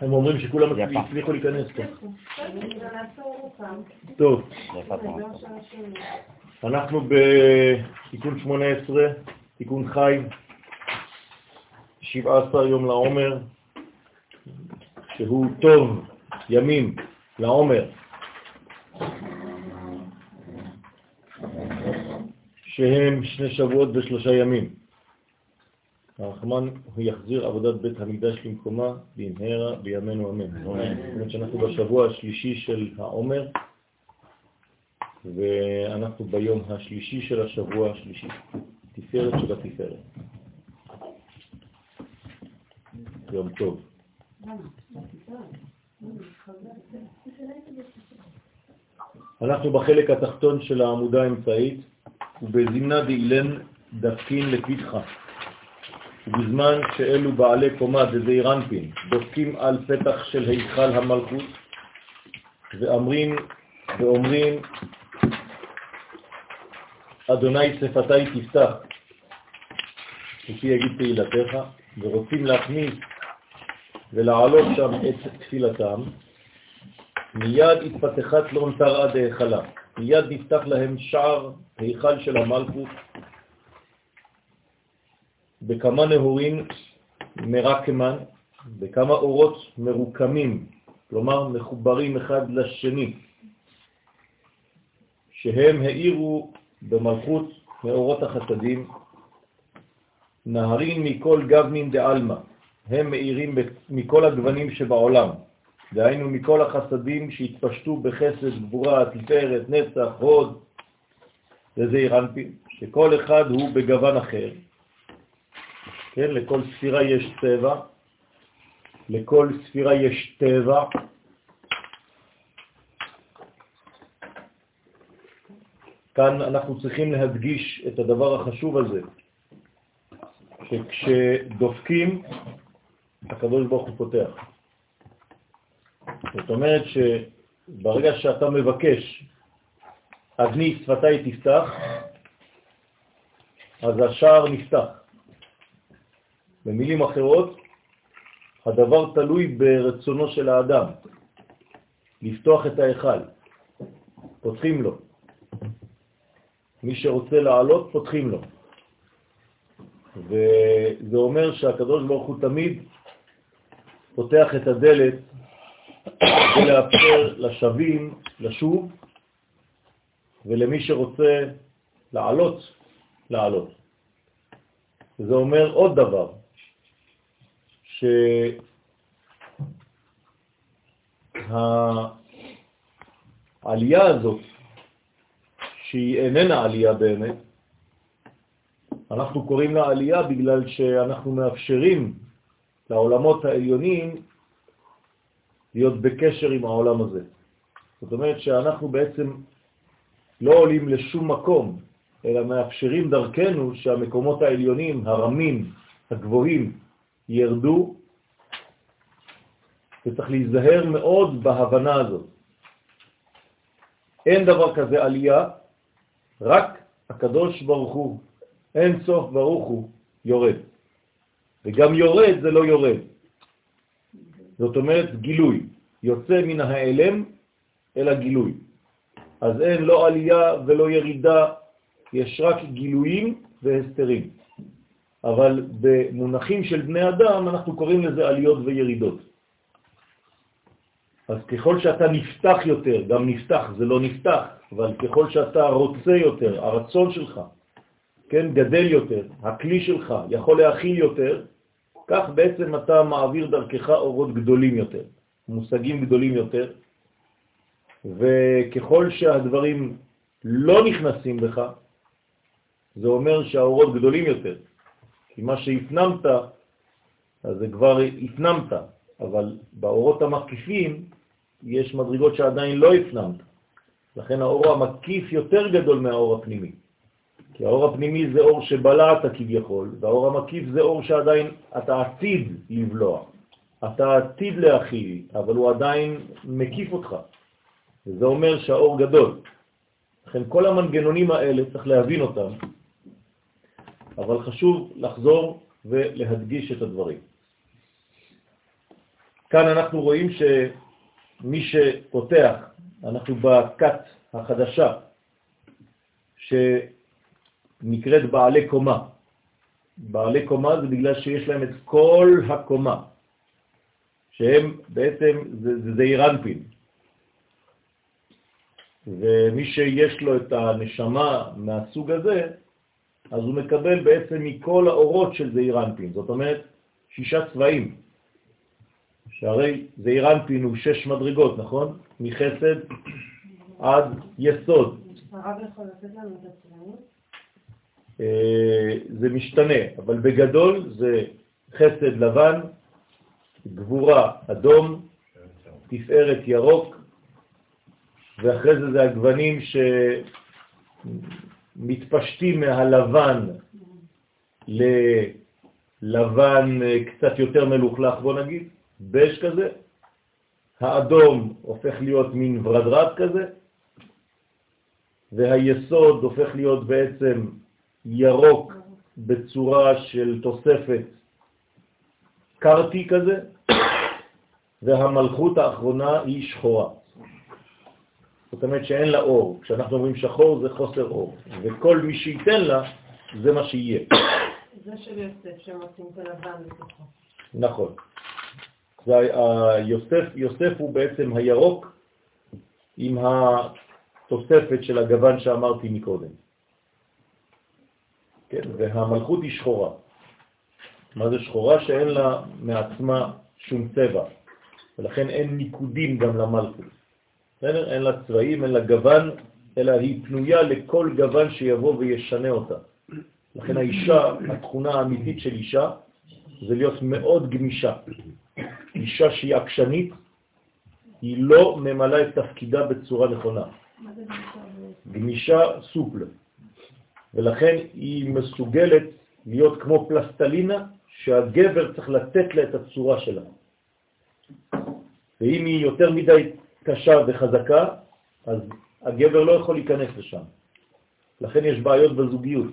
הם אומרים שכולם הצליחו להיכנס פה. טוב, אנחנו בתיקון 18, תיקון חי, 17 יום לעומר, שהוא טוב ימים לעומר, שהם שני שבועות ושלושה ימים. הרחמן יחזיר עבודת בית המקדש למקומה במהרה בימינו אמן. זאת אומרת שאנחנו בשבוע השלישי של העומר ואנחנו ביום השלישי של השבוע השלישי, תפארת של התפארת. יום טוב. אנחנו בחלק התחתון של העמודה האמצעית, ובזמנה דאילן דפקין לפתחה. ובזמן שאלו בעלי קומה דזעיר אנפין דופקים על פתח של היכל המלכות ואומרים, ואומרים אדוני שפתי תפתח, וכי יגיד תהילתך, ורוצים להכניס ולעלות שם את תפילתם, מיד התפתחת לא תרעה דהיכלה, מיד נפתח להם שער היכל של המלכות, בכמה נהורים מרקמן, בכמה אורות מרוקמים, כלומר מחוברים אחד לשני, שהם העירו במלכות מאורות החסדים, נהרים מכל גבנין דעלמא, הם מאירים מכל הגוונים שבעולם, דהיינו מכל החסדים שהתפשטו בחסד, גבורה, תפארת, נצח, הוד, וזה אירנפין, שכל אחד הוא בגוון אחר. כן, לכל ספירה יש צבע, לכל ספירה יש טבע, כאן אנחנו צריכים להדגיש את הדבר החשוב הזה, שכשדופקים, הקדוש ברוך הוא פותח. זאת אומרת שברגע שאתה מבקש, אבני שפתי תפתח, אז השער נפתח. במילים אחרות, הדבר תלוי ברצונו של האדם, לפתוח את ההיכל, פותחים לו. מי שרוצה לעלות, פותחים לו. וזה אומר שהקדוש ברוך הוא תמיד פותח את הדלת ולאפשר לשווים לשוב, ולמי שרוצה לעלות, לעלות. זה אומר עוד דבר, שהעלייה הזאת שהיא איננה עלייה באמת. אנחנו קוראים לה עלייה בגלל שאנחנו מאפשרים לעולמות העליונים להיות בקשר עם העולם הזה. זאת אומרת שאנחנו בעצם לא עולים לשום מקום, אלא מאפשרים דרכנו שהמקומות העליונים, הרמים, הגבוהים, ירדו, וצריך להיזהר מאוד בהבנה הזאת. אין דבר כזה עלייה רק הקדוש ברוך הוא, אין סוף ברוך הוא, יורד. וגם יורד זה לא יורד. זאת אומרת גילוי, יוצא מן ההיעלם אל הגילוי. אז אין לא עלייה ולא ירידה, יש רק גילויים והסתרים. אבל במונחים של בני אדם אנחנו קוראים לזה עליות וירידות. אז ככל שאתה נפתח יותר, גם נפתח זה לא נפתח, אבל ככל שאתה רוצה יותר, הרצון שלך, כן, גדל יותר, הכלי שלך יכול להכיל יותר, כך בעצם אתה מעביר דרכך אורות גדולים יותר, מושגים גדולים יותר, וככל שהדברים לא נכנסים בך, זה אומר שהאורות גדולים יותר, כי מה שהפנמת, אז זה כבר הפנמת, אבל באורות המקיפים יש מדרגות שעדיין לא הפנמת. לכן האור המקיף יותר גדול מהאור הפנימי. כי האור הפנימי זה אור שבלעת כביכול, והאור המקיף זה אור שעדיין אתה עתיד לבלוע. אתה עתיד להכיל, אבל הוא עדיין מקיף אותך. וזה אומר שהאור גדול. לכן כל המנגנונים האלה צריך להבין אותם, אבל חשוב לחזור ולהדגיש את הדברים. כאן אנחנו רואים שמי שפותח, אנחנו בכת החדשה, שנקראת בעלי קומה. בעלי קומה זה בגלל שיש להם את כל הקומה, שהם בעצם, זה זעירנפין. ומי שיש לו את הנשמה מהסוג הזה, אז הוא מקבל בעצם מכל האורות של זעירנפין, זאת אומרת שישה צבעים. שהרי זעירנפין הוא שש מדרגות, נכון? מחסד עד יסוד. הרב יכול לתת לנו את הצבעים? אה, זה משתנה, אבל בגדול זה חסד לבן, גבורה אדום, תפארת ירוק, ואחרי זה זה הגוונים שמתפשטים מהלבן ללבן קצת יותר מלוכלך, בוא נגיד, בש כזה, האדום הופך להיות מין ורדרד כזה, והיסוד הופך להיות בעצם ירוק בצורה של תוספת קרטי כזה, והמלכות האחרונה היא שחורה. זאת אומרת שאין לה אור. כשאנחנו אומרים שחור זה חוסר אור, וכל מי שייתן לה זה מה שיהיה. זה של יוסף שמוצאים את הלבן לתוכו. נכון. יוסף, יוסף הוא בעצם הירוק עם התוספת של הגוון שאמרתי מקודם. כן? והמלכות היא שחורה. מה זה שחורה? שאין לה מעצמה שום צבע, ולכן אין ניקודים גם למלכות. בסדר? אין לה צבעים, אין לה גוון, אלא היא פנויה לכל גוון שיבוא וישנה אותה. לכן האישה, התכונה האמיתית של אישה, זה להיות מאוד גמישה. אישה שהיא עקשנית, היא לא ממלאה את תפקידה בצורה נכונה. גמישה סופל. ולכן היא מסוגלת להיות כמו פלסטלינה שהגבר צריך לתת לה את הצורה שלה. ואם היא יותר מדי קשה וחזקה, אז הגבר לא יכול להיכנס לשם. לכן יש בעיות בזוגיות.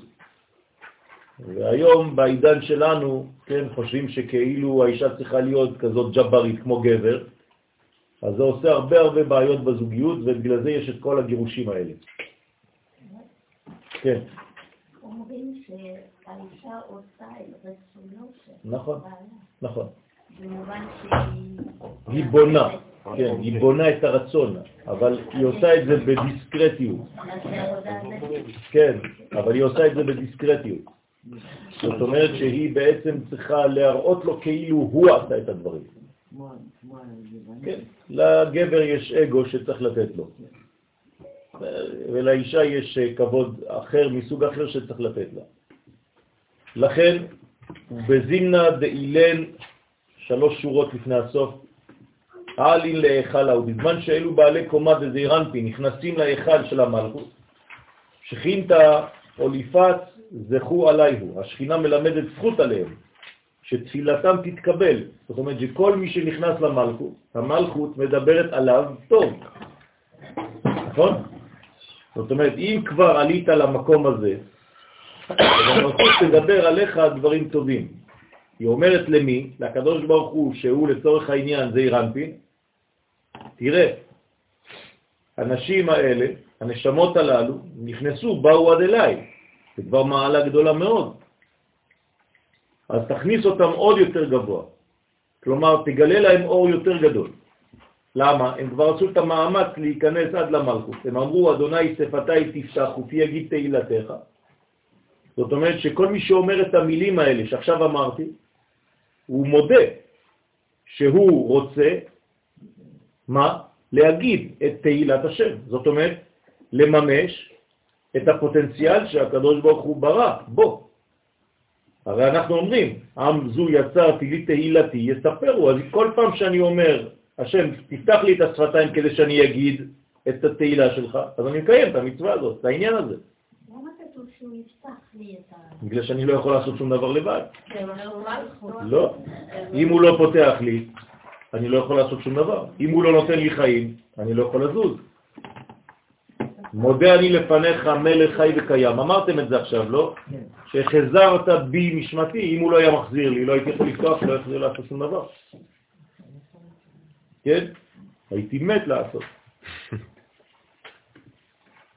והיום בעידן שלנו, כן, חושבים שכאילו האישה צריכה להיות כזאת ג'ברית כמו גבר, אז זה עושה הרבה הרבה בעיות בזוגיות, ובגלל זה יש את כל הגירושים האלה. כן. שהאישה עושה את רצונו של נכון, נכון. במובן שהיא... היא בונה, כן, היא בונה את הרצון, אבל היא עושה את זה בדיסקרטיות. כן, אבל היא עושה את זה בדיסקרטיות. זאת אומרת שהיא בעצם צריכה להראות לו כאילו הוא עשה את הדברים. כן, לגבר יש אגו שצריך לתת לו. ולאישה יש כבוד אחר, מסוג אחר שצריך לתת לה. לכן, בזימנה דאילן, שלוש שורות לפני הסוף, אלין להיכלה, ובזמן שאלו בעלי קומה וזעירנפי נכנסים להיכל של המלכות, שכינתה אוליפת זכו עלייהו, השכינה מלמדת זכות עליהם, שתפילתם תתקבל. זאת אומרת שכל מי שנכנס למלכות, המלכות מדברת עליו טוב. נכון? זאת אומרת, אם כבר עלית למקום הזה, המלכות תדבר עליך דברים טובים. היא אומרת למי? לקדוש ברוך הוא, שהוא לצורך העניין זה אירנפין. תראה, הנשים האלה, הנשמות הללו, נכנסו, באו עד אליי. זה כבר מעלה גדולה מאוד. אז תכניס אותם עוד יותר גבוה. כלומר, תגלה להם אור יותר גדול. למה? הם כבר עשו את המאמץ להיכנס עד למלכות. הם אמרו, אדוני שפתי תפתח ופי יגיד תהילתך. זאת אומרת שכל מי שאומר את המילים האלה שעכשיו אמרתי, הוא מודה שהוא רוצה, מה? להגיד את תהילת השם. זאת אומרת, לממש את הפוטנציאל שהקדוש ברוך הוא ברא בו. הרי אנחנו אומרים, עם זו יצרתי לי תהילתי, יספרו, אז כל פעם שאני אומר השם, תפתח לי את השפתיים כדי שאני אגיד את התהילה שלך, אז אני מקיים את המצווה הזאת, את העניין הזה. כתוב שהוא יפתח לי את ה... בגלל שאני לא יכול לעשות שום דבר לבד. זה מלכות. לא. אם הוא לא פותח לי, אני לא יכול לעשות שום דבר. אם הוא לא נותן לי חיים, אני לא יכול לזוז. מודה אני לפניך מלך חי וקיים. אמרתם את זה עכשיו, לא? כן. שחזרת בי משמתי, אם הוא לא היה מחזיר לי, לא הייתי יכול לפתוח, לא יחזיר לעשות שום דבר. כן? הייתי מת לעשות.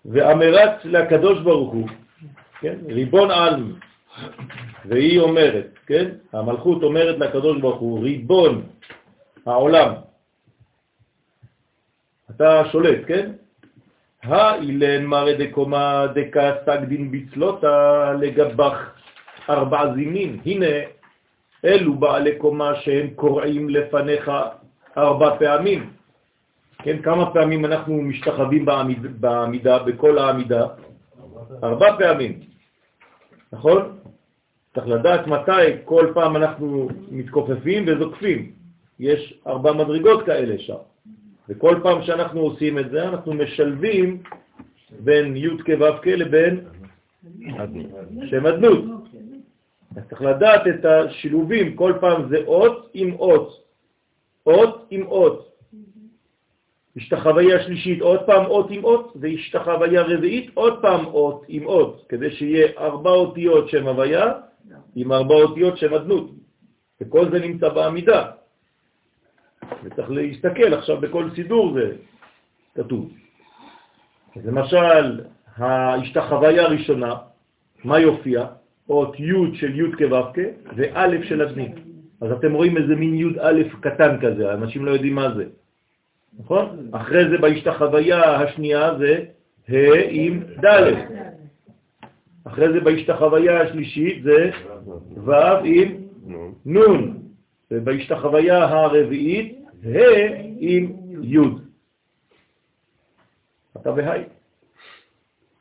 ואמרת לקדוש ברוך הוא, כן? ריבון עלמי, והיא אומרת, כן? המלכות אומרת לקדוש ברוך הוא, ריבון העולם, אתה שולט, כן? האילן מרא דקומה דקה סגדין בצלותה לגבך ארבע זימין. הנה, אלו בעלי קומה שהם קוראים לפניך ארבע פעמים. כן, כמה פעמים אנחנו משתחווים בעמיד, בעמידה, בכל העמידה? ארבע פעמים, נכון? צריך לדעת מתי כל פעם אנחנו מתכופפים וזוקפים. יש ארבע מדרגות כאלה שם. וכל פעם שאנחנו עושים את זה, אנחנו משלבים בין י' כו' לבין שם אדנות. אז צריך לדעת את השילובים, כל פעם זה אות עם אות, אות עם אות. השתחוויה שלישית, עוד פעם אות עם אות, והשתחוויה רביעית, עוד פעם אות עם אות, כדי שיהיה ארבע אותיות שם הוויה עם ארבע אותיות שם אדנות. וכל זה נמצא בעמידה. וצריך להסתכל עכשיו בכל סידור זה כתוב. אז למשל, ההשתחוויה הראשונה, מה יופיע? אות י' של י' כו' וא' של אדנית. אז אתם רואים איזה מין י' א' קטן כזה, אנשים לא יודעים מה זה. נכון? אחרי זה בהשתחוויה השנייה זה ה' עם ד'. אחרי זה בהשתחוויה השלישית זה ו' עם נ'. ובהשתחוויה הרביעית ה' עם י'. אתה בהי.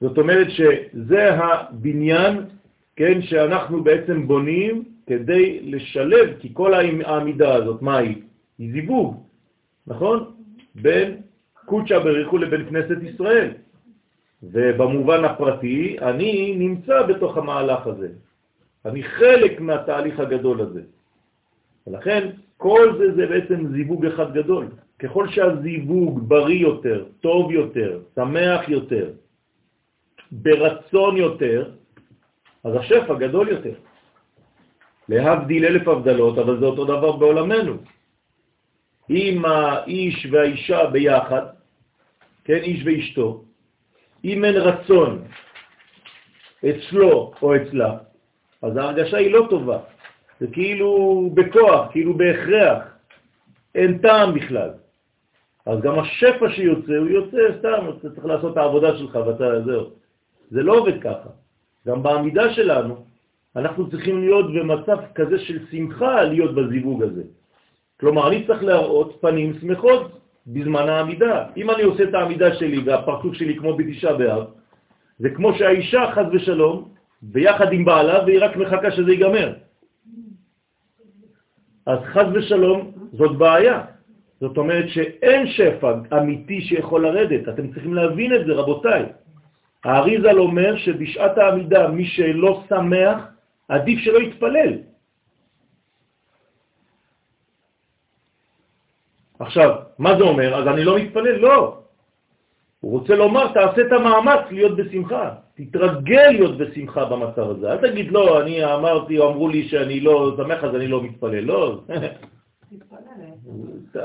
זאת אומרת שזה הבניין, כן, שאנחנו בעצם בונים כדי לשלב, כי כל העמידה הזאת, מה היא? היא זיווג, נכון? בין קודשא בריחו לבין כנסת ישראל. ובמובן הפרטי, אני נמצא בתוך המהלך הזה. אני חלק מהתהליך הגדול הזה. ולכן כל זה זה בעצם זיווג אחד גדול. ככל שהזיווג בריא יותר, טוב יותר, שמח יותר, ברצון יותר, אז השפע גדול יותר. להבדיל אלף הבדלות, אבל זה אותו דבר בעולמנו. אם האיש והאישה ביחד, כן, איש ואשתו, אם אין רצון אצלו או אצלה, אז ההרגשה היא לא טובה. זה כאילו בכוח, כאילו בהכרח, אין טעם בכלל. אז גם השפע שיוצא, הוא יוצא סתם, אתה צריך לעשות את העבודה שלך ואתה, זהו. זה לא עובד ככה. גם בעמידה שלנו, אנחנו צריכים להיות במצב כזה של שמחה להיות בזיווג הזה. כלומר, אני צריך להראות פנים שמחות בזמן העמידה. אם אני עושה את העמידה שלי והפרצוף שלי כמו בתשעה באב, זה כמו שהאישה, חז ושלום, ביחד עם בעלה, והיא רק מחכה שזה ייגמר. אז חז ושלום זאת בעיה. זאת אומרת שאין שפע אמיתי שיכול לרדת. אתם צריכים להבין את זה, רבותיי. האריזל אומר שבשעת העמידה מי שלא שמח, עדיף שלא יתפלל. עכשיו, מה זה אומר? אז אני לא מתפלל? לא. הוא רוצה לומר, תעשה את המאמץ להיות בשמחה. תתרגל להיות בשמחה במצב הזה. אל תגיד, לא, אני אמרתי, או אמרו לי שאני לא שמח, אז אני לא מתפלל. לא.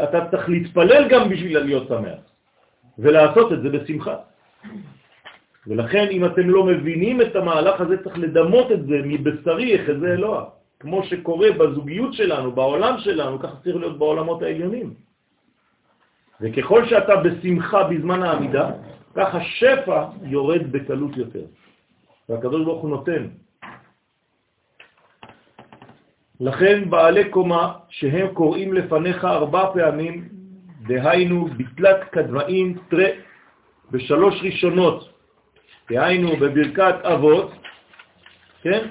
אתה צריך להתפלל גם בשביל להיות שמח, ולעשות את זה בשמחה. ולכן, אם אתם לא מבינים את המהלך הזה, צריך לדמות את זה מבשרי, איך זה אלוה. כמו שקורה בזוגיות שלנו, בעולם שלנו, ככה צריך להיות בעולמות העליונים. וככל שאתה בשמחה בזמן העמידה, ככה שפע יורד בקלות יותר. והקדוש ברוך הוא נותן. לכן בעלי קומה שהם קוראים לפניך ארבע פעמים, דהיינו בתלת קדמאים תרא בשלוש ראשונות, דהיינו בברכת אבות, כן?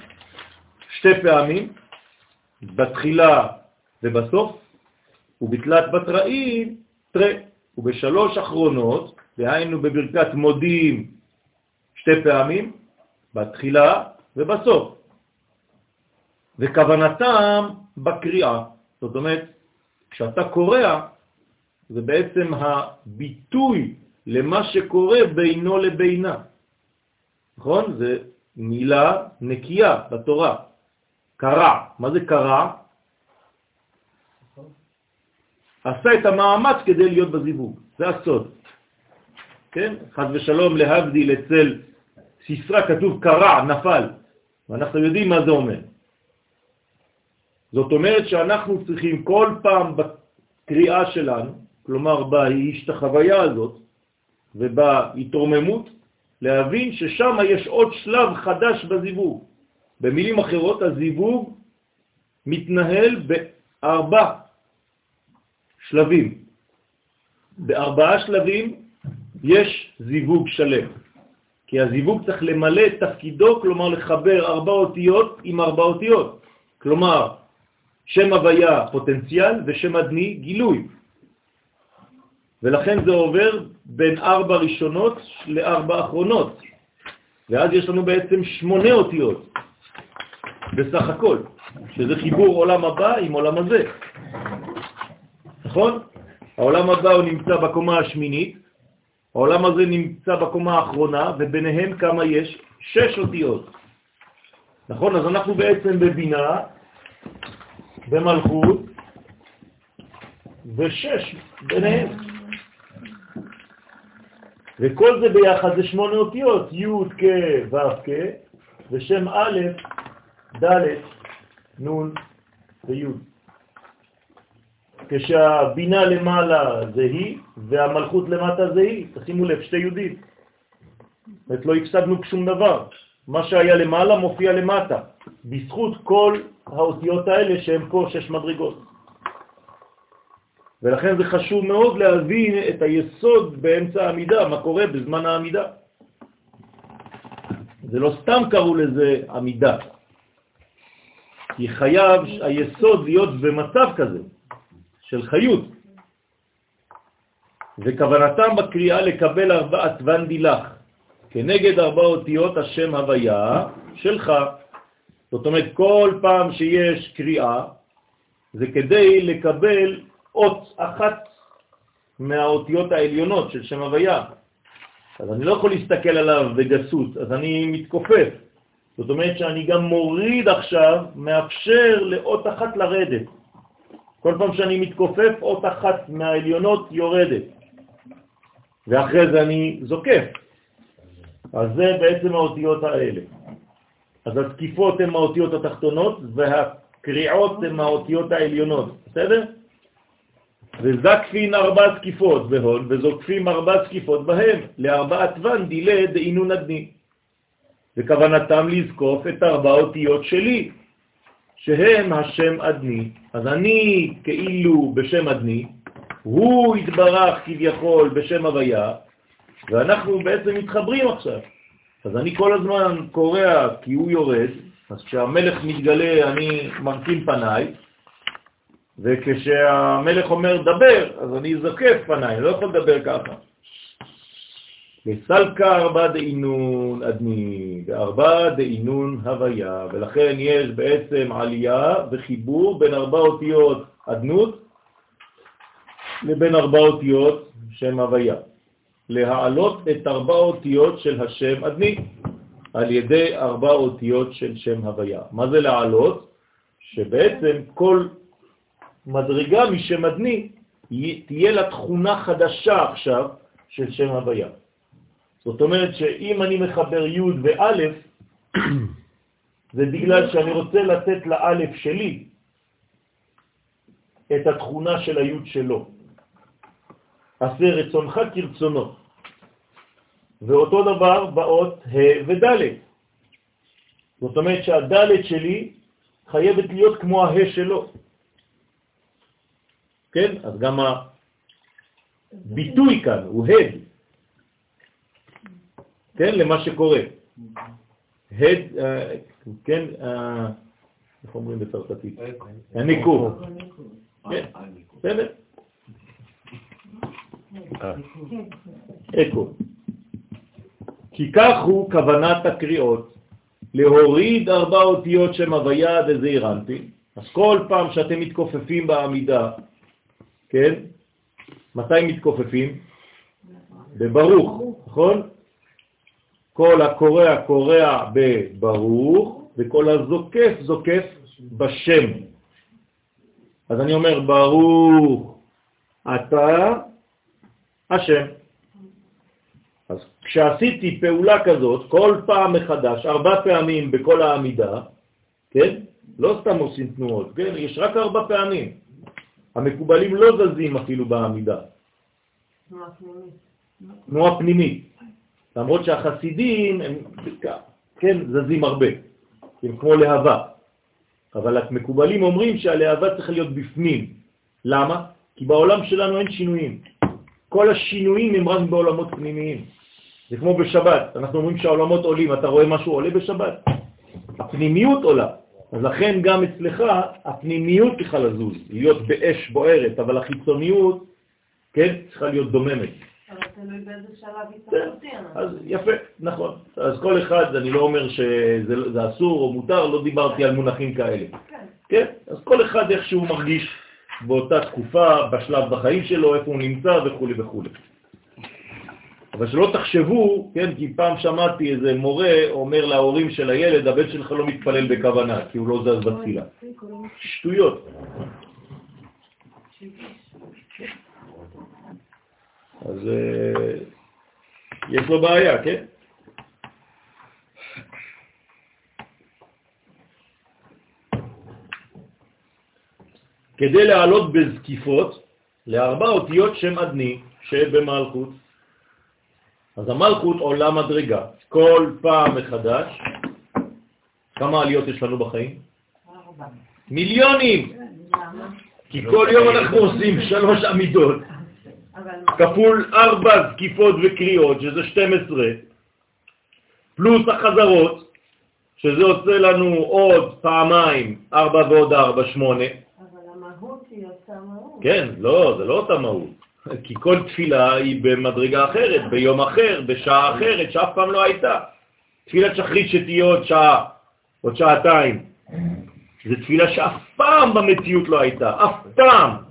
שתי פעמים, בתחילה ובסוף, ובתלת בתראים תרא, ובשלוש אחרונות, דהיינו בברכת מודים שתי פעמים, בתחילה ובסוף. וכוונתם בקריאה. זאת אומרת, כשאתה קורא, זה בעצם הביטוי למה שקורה בינו לבינה. נכון? זה מילה נקייה בתורה. קרע. מה זה קרע? עשה את המאמץ כדי להיות בזיווג. זה הסוד. כן? חז ושלום להבדיל אצל סיסרה כתוב קרע, נפל. ואנחנו יודעים מה זה אומר. זאת אומרת שאנחנו צריכים כל פעם בקריאה שלנו, כלומר בהשתחוויה הזאת ובהתרוממות, להבין ששם יש עוד שלב חדש בזיווג. במילים אחרות, הזיווג מתנהל בארבע שלבים. בארבעה שלבים יש זיווג שלם, כי הזיווג צריך למלא את תפקידו, כלומר לחבר ארבע אותיות עם ארבע אותיות. כלומר, שם הוויה פוטנציאל ושם אדני גילוי. ולכן זה עובר בין ארבע ראשונות לארבע אחרונות. ואז יש לנו בעצם שמונה אותיות בסך הכל, שזה חיבור עולם הבא עם עולם הזה. נכון? העולם הבא הוא נמצא בקומה השמינית, העולם הזה נמצא בקומה האחרונה, וביניהם כמה יש? שש אותיות. נכון? אז אנחנו בעצם בבינה, במלכות, ושש ביניהם. וכל זה ביחד זה שמונה אותיות, י' כ' ו' כ', ושם א', ד', נ' וי'. כשהבינה למעלה זה היא, והמלכות למטה זה היא. תשימו לב, שתי יהודים. זאת לא הפסדנו שום דבר. מה שהיה למעלה מופיע למטה, בזכות כל האותיות האלה שהן פה שש מדרגות. ולכן זה חשוב מאוד להבין את היסוד באמצע העמידה, מה קורה בזמן העמידה. זה לא סתם קראו לזה עמידה, כי חייב היסוד להיות במצב כזה, של חיות. וכוונתם בקריאה לקבל ארבעת ונדילך, כנגד ארבע אותיות השם הוויה שלך. זאת אומרת, כל פעם שיש קריאה, זה כדי לקבל אות אחת מהאותיות העליונות של שם הוויה. אז אני לא יכול להסתכל עליו בגסות, אז אני מתכופף. זאת אומרת שאני גם מוריד עכשיו, מאפשר לאות אחת לרדת. כל פעם שאני מתכופף, אות אחת מהעליונות יורדת. ואחרי זה אני זוקף. אז זה בעצם האותיות האלה. אז התקיפות הן האותיות התחתונות והקריאות הן האותיות העליונות, בסדר? וזקפין ארבע זקיפות בהון, וזוקפים ארבע זקיפות בהם, לארבעת ון דילה דעינון עדני. וכוונתם לזקוף את ארבע אותיות שלי, שהם השם עדני. אז אני כאילו בשם עדני, הוא התברך כביכול בשם הוויה, ואנחנו בעצם מתחברים עכשיו. אז אני כל הזמן קורא כי הוא יורד, אז כשהמלך מתגלה אני מרכין פניי, וכשהמלך אומר דבר, אז אני זוקף פניי, לא יכול לדבר ככה. לסלקה ארבע דאינון אדמי, וארבע דאינון הוויה, ולכן יש בעצם עלייה וחיבור בין ארבע אותיות אדנות לבין ארבע אותיות שם הוויה. להעלות את ארבע אותיות של השם אדמי על ידי ארבע אותיות של שם הוויה. מה זה להעלות? שבעצם כל מדרגה משם אדני תהיה לה תכונה חדשה עכשיו של שם הוויה. זאת אומרת שאם אני מחבר י' וא', זה בגלל שאני רוצה לתת לאלף שלי את התכונה של הי' שלו. עשה רצונך כרצונו. ואותו דבר באות ה' וד'. זאת אומרת שהד' שלי חייבת להיות כמו ה' שלו. כן? אז גם הביטוי כאן הוא הד, כן? למה שקורה. הד, אה, כן, אה, איך אומרים בצרפתית? הניקור. כן, בסדר. אקו. כי כך הוא כוונת הקריאות, להוריד ארבע אותיות שם הוויה וזעירנטי, אז כל פעם שאתם מתכופפים בעמידה, כן? מתי מתכופפים? בברוך, נכון? כל הקורע קורע בברוך, וכל הזוקף זוקף בשם. אז אני אומר, ברוך אתה השם. אז כשעשיתי פעולה כזאת, כל פעם מחדש, ארבע פעמים בכל העמידה, כן? לא סתם עושים תנועות, כן? יש רק ארבע פעמים. המקובלים לא זזים אפילו בעמידה. תנועה פנימית. תנועה פנימית. למרות שהחסידים הם, כן, זזים הרבה, הם כמו להבה. אבל המקובלים אומרים שהלהבה צריך להיות בפנים. למה? כי בעולם שלנו אין שינויים. כל השינויים הם רק בעולמות פנימיים. זה כמו בשבת, אנחנו אומרים שהעולמות עולים, אתה רואה משהו עולה בשבת? הפנימיות עולה. אז לכן גם אצלך הפנימיות צריכה לזוז, להיות באש בוערת, אבל החיצוניות, כן, צריכה להיות דוממת. כן. אז יפה, נכון. אז כל אחד, אני לא אומר שזה זה אסור או מותר, לא דיברתי על מונחים כאלה. כן. כן? אז כל אחד איך שהוא מרגיש באותה תקופה, בשלב בחיים שלו, איפה הוא נמצא וכו' וכו'. אבל שלא תחשבו, כן, כי פעם שמעתי איזה מורה אומר להורים של הילד, הבן שלך לא מתפלל בכוונה, כי הוא לא זז בתפילה. שטויות. אז אה, יש לו בעיה, כן? כדי לעלות בזקיפות לארבע אותיות שם עדני שבמלכות. אז המלכות עולה מדרגה, כל פעם מחדש. כמה עליות יש לנו בחיים? מיליונים! למה? כי כל יום אנחנו עושים שלוש עמידות? כפול ארבע זקיפות וקריאות, שזה 12, פלוס החזרות, שזה עושה לנו עוד פעמיים, ארבע ועוד ארבע, שמונה. אבל המהות היא אותה מהות. כן, לא, זה לא אותה מהות. כי כל תפילה היא במדרגה אחרת, ביום אחר, בשעה אחרת, שאף פעם לא הייתה. תפילת שחרית שתהיה עוד שעה, עוד שעתיים. זו תפילה שאף פעם במציאות לא הייתה, אף פעם.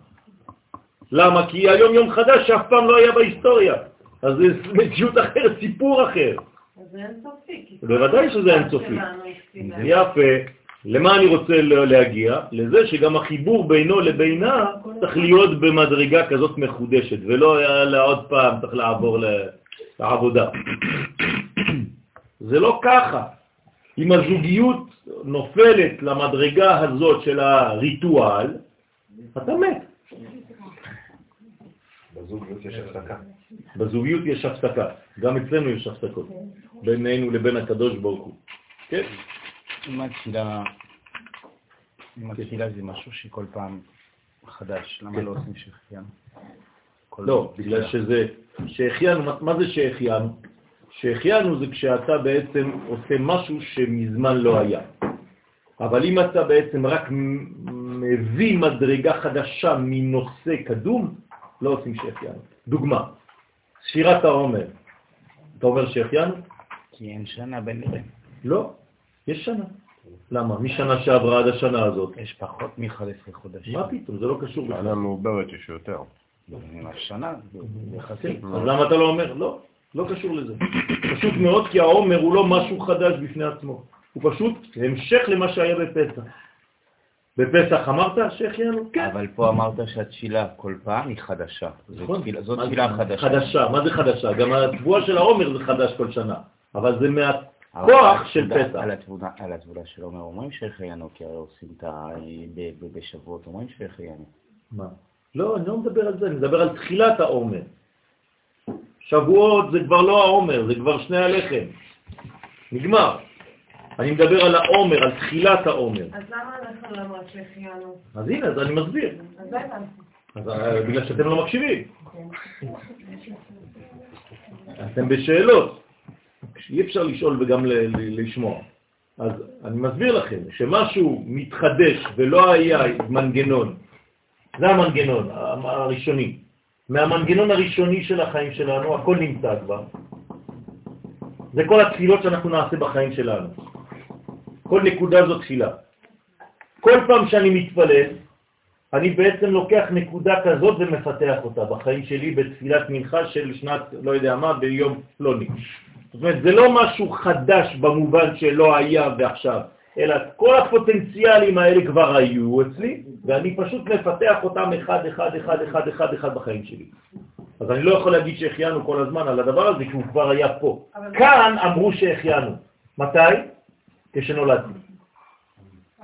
למה? כי היום יום חדש שאף פעם לא היה בהיסטוריה. אז זה מציאות אחרת, סיפור אחר. אז זה אינסופי. בוודאי שזה אינסופי. יפה. למה אני רוצה להגיע? לזה שגם החיבור בינו לבינה צריך להיות במדרגה כזאת מחודשת, ולא עוד פעם צריך לעבור לעבודה. זה לא ככה. אם הזוגיות נופלת למדרגה הזאת של הריטואל, אתה מת. בזוגיות יש הפסקה. בזוגיות יש הפסקה, גם אצלנו יש הפסקות, בינינו לבין הקדוש ברוך הוא. כן? אם התפילה, אם התפילה זה משהו שכל פעם חדש, למה כן. לא עושים שהחיינו? לא, בגלל. שזה, שהחיינו, מה- זה שהחיינו? שהחיינו זה כשאתה בעצם עושה משהו שמזמן לא היה. אבל אם אתה בעצם רק מביא מדרגה חדשה מנושא קדום, לא עושים שהחיינו. דוגמה, ספירת העומר. אתה אומר שהחיינו? כי אין שנה בין לבין. לא, יש שנה. למה? משנה שעברה עד השנה הזאת. יש פחות מ-11 חודשים. מה פתאום? זה לא קשור בכלל. שנה מעוברת יש יותר. השנה, זה כן, יחסית. אז למה אתה לא אומר? לא, לא קשור לזה. פשוט מאוד כי העומר הוא לא משהו חדש בפני עצמו. הוא פשוט המשך למה שהיה בפסח. בפסח אמרת שהחיינו? כן. אבל פה אמרת שהתפילה כל פעם היא חדשה. זו נכון. זה- תפילה חדשה. חדשה, מה זה חדשה? גם התבואה של העומר זה חדש כל שנה. אבל זה מהכוח של פסח. על התבונה- על התבונה של עומר אומרים שהחיינו, כי הרי עושים את ה... בשבועות אומרים שהחיינו. מה? לא, אני לא מדבר על זה, אני מדבר על תחילת העומר. שבועות זה כבר לא העומר, זה כבר שני הלחם. נגמר. אני מדבר על העומר, על תחילת העומר. אז למה אנחנו לא שהחיינו? אז הנה, אז אני מסביר. אז אה, בגלל שאתם לא מקשיבים. אתם בשאלות. אי אפשר לשאול וגם לשמוע. אז אני מסביר לכם שמשהו מתחדש ולא היה מנגנון, זה המנגנון הראשוני. מהמנגנון הראשוני של החיים שלנו, הכל נמצא כבר. זה כל התפילות שאנחנו נעשה בחיים שלנו. כל נקודה זו תפילה. כל פעם שאני מתפלל, אני בעצם לוקח נקודה כזאת ומפתח אותה בחיים שלי בתפילת מנחה של שנת, לא יודע מה, ביום פלוני. זאת אומרת, זה לא משהו חדש במובן שלא היה ועכשיו, אלא כל הפוטנציאלים האלה כבר היו אצלי, ואני פשוט מפתח אותם אחד, אחד, אחד, אחד, אחד, אחד בחיים שלי. אז אני לא יכול להגיד שהחיינו כל הזמן על הדבר הזה, כי הוא כבר היה פה. כאן אמרו שהחיינו. מתי? כשנולדתי.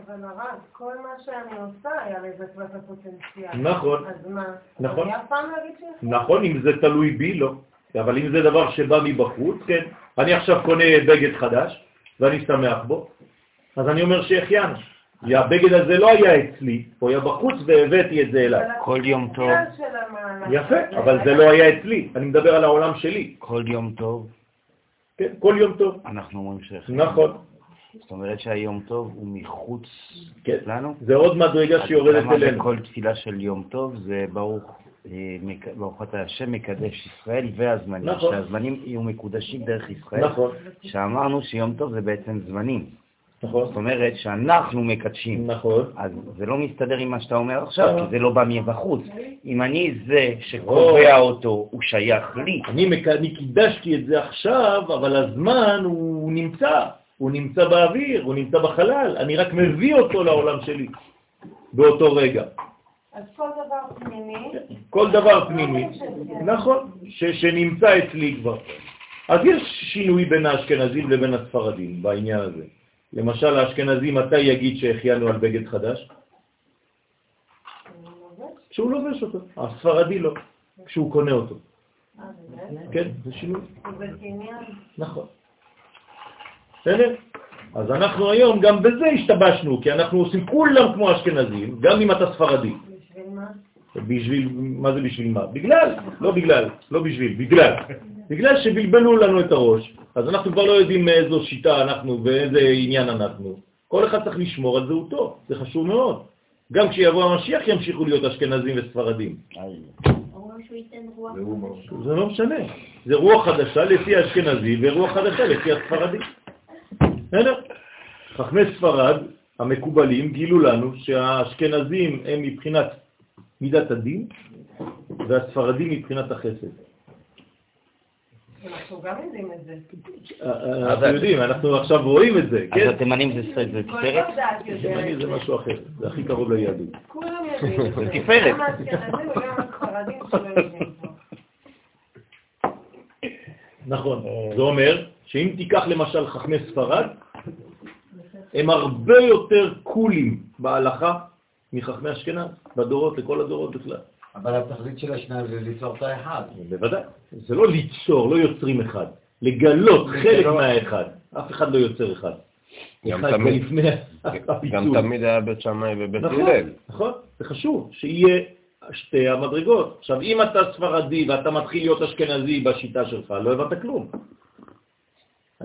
אבל הרב, כל מה שאני עושה היה לזה כבר הפוטנציאל. נכון. אז מה? נכון. אני אף פעם לא אגיד שיש... נכון, אם זה תלוי בי, לא. אבל אם זה דבר שבא מבחוץ, כן. אני עכשיו קונה בגד חדש, ואני שמח בו, אז אני אומר שהחיינו. הבגד הזה לא היה אצלי, הוא היה בחוץ והבאתי את זה אליי. כל יום טוב, יפה. אבל זה לא היה אצלי, אני מדבר על העולם שלי. כל יום טוב, כן, כל יום טוב. אנחנו אומרים שהחיינו. נכון, זאת אומרת שהיום טוב הוא מחוץ כן. לנו. זה עוד מדרגה שיורדת למה אלינו. בכל תפילה של יום טוב זה ברוך, אה, ברוך אתה השם מקדש ישראל והזמנים, נכון. שהזמנים יהיו מקודשים דרך ישראל, נכון, שאמרנו שיום טוב זה בעצם זמנים, זאת נכון, אומרת שאנחנו מקדשים, נכון. אז זה לא מסתדר עם מה שאתה אומר עכשיו, אה. כי זה לא בא מבחוץ. אם אני זה שקובע אותו, הוא שייך לי. אני, מק... אני קידשתי את זה עכשיו, אבל הזמן הוא נמצא, הוא נמצא באוויר, הוא נמצא בחלל, אני רק מביא אותו לעולם שלי באותו רגע. אז כל דבר פנימי... כל דבר פנימי, נכון, ש... שנמצא אצלי כבר. אז יש שינוי בין האשכנזים לבין הספרדים בעניין הזה. למשל, האשכנזים, מתי יגיד שהחיינו על בגד חדש? כשהוא לובש אותו. הספרדי לא, כשהוא קונה אותו. אה? כן, זה שינוי. נכון. בסדר? אז אנחנו היום גם בזה השתבשנו, כי אנחנו עושים כולם כמו אשכנזים, גם אם אתה ספרדי. בשביל מה? בשביל, מה זה בשביל מה? בגלל, לא בגלל, לא בשביל, בגלל. בגלל שבלבלו לנו את הראש, אז אנחנו כבר לא יודעים מאיזו שיטה אנחנו ואיזה עניין אנחנו. כל אחד צריך לשמור על זהותו, זה חשוב מאוד. גם כשיבוא המשיח ימשיכו להיות אשכנזים וספרדים. זה לא משנה. זה רוח חדשה לפי האשכנזי ורוח חדשה לפי הספרדי. בסדר? חכמי ספרד המקובלים גילו לנו שהאשכנזים הם מבחינת מידת הדין והספרדים מבחינת החסד. אנחנו גם יודעים את זה. אנחנו יודעים, אנחנו עכשיו רואים את זה, אז כן? התימנים זה סרט, זה כל תפארת? תימני זה. משהו אחר, זה הכי קרוב ליהדות. כולם יודעים את זה. תפארת. גם האשכנזים וגם הספרדים שלא יודעים. נכון, זה אומר שאם תיקח למשל חכמי ספרד, הם הרבה יותר קולים בהלכה מחכמי אשכנז, בדורות, לכל הדורות בכלל. אבל התכלית של השניים זה ליצור את האחד. בוודאי. זה לא ליצור, לא יוצרים אחד. לגלות חלק לגלות. מהאחד. אף אחד לא יוצר אחד. גם תמיד- גם. תמיד היה בית שמאי ובית נכון, הלל. נכון, זה חשוב, שיהיה שתי המדרגות. עכשיו, אם אתה ספרדי ואתה מתחיל להיות אשכנזי בשיטה שלך, לא הבנת כלום.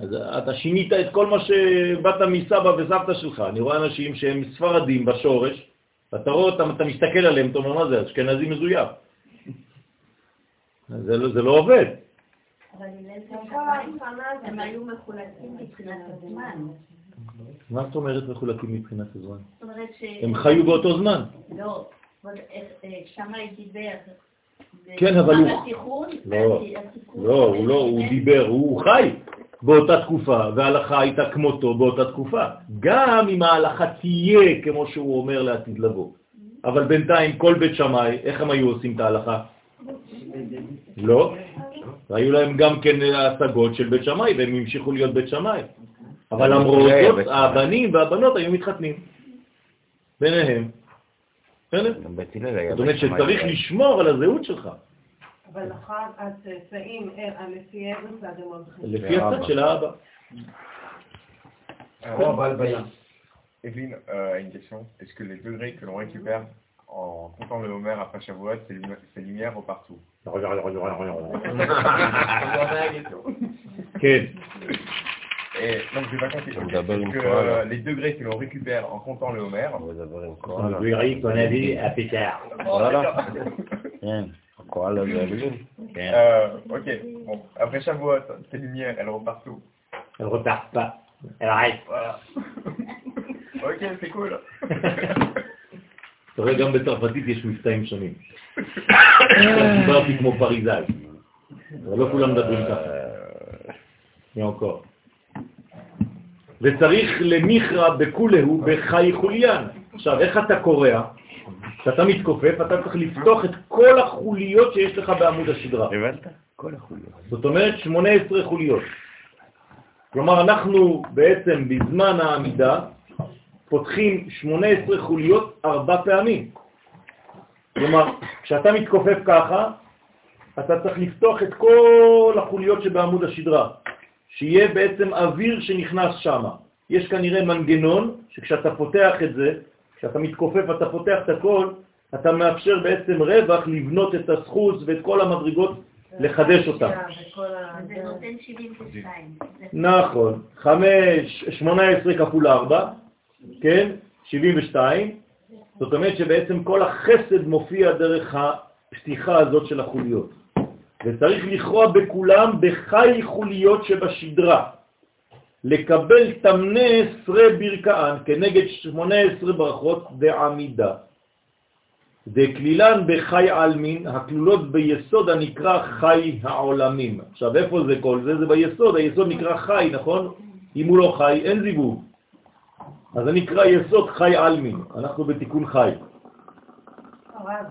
אז אתה שינית את כל מה שבאת מסבא וסבתא שלך. אני רואה אנשים שהם ספרדים בשורש, ואתה רואה אותם, אתה מסתכל עליהם, אתה אומר, מה זה, אשכנזי מזויף. זה לא, זה לא עובד. מה זאת אומרת מחולקים מבחינת הזמן? הם חיו באותו זמן. לא, אבל איך, אה, שמאי דיבר. כן, אבל לא, לא, הוא לא, הוא דיבר, הוא חי באותה תקופה, וההלכה הייתה כמותו באותה תקופה. גם אם ההלכה תהיה כמו שהוא אומר לעתיד לבוא. אבל בינתיים כל בית שמאי, איך הם היו עושים את ההלכה? לא. והיו להם גם כן השגות של בית שמאי, והם המשיכו להיות בית שמאי. אבל למרות זאת. הבנים והבנות היו מתחתנים ביניהם. זאת אומרת. שצריך לשמור על הזהות שלך. אבל נכון, הצאצאים, אה, לפי איזה צד הם הולכים? לפי הצד של האבא. או בעל בים. Evelyne euh, a une question. Est-ce que les degrés que l'on récupère en comptant le Homer après Shavuot, c'est lumi- c'est lumière au partout כן. Et donc j'ai pas compris. Ça me Ok, d'abord Est-ce une que fois, là. euh, les degrés que l'on récupère en comptant le Homer On va d'abord une qu'on chorale. a vu à Pétard. וואלה. כן, הקורל הזה הגלוי. כן. euh, Ok, bon. Après Shavuot, ces lumières, elles repartent où Elle repart pas. Elle reste. Voilà. ok, c'est cool. אתה רואה, גם בצרפתית יש מבטאים שונים. דיברתי כמו פריזאי, אבל לא כולם מדברים ככה. מאוקו. וצריך למיכרה בכולהו בחי חוליין. עכשיו, איך אתה קורא? כשאתה מתכופף, אתה צריך לפתוח את כל החוליות שיש לך בעמוד השדרה. הבנת? כל החוליות. זאת אומרת 18 חוליות. כלומר, אנחנו בעצם בזמן העמידה פותחים 18 חוליות ארבע פעמים. כלומר, כשאתה מתכופף ככה, אתה צריך לפתוח את כל החוליות שבעמוד השדרה, שיהיה בעצם אוויר שנכנס שם. יש כנראה מנגנון שכשאתה פותח את זה, כשאתה מתכופף ואתה פותח את הכל, אתה מאפשר בעצם רווח לבנות את הסחוס ואת כל המדרגות, לחדש אותם. ה- זה נותן 72. זה- נכון, 5, 18 כפול 4, כן, 72, זאת אומרת שבעצם כל החסד מופיע דרך הפתיחה הזאת של החוליות. וצריך לכרוע בכולם בחי חוליות שבשדרה, לקבל תמנה עשרה ברכאן כנגד 18 ברכות בעמידה. דקלילן בחי עלמין, הכלולות ביסוד הנקרא חי העולמים. עכשיו, איפה זה כל זה? זה ביסוד, היסוד נקרא חי, נכון? אם הוא לא חי, אין זיווג. אז זה נקרא יסוד חי עלמין, אנחנו בתיקון חי. הרב,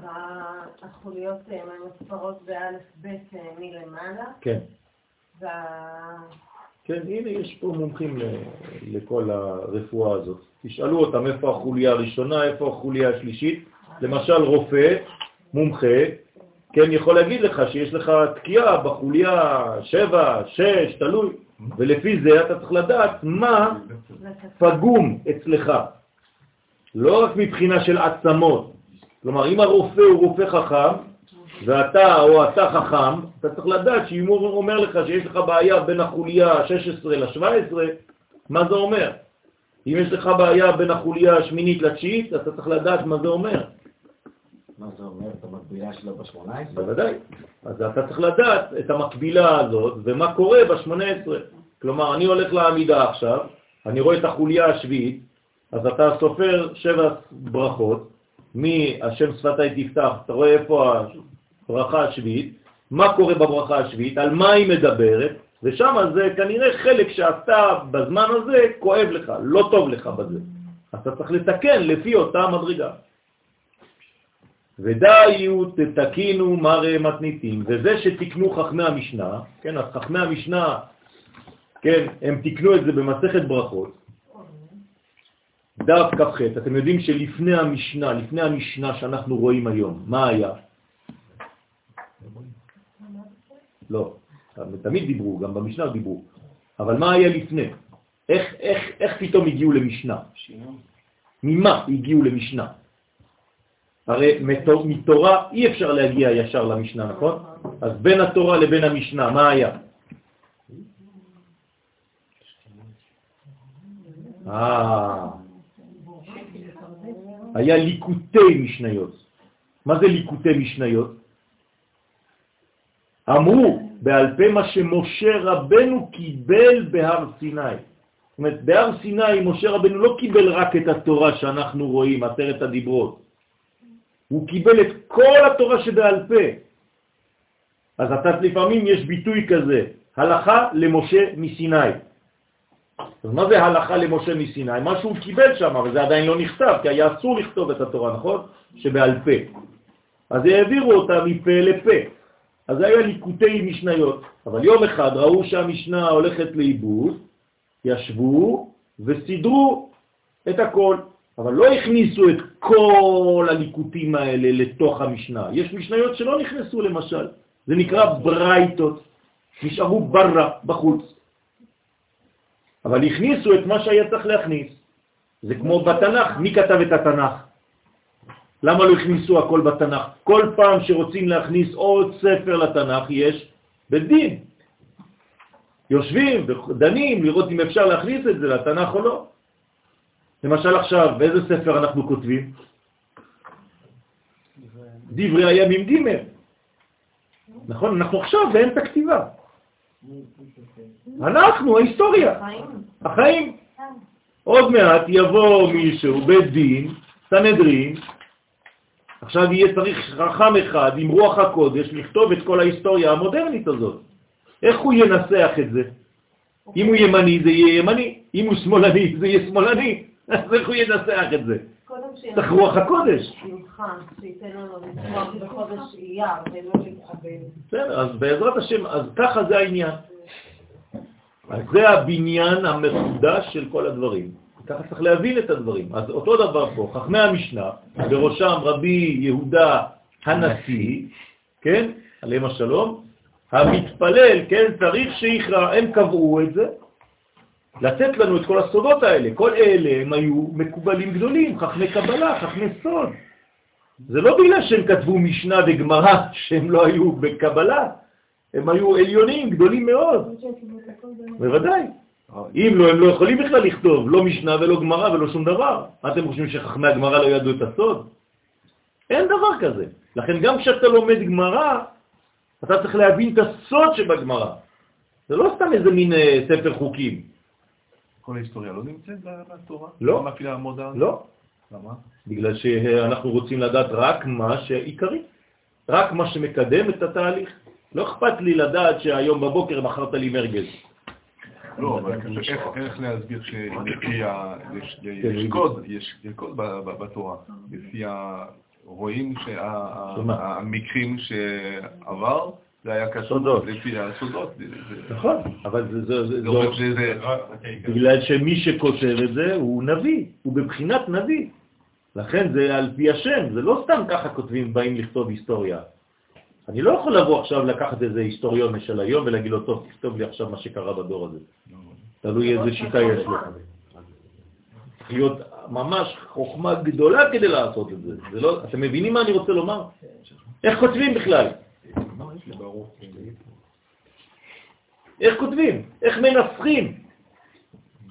החוליות אה, הן מספרות באלף בית אה, מלמעלה, כן. כן, הנה יש פה מומחים לכל הרפואה הזאת. תשאלו אותם איפה החוליה הראשונה, איפה החוליה השלישית. למשל רופא, מומחה, כן, יכול להגיד לך שיש לך תקיעה בחוליה 7, 6, תלוי, ולפי זה אתה צריך לדעת מה פגום אצלך. לא רק מבחינה של עצמות. כלומר, אם הרופא הוא רופא חכם, ואתה או אתה חכם, אתה צריך לדעת שאם הוא אומר לך שיש לך בעיה בין החוליה ה-16 ל-17, מה זה אומר? אם יש לך בעיה בין החוליה השמינית לתשיעית, אתה צריך לדעת מה זה אומר. מה זה אומר? את המקבילה שלו ב-18? בוודאי. אז אתה צריך לדעת את המקבילה הזאת ומה קורה ב-18. כלומר, אני הולך לעמידה עכשיו, אני רואה את החוליה השביעית, אז אתה סופר שבע ברכות, מהשם שפתי תפתח, אתה רואה איפה הברכה השביעית, מה קורה בברכה השביעית, על מה היא מדברת, ושם זה כנראה חלק שאתה בזמן הזה כואב לך, לא טוב לך בזה. אתה צריך לתקן לפי אותה מדרגה. ודאיו תתקינו מראה מתניתים, וזה שתקנו חכמי המשנה, כן, אז חכמי המשנה, כן, הם תקנו את זה במסכת ברכות, דף כ"ח, אתם יודעים שלפני המשנה, לפני המשנה שאנחנו רואים היום, מה היה? לא, תמיד דיברו, גם במשנה דיברו, אבל מה היה לפני? איך, איך, איך פתאום הגיעו למשנה? ממה הגיעו למשנה? הרי מתור, מתורה אי אפשר להגיע ישר למשנה, נכון? אז בין התורה לבין המשנה, מה היה? אה, היה ליקוטי משניות. מה זה ליקוטי משניות? אמרו בעל פה מה שמשה רבנו קיבל בהר סיני. זאת אומרת, בהר סיני משה רבנו לא קיבל רק את התורה שאנחנו רואים, עשרת הדיברות. הוא קיבל את כל התורה שבעל פה. אז אתה לפעמים יש ביטוי כזה, הלכה למשה מסיני. אז מה זה הלכה למשה מסיני? מה שהוא קיבל שם, אבל זה עדיין לא נכתב, כי היה אסור לכתוב את התורה, נכון? שבעל פה. אז העבירו אותה מפה לפה. אז היה ליקוטי משניות. אבל יום אחד ראו שהמשנה הולכת לאיבוד, ישבו וסידרו את הכל. אבל לא הכניסו את כל הליקוטים האלה לתוך המשנה. יש משניות שלא נכנסו למשל, זה נקרא ברייתות, נשארו ברra, בחוץ. אבל הכניסו את מה שהיה צריך להכניס. זה כמו בתנ"ך, מי כתב את התנ"ך? למה לא הכניסו הכל בתנ"ך? כל פעם שרוצים להכניס עוד ספר לתנ"ך יש בית דין. יושבים ודנים לראות אם אפשר להכניס את זה לתנ"ך או לא. למשל עכשיו, באיזה ספר אנחנו כותבים? דברי הימים ג' נכון? אנחנו עכשיו באמצע כתיבה. אנחנו, ההיסטוריה, החיים. עוד מעט יבוא מישהו, בית דין, סנהדרין, עכשיו יהיה צריך חכם אחד עם רוח הקודש לכתוב את כל ההיסטוריה המודרנית הזאת. איך הוא ינסח את זה? אם הוא ימני זה יהיה ימני, אם הוא שמאלני זה יהיה שמאלני, אז איך הוא ינסח את זה? צריך רוח הקודש. להתאבד. בסדר, אז בעזרת השם, אז ככה זה העניין. אז זה הבניין המחודש של כל הדברים. ככה צריך להבין את הדברים. אז אותו דבר פה, חכמי המשנה, בראשם רבי יהודה הנשיא, כן, עליהם השלום, המתפלל, כן, צריך שיכרע, הם קבעו את זה, לתת לנו את כל הסודות האלה. כל אלה הם היו מקובלים גדולים, חכמי קבלה, חכמי סוד. זה לא בגלל שהם כתבו משנה וגמרא שהם לא היו בקבלה, הם היו עליונים, גדולים מאוד. בוודאי. אם לא, הם לא יכולים בכלל לכתוב, לא משנה ולא גמרא ולא שום דבר. מה אתם חושבים שחכמי הגמרא לא ידעו את הסוד? אין דבר כזה. לכן גם כשאתה לומד גמרא, אתה צריך להבין את הסוד שבגמרא. זה לא סתם איזה מין אה, ספר חוקים. כל ההיסטוריה לא נמצאת בתורה? לא. אפילו המודרנית? לא, למה? בגלל שאנחנו רוצים לדעת רק מה שעיקרי, רק מה שמקדם את התהליך. לא אכפת לי לדעת שהיום בבוקר מכרת לי מרגז. לא, אבל איך- להסביר שלפי ה... יש- כן, קוד, בתורה, לפי. רואים? שהמקרים שעבר, זה היה קשור. לפי הסודות. נכון, אבל זה, שזה... בגלל שמי שכותב את זה הוא נביא, הוא בבחינת נביא. לכן זה על פי השם, זה לא סתם ככה כותבים, באים לכתוב היסטוריה. אני לא יכול לבוא עכשיו לקחת איזה היסטוריון של היום ולהגיד לו, טוב, תכתוב לי עכשיו מה שקרה בדור הזה. תלוי איזה שיטה יש לו. צריך להיות ממש חוכמה גדולה כדי לעשות את זה. זה לא, אתם מבינים מה אני רוצה לומר? איך כותבים בכלל? איך כותבים? איך מנסחים?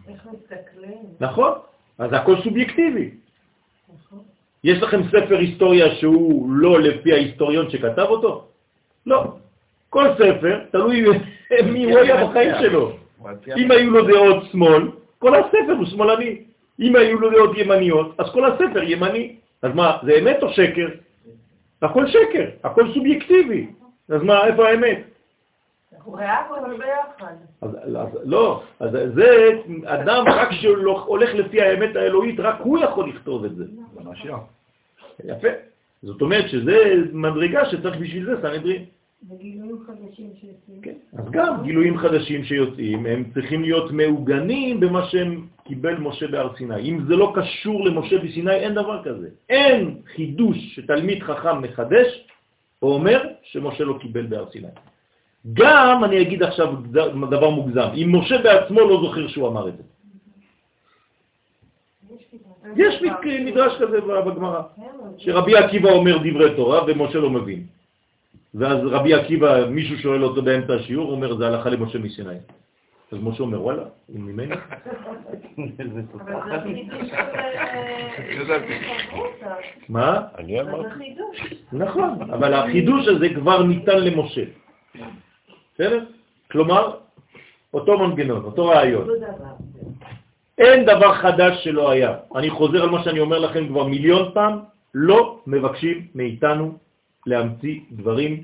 איך מסתכלים? נכון? אז הכל סובייקטיבי. יש לכם ספר היסטוריה שהוא לא לפי ההיסטוריון שכתב אותו? לא. כל ספר, תלוי מי הוא היה בחיים שלו. אם היו לו דעות שמאל, כל הספר הוא שמאלני. אם היו לו דעות ימניות, אז כל הספר ימני. אז מה, זה אמת או שקר? הכל שקר, הכל סובייקטיבי. אז מה, איפה האמת? ביחד. אז, אז לא, אז זה אדם רק שהולך לפי האמת האלוהית, רק הוא יכול לכתוב את זה. יפה. זאת אומרת שזה מדרגה שצריך בשביל זה סנהדרין. וגילויים חדשים שיוצאים. כן. אז גם גילויים חדשים שיוצאים, הם צריכים להיות מעוגנים במה שהם קיבל משה בהר סיני. אם זה לא קשור למשה בסיני, אין דבר כזה. אין חידוש שתלמיד חכם מחדש או אומר שמשה לא קיבל בהר סיני. גם, אני אגיד עכשיו דבר מוגזם, אם משה בעצמו לא זוכר שהוא אמר את זה. יש מדרש כזה בגמרא, שרבי עקיבא אומר דברי תורה ומשה לא מבין. ואז רבי עקיבא, מישהו שואל אותו באמצע השיעור, אומר, זה הלכה למשה מסיני. אז משה אומר, וואלה, הוא ממני. חברותא. מה? אני אבל אמרתי. נכון, אבל החידוש הזה כבר ניתן למשה. בסדר? כלומר, אותו מנגנון, אותו רעיון. אין דבר חדש שלא היה. אני חוזר על מה שאני אומר לכם כבר מיליון פעם, לא מבקשים מאיתנו להמציא דברים.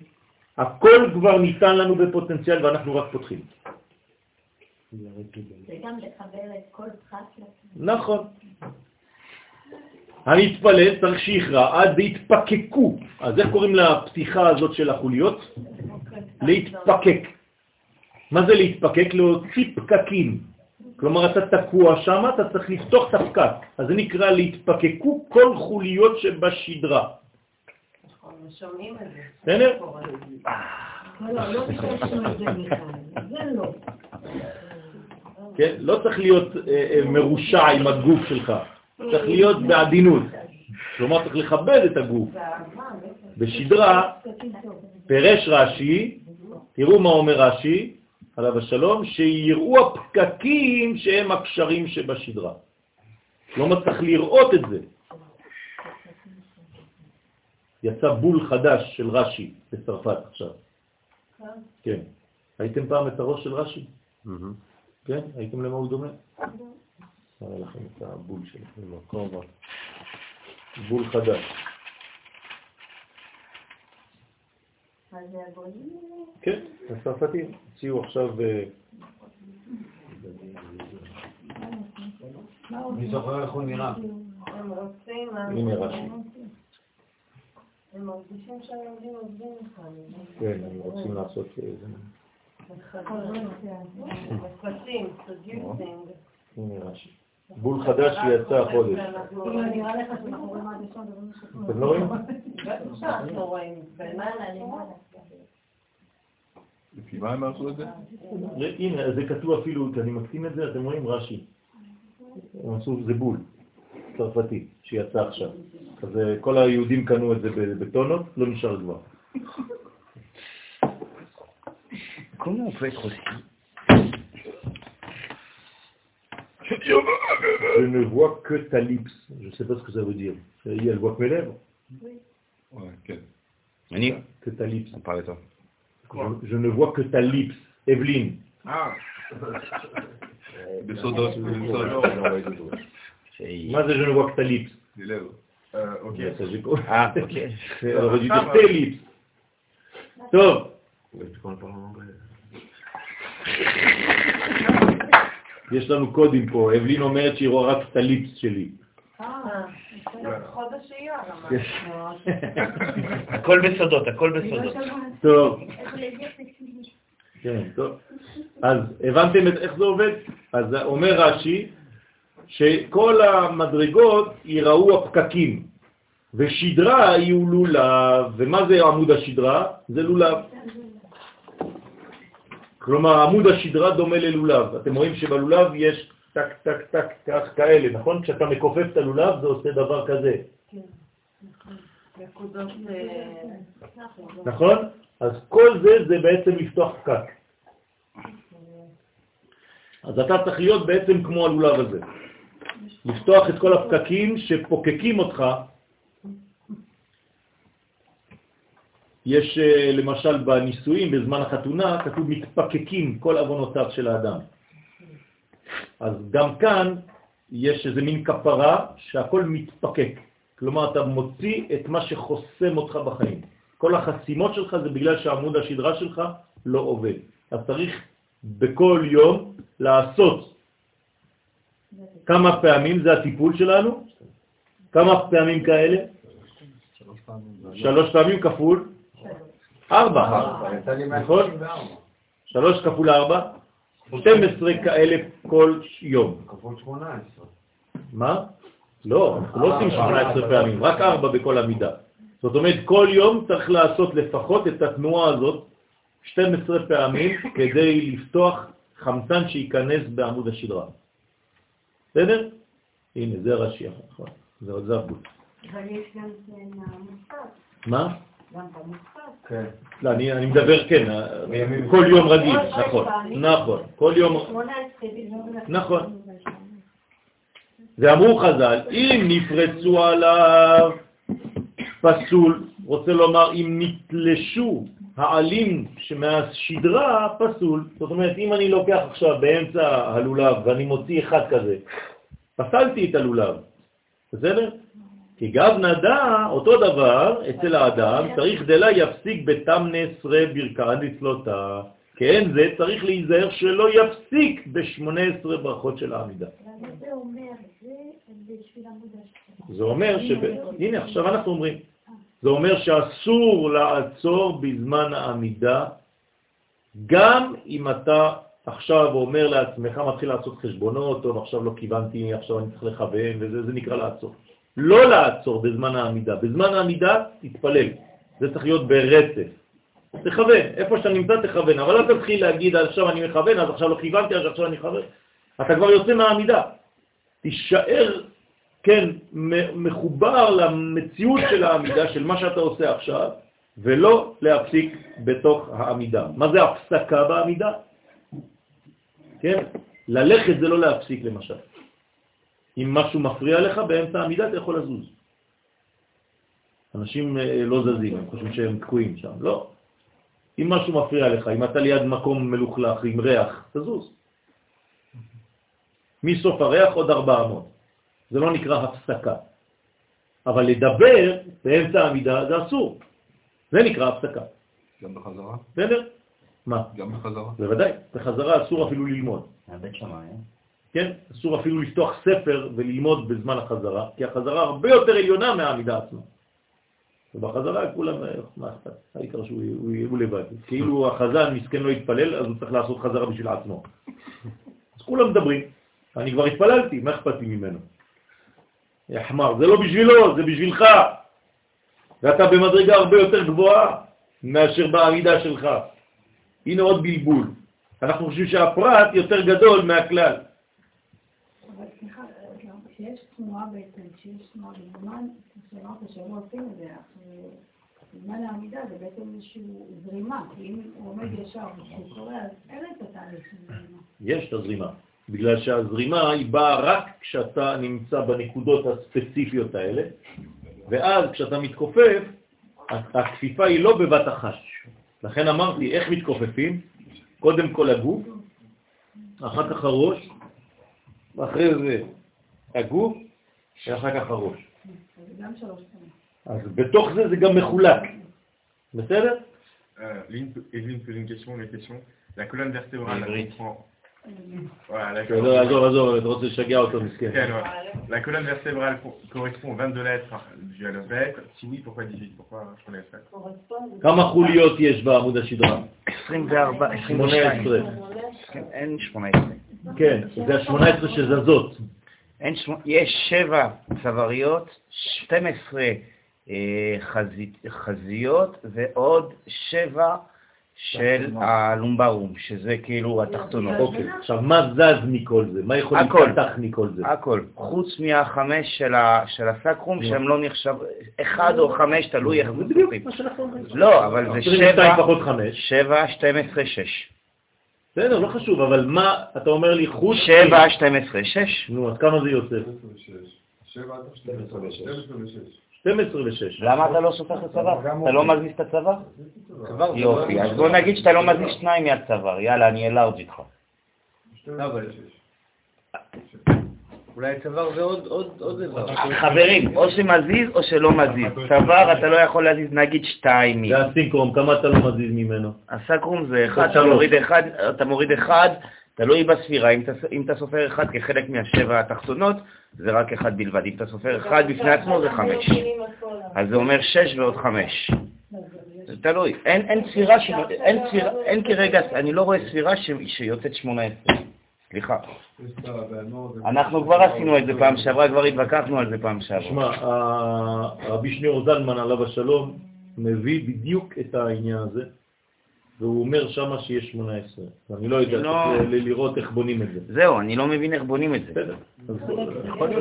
הכל כבר ניתן לנו בפוטנציאל ואנחנו רק פותחים. זה גם לקבל את כל. נכון. המתפלל צריך שיכרע עד והתפקקו. אז איך קוראים לפתיחה הזאת של החוליות? להתפקק. מה זה להתפקק? להוציא פקקים. כלומר, אתה תקוע שם, אתה צריך לפתוח את הפקק. אז זה נקרא להתפקקו כל חוליות שבשדרה. נכון, ושומעים את זה. בסדר? לא, לא, לא ביקשנו את זה בכלל. זה לא. כן? לא צריך להיות אה, אה, מרושע עם הגוף שלך, צריך להיות בעדינות. כלומר, צריך לכבד את הגוף. בשדרה פירש רש"י, תראו מה אומר רש"י, עליו השלום, שיראו הפקקים שהם הקשרים שבשדרה. כלומר, צריך לראות את זה. יצא בול חדש של רש"י בצרפת עכשיו. כן. הייתם פעם את הראש של רש"י? מהמם. כן? הייתם למה הוא דומה? נראה לכם את הבול שלו. בול חדש. כן, הצרפתים הציעו עכשיו... אה, מי זוכר איך הוא נראה? הם רוצים... הנה רש"י. הם מרגישים שהיהודים עובדים לפעמים. כן, הם רוצים לעשות... אה, זה. מפצים, סודיוסינג. הנה רש"י. בול חדש שיצא החודש. אתם לא רואים? לפי מה הם עשו את זה? הנה, זה כתוב אפילו, כשאני מקטין את זה, אתם רואים רש"י. הם עשו, זה בול, צרפתי, שיצא עכשיו. אז אה, כל היהודים קנו את זה בטונות, לא נשאר כבר. Comment on peut être aussi Je ne vois que ta lips. Je ne sais pas ce que ça veut dire. Elle voit que mes lèvres. Oui. Ouais, que... Que ta lips. On parlait toi. Je, ne vois que ta lips. Evelyne. Ah Le sodos. Moi, je ne vois que ta lips. Les lèvres. Ok. Ah, ok. Elle aurait dû dire tes lips. Stop. יש לנו קודים פה, אבלין אומרת שהיא רואה רק את הליפס שלי. אה. הכל בסודות, הכל בסודות. טוב. כן, טוב. אז הבנתם את איך זה עובד? אז אומר רש"י שכל המדרגות ייראו הפקקים, ושדרה יהיו לולב, ומה זה עמוד השדרה? זה לולב. כלומר, עמוד השדרה דומה ללולב. אתם רואים שבלולב יש טק, טק, טק, כך כאלה, נכון? כשאתה מכופף את הלולב זה עושה דבר כזה, נכון? אז כל זה זה בעצם לפתוח פקק. אז אתה צריך להיות בעצם כמו הלולב הזה. לפתוח את כל הפקקים שפוקקים אותך. יש אה, למשל בנישואים, בזמן החתונה, כתוב מתפקקים כל אבונותיו של האדם. אז גם כאן יש איזה מין כפרה שהכל מתפקק. כלומר, אתה מוציא את מה שחוסם אותך בחיים. כל החסימות שלך זה בגלל שעמוד השדרה שלך לא עובד. אז צריך בכל יום לעשות כמה פעמים, זה הטיפול שלנו, כמה פעמים כאלה? שלוש פעמים כפול ארבע, נכון? 134. שלוש כפול ארבע, 12 כאלה כל יום. כפול 18. מה? לא, אנחנו לא עושים 18 פעמים, רק 4 בכל עמידה. זאת אומרת, כל יום צריך לעשות לפחות את התנועה הזאת 12 פעמים כדי לפתוח חמצן שייכנס בעמוד השדרה. בסדר? הנה, זה רש"י, נכון. זה זה הגבול. אבל יש גם כן המוסף, מה? כן. לא, אני אני מדבר, כן, כל יום רגיל, נכון, נכון, כל יום, 18 בדיוק. נכון. ואמרו חז"ל, אם נפרצו עליו פסול, רוצה לומר אם נתלשו העלים שמהשדרה פסול. זאת אומרת, אם אני לוקח עכשיו באמצע הלולב ואני מוציא אחד כזה, פסלתי את הלולב, בסדר? כי גב נדע, אותו דבר, אצל האדם, צריך דלה יפסיק בתם נסרה ברכן לצלותה. כן, זה צריך להיזהר שלא יפסיק ב-18 ברכות של העמידה. זה אומר, ש... הנה, עכשיו אנחנו אומרים. זה אומר שאסור לעצור בזמן העמידה, גם אם אתה עכשיו אומר לעצמך, מתחיל לעשות חשבונות, טוב, עכשיו לא כיוונתי, עכשיו אני צריך לכוון, וזה זה נקרא לעצור. לא לעצור בזמן העמידה. בזמן העמידה, תתפלל. זה צריך להיות ברצף. תכוון, איפה שאתה נמצא תכוון, אבל אל תתחיל להגיד עכשיו אני מכוון, אז עכשיו לא כיוונתי, אז עכשיו אני מכוון. אתה כבר יוצא מהעמידה. תישאר, כן, מחובר למציאות של העמידה, של מה שאתה עושה עכשיו, ולא להפסיק בתוך העמידה. מה זה הפסקה בעמידה? כן? ללכת זה לא להפסיק למשל. אם משהו מפריע לך באמצע העמידה, אתה יכול לזוז. אנשים אה, לא זזים, הם חושבים שהם תקועים שם. לא. אם משהו מפריע לך, אם אתה ליד מקום מלוכלך עם ריח, תזוז. מסוף הריח עוד 400. זה לא נקרא הפסקה. אבל לדבר באמצע העמידה זה אסור. זה נקרא הפסקה. גם בחזרה? בסדר? מה? גם בחזרה? בוודאי, בחזרה אסור אפילו ללמוד. מהבית שמאי, אה? כן? אסור אפילו לפתוח ספר וללמוד בזמן החזרה, כי החזרה הרבה יותר עליונה מהעמידה עצמה. ובחזרה כולם, אה, מה אכפת? העיקר שהוא הוא, הוא לבד. כאילו החזן מסכן לא יתפלל, אז הוא צריך לעשות חזרה בשביל עצמו. אז כולם מדברים. אני כבר התפללתי, מה אכפת לי ממנו? יחמר, זה לא בשבילו, זה בשבילך. ואתה במדרגה הרבה יותר גבוהה מאשר בעמידה שלך. הנה עוד בלבול. אנחנו חושבים שהפרט יותר גדול מהכלל. סליחה, כשיש תנועה בעצם, כשיש תנועה בזמן, שאמרת שלא עושים את זה, אנחנו- בזמן העמידה זה בעצם איזושהי זרימה, כי אם הוא עומד ישר וכשהוא קורא, אז אין את התהליך של זרימה. יש את הזרימה, בגלל שהזרימה היא באה רק כשאתה נמצא בנקודות הספציפיות האלה, ואז כשאתה מתכופף, הכפיפה היא לא בבת אחת. לכן אמרתי, איך מתכופפים? קודם כל הגוף, אחר כך הראש, ואחרי זה הגוף, ואחר כך הראש. אז זה גם שלוש פעמים. אז בתוך זה זה גם מחולק, בסדר? Euh, Evelyne pose une question, la question. La colonne vertébrale, elle comprend... Voilà, la לא, colonne vertébrale co- correspond aux 22 lettres du alphabet. Si oui, pourquoi 18 Pourquoi je connais ça כמה חוליות יש בעמוד השדרה? 24, 22. 18. אין 18. כן, זה ה-18 שזזות. יש שבע צוואריות, 12 אה, חזיות ועוד שבע של הלומברום, שזה כאילו התחתונות. אוקיי, עכשיו מה זז מכל זה? מה יכול. להתפתח מכל זה? הכל, חוץ מהחמש של, הסקרום, שהם לא נחשב, אחד או חמש, תלוי איך זה בדיוק. מה שאנחנו אומרים. לא, אבל זה 22 שבע, פחות 5. שבע, 12, 6. בסדר, לא חשוב, אבל מה, אתה אומר לי חוץ... שבע, 12, 6. נו, אז כמה זה יוצא? 7 עד 12 ו-6. 12 ו-6. למה אתה לא סופר את הצוואר? אתה לא מזיז את הצוואר? יופי, אז בוא נגיד שאתה לא מזיז שניים מהצוואר, יאללה, אני אהיה לארג' איתך. אולי צוואר זה עוד- איבר. חברים, או שמזיז או שלא מזיז. צוואר אתה לא יכול להזיז נגיד שתיים. זה הסינקרום, כמה אתה לא מזיז ממנו? הסקרום זה אחד, אתה. מוריד אחד, תלוי בספירה, אם אתה, אם אתה סופר אחד כחלק מהשבע התחתונות, זה רק אחד בלבד, אם אתה סופר אחד בפני עצמו זה חמש. אז זה אומר שש ועוד חמש. זה תלוי, אין, אין ספירה, ש... אין, ספירה, אין כרגע, אני לא רואה ספירה ש... שיוצאת שמונה עשרה. סליחה. אנחנו כבר עשינו את זה פעם שעברה, כבר התווכחנו על זה פעם שעברה. שמע, רבי שניאור זלמן עליו השלום מביא בדיוק את העניין הזה, והוא אומר שמה שיש 18. ואני לא יודע, לא- לראות איך בונים את זה. זהו, אני לא מבין איך בונים את זה. בסדר.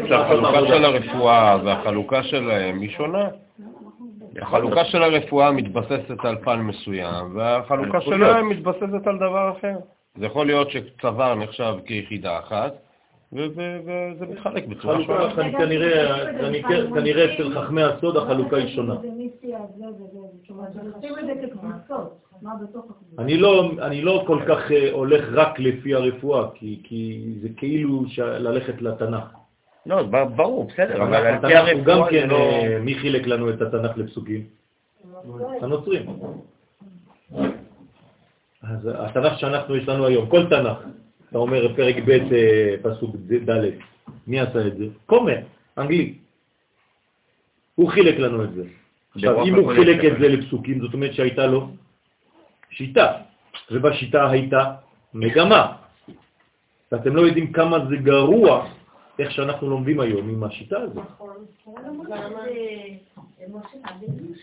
שהחלוקה של הרפואה והחלוקה שלהם היא שונה. החלוקה של הרפואה מתבססת על פן מסוים, והחלוקה שלהם מתבססת על דבר אחר. זה יכול להיות שצוואר נחשב כיחידה אחת, וזה מתחלק בצורה שונה. אני כנראה, אצל חכמי הסוד החלוקה היא שונה. אני לא, אני לא כל כך אה, הולך רק לפי הרפואה, כי, כי זה כאילו ללכת לתנ"ך. לא, ברור, בסדר, אבל על פי התנ"ך הוא גם הרפואה זה כן, לא... אה, מי חילק לנו את התנ"ך לפסוקים? הנוצרים. אז התנ"ך שאנחנו יש לנו היום, כל תנ"ך, אתה אומר פרק ב' אה, פסוק ד', מי עשה את זה? כומר, אנגלי. הוא חילק לנו את זה. עכשיו, אם הוא חילק את שלך. זה לפסוקים, זאת אומרת שהייתה לו שיטה, ובשיטה הייתה מגמה. ואתם לא יודעים כמה זה גרוע איך שאנחנו לומדים היום עם השיטה הזאת.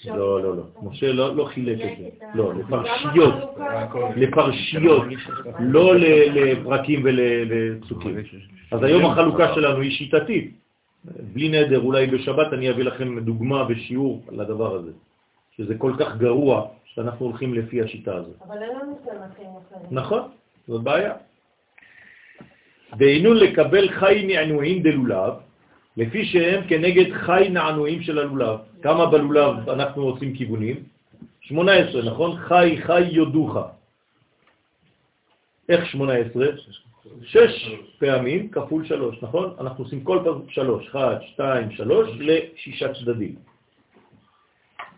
לא, לא, לא. משה לא, לא חילק את זה. לא, לפרשיות. לפרשיות, לא לפרקים ולפסוקים. אז היום החלוקה שלנו היא שיטתית. בלי נדר, אולי בשבת אני אביא לכם דוגמה ושיעור לדבר הזה, שזה כל כך גרוע שאנחנו הולכים לפי השיטה הזאת. אבל אין לנו תנ"כים אחרים. נכון, זאת בעיה. דהיינו לקבל חי נענועים דלולב, לפי שהם כנגד חי נענועים של הלולב. כמה בלולב אנחנו עושים כיוונים? 18, נכון? חי חי יודוך. איך 18? שש פעמים כפול שלוש, נכון? אנחנו עושים כל פעם שלוש, אחד, שתיים, שלוש, לשישה צדדים.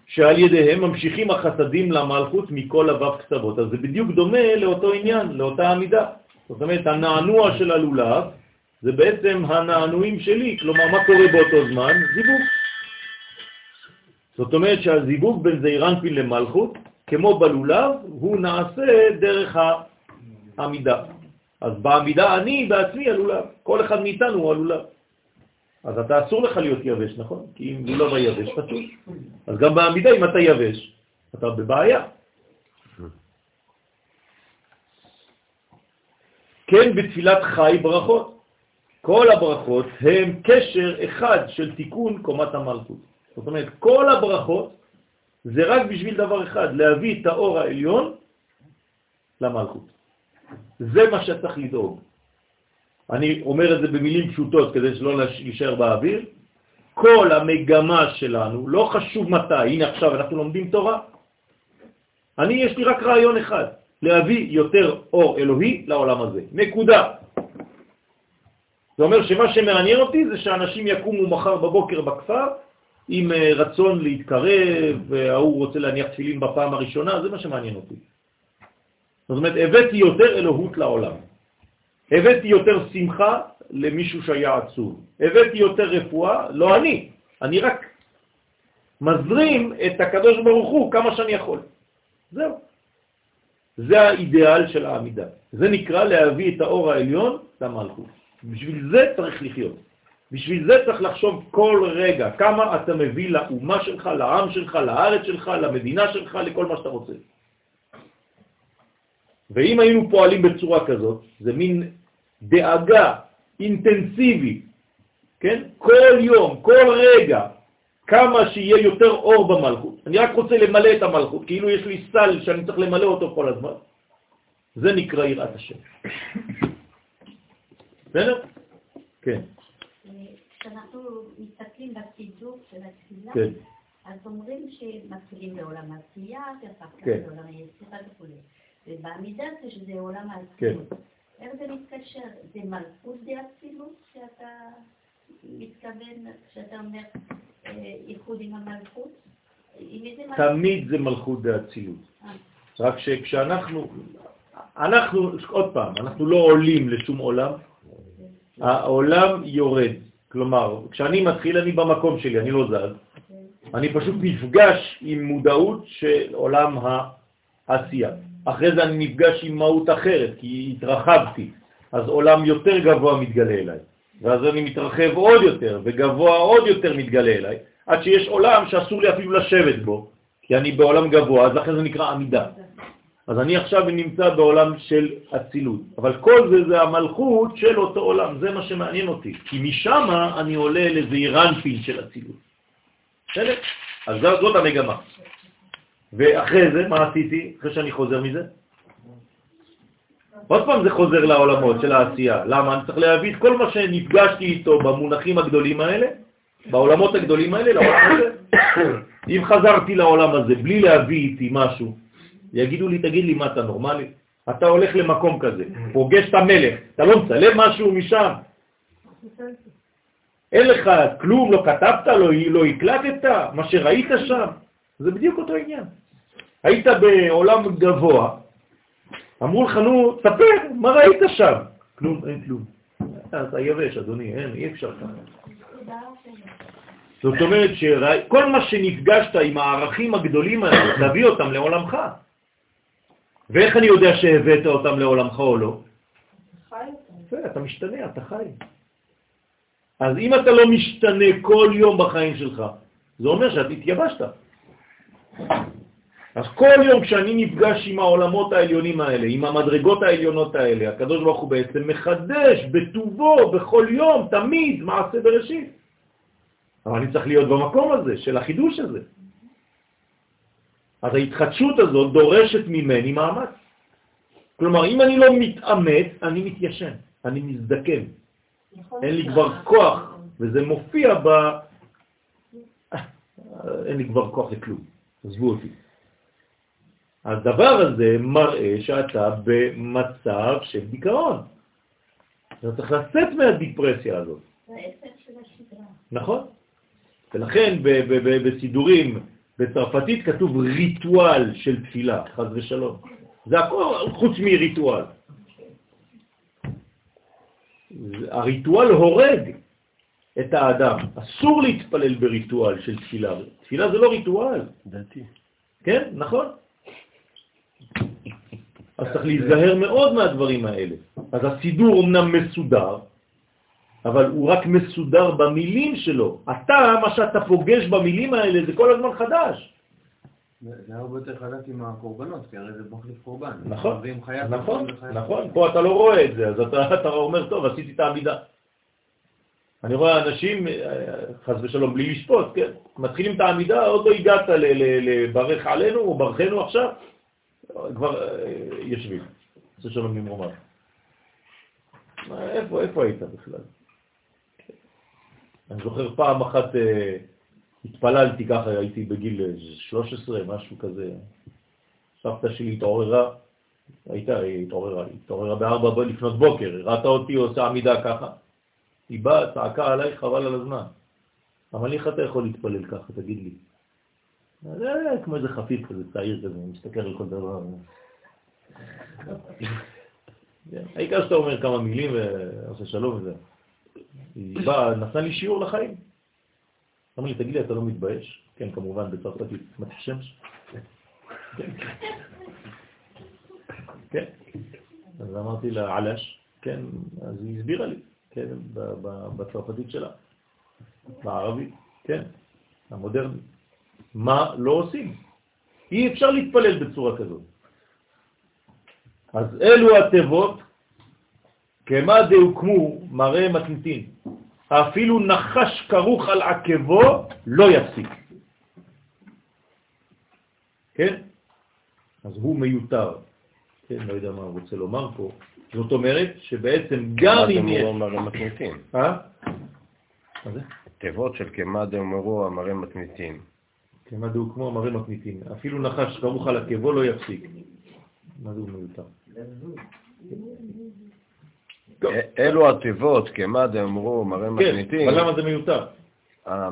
שעל ידיהם ממשיכים החסדים למלכות מכל לבב קצוות. אז זה בדיוק דומה לאותו עניין, לאותה עמידה. זאת אומרת, הנענוע של הלולב זה בעצם הנענועים שלי, כלומר, מה קורה באותו זמן? זיווג. זאת אומרת שהזיווג בין זעירנפין למלכות, כמו בלולב, הוא נעשה דרך העמידה. אז בעמידה אני בעצמי הלולב, כל אחד מאיתנו הוא הלולב. אז אתה אסור לך להיות יבש, נכון? כי אם לולב היבש, פשוט. אז גם בעמידה, אם אתה יבש, אתה בבעיה. כן בתפילת חי ברכות. כל הברכות הם קשר אחד של תיקון קומת המלכות. זאת אומרת, כל הברכות זה רק בשביל דבר אחד, להביא את האור העליון למלכות. זה מה שצריך לדאוג. אני אומר את זה במילים פשוטות כדי שלא להישאר באוויר. כל המגמה שלנו, לא חשוב מתי, הנה עכשיו אנחנו לומדים תורה, אני יש לי רק רעיון אחד, להביא יותר אור אלוהי לעולם הזה. נקודה. זה אומר שמה שמעניין אותי זה שאנשים יקומו מחר בבוקר בכפר עם אה, רצון להתקרב, וההוא רוצה להניח תפילין בפעם הראשונה, זה מה שמעניין אותי. זאת אומרת, הבאתי יותר אלוהות לעולם. הבאתי יותר שמחה למישהו שהיה עצוב. הבאתי יותר רפואה, לא אני, אני רק מזרים את הקדוש ברוך הוא כמה שאני יכול. זהו. זה האידיאל של העמידה. זה נקרא להביא את האור העליון למלכות. בשביל זה צריך לחיות. בשביל זה צריך לחשוב כל רגע כמה אתה מביא לאומה שלך, לעם שלך, לארץ שלך, למדינה שלך, לכל מה שאתה רוצה. ואם היינו פועלים בצורה כזאת, זה מין דאגה אינטנסיבית, כן? כל יום, כל רגע, כמה שיהיה יותר אור במלכות. אני רק רוצה למלא את המלכות, כאילו יש לי סל שאני צריך למלא אותו כל הזמן. זה נקרא יראת השם. בסדר? כן. כשאנחנו מסתכלים בסידור של התפילה, כן. אז אומרים שמתחילים בעולם העשייה, ואחר כך כן. בעולם היצירה וכו'. ובעמידה זה שזה עולם כן. האצילות. איך זה מתקשר? זה מלכות דאצילות שאתה מתכוון, כשאתה אומר איחוד עם המלכות? תמיד זה מלכות דאצילות. אה, רק שכשאנחנו, אנחנו, עוד פעם, אנחנו לא עולים לשום עולם, העולם יורד. כלומר, כשאני מתחיל אני במקום שלי, אני לא זז. אני פשוט נפגש עם מודעות של עולם העשייה. אחרי זה אני נפגש עם מהות אחרת, כי התרחבתי, אז עולם יותר גבוה מתגלה אליי. ואז אני מתרחב עוד יותר, וגבוה עוד יותר מתגלה אליי, עד שיש עולם שאסור לי אפילו לשבת בו, כי אני בעולם גבוה, אז לכן זה נקרא עמידה. אז אני עכשיו נמצא בעולם של אצילות, אבל כל זה זה המלכות של אותו עולם, זה מה שמעניין אותי, כי משם אני עולה לזעירנפין של אצילות. בסדר? אז זאת המגמה. ואחרי זה, מה עשיתי? אחרי שאני חוזר מזה? עוד פעם זה חוזר לעולמות של העשייה. למה? אני צריך להביא את כל מה שנפגשתי איתו במונחים הגדולים האלה, בעולמות הגדולים האלה, לעולם הזה. אם חזרתי לעולם הזה בלי להביא איתי משהו, יגידו לי, תגיד לי, מה אתה נורמלי? אתה הולך למקום כזה, פוגש את המלך, אתה לא מצלם משהו משם? אין לך כלום, לא כתבת, לא, לא הקלטת, מה שראית שם, זה בדיוק אותו עניין. היית בעולם גבוה, אמרו לך, נו, ספר, מה ראית שם? כלום, אין כלום. אתה יבש, אדוני, אין, אי אפשר ככה. זאת אומרת שכל מה שנפגשת עם הערכים הגדולים האלה, תביא אותם לעולמך. ואיך אני יודע שהבאת אותם לעולמך או לא? אתה משתנה, אתה חי. אז אם אתה לא משתנה כל יום בחיים שלך, זה אומר שאת התייבשת. אז כל יום כשאני נפגש עם העולמות העליונים האלה, עם המדרגות העליונות האלה, הקדוש ברוך הוא בעצם מחדש בטובו בכל יום, תמיד, מעשה בראשית. אבל אני צריך להיות במקום הזה, של החידוש הזה. אז ההתחדשות הזאת דורשת ממני מאמץ. כלומר, אם אני לא מתאמץ, אני מתיישן, אני מזדקן. אין לי כבר כוח, וזה מופיע ב... אין לי כבר כוח לכלום, עזבו אותי. הדבר הזה מראה שאתה במצב של דיכאון. אתה צריך לצאת מהדיפרסיה הזאת. נכון? ולכן בסידורים בצרפתית כתוב ריטואל של תפילה, חז ושלום. זה הכל חוץ מריטואל. הריטואל הורג את האדם. אסור להתפלל בריטואל של תפילה. תפילה זה לא ריטואל. דתי. כן, נכון. אז צריך להיזהר מאוד מהדברים האלה. אז הסידור אמנם מסודר, אבל הוא רק מסודר במילים שלו. אתה, מה שאתה פוגש במילים האלה זה כל הזמן חדש. זה הרבה יותר חזק עם הקורבנות, כי הרי זה מחליף קורבן. נכון, נכון, נכון. פה אתה לא רואה את זה, אז אתה, אתה אומר, טוב, עשיתי את העמידה. אני רואה אנשים, חס ושלום, בלי לשפוט, כן? מתחילים את העמידה, עוד לא הגעת לברך עלינו או ברכנו עכשיו, כבר אה, יושבים. חס ושלום ממרומיו. מה, איפה, איפה היית בכלל? אני זוכר פעם אחת אה, התפללתי ככה, הייתי בגיל אה, 13, משהו כזה. סבתא שלי התעוררה, הייתה, היא התעוררה, היא התעוררה בארבע לפנות בוקר, ראתה אותי עושה עמידה ככה. היא באה, צעקה עליי, חבל על הזמן. לי, איך אתה יכול להתפלל ככה, תגיד לי? זה כמו איזה חפיף כזה, צעיר כזה, מסתכל על כל דבר. כן, העיקר שאתה אומר כמה מילים ועושה שלום וזה. היא באה, נתנה לי שיעור לחיים. אמר לי, תגיד לי, אתה לא מתבייש? כן, כמובן, בצרפתית, מתחשמש. כן. כן. אז אמרתי לה, עלש, כן, אז היא הסבירה לי, כן, בצרפתית שלה, בערבית, כן, המודרני. מה לא עושים? אי אפשר להתפלל בצורה כזאת. אז אלו התיבות, כמה דהוקמו מראה מתניתין. אפילו נחש כרוך על עקבו לא יפסיק. כן? אז הוא מיותר. כן, לא יודע מה הוא רוצה לומר פה. זאת אומרת שבעצם גם אם יש... אמרו מתמיתים. אה? מה זה? תיבות של כמה דאמרו אמרי מתמיתים. כמה דהו כמו אמרי מתניתין. אפילו נחש כרוך על עקבו לא יפסיק. מה זה הוא מיותר? אלו התיבות, כמה דאמרו אמרי כן, מתמיתים. אבל למה זה מיותר? אה,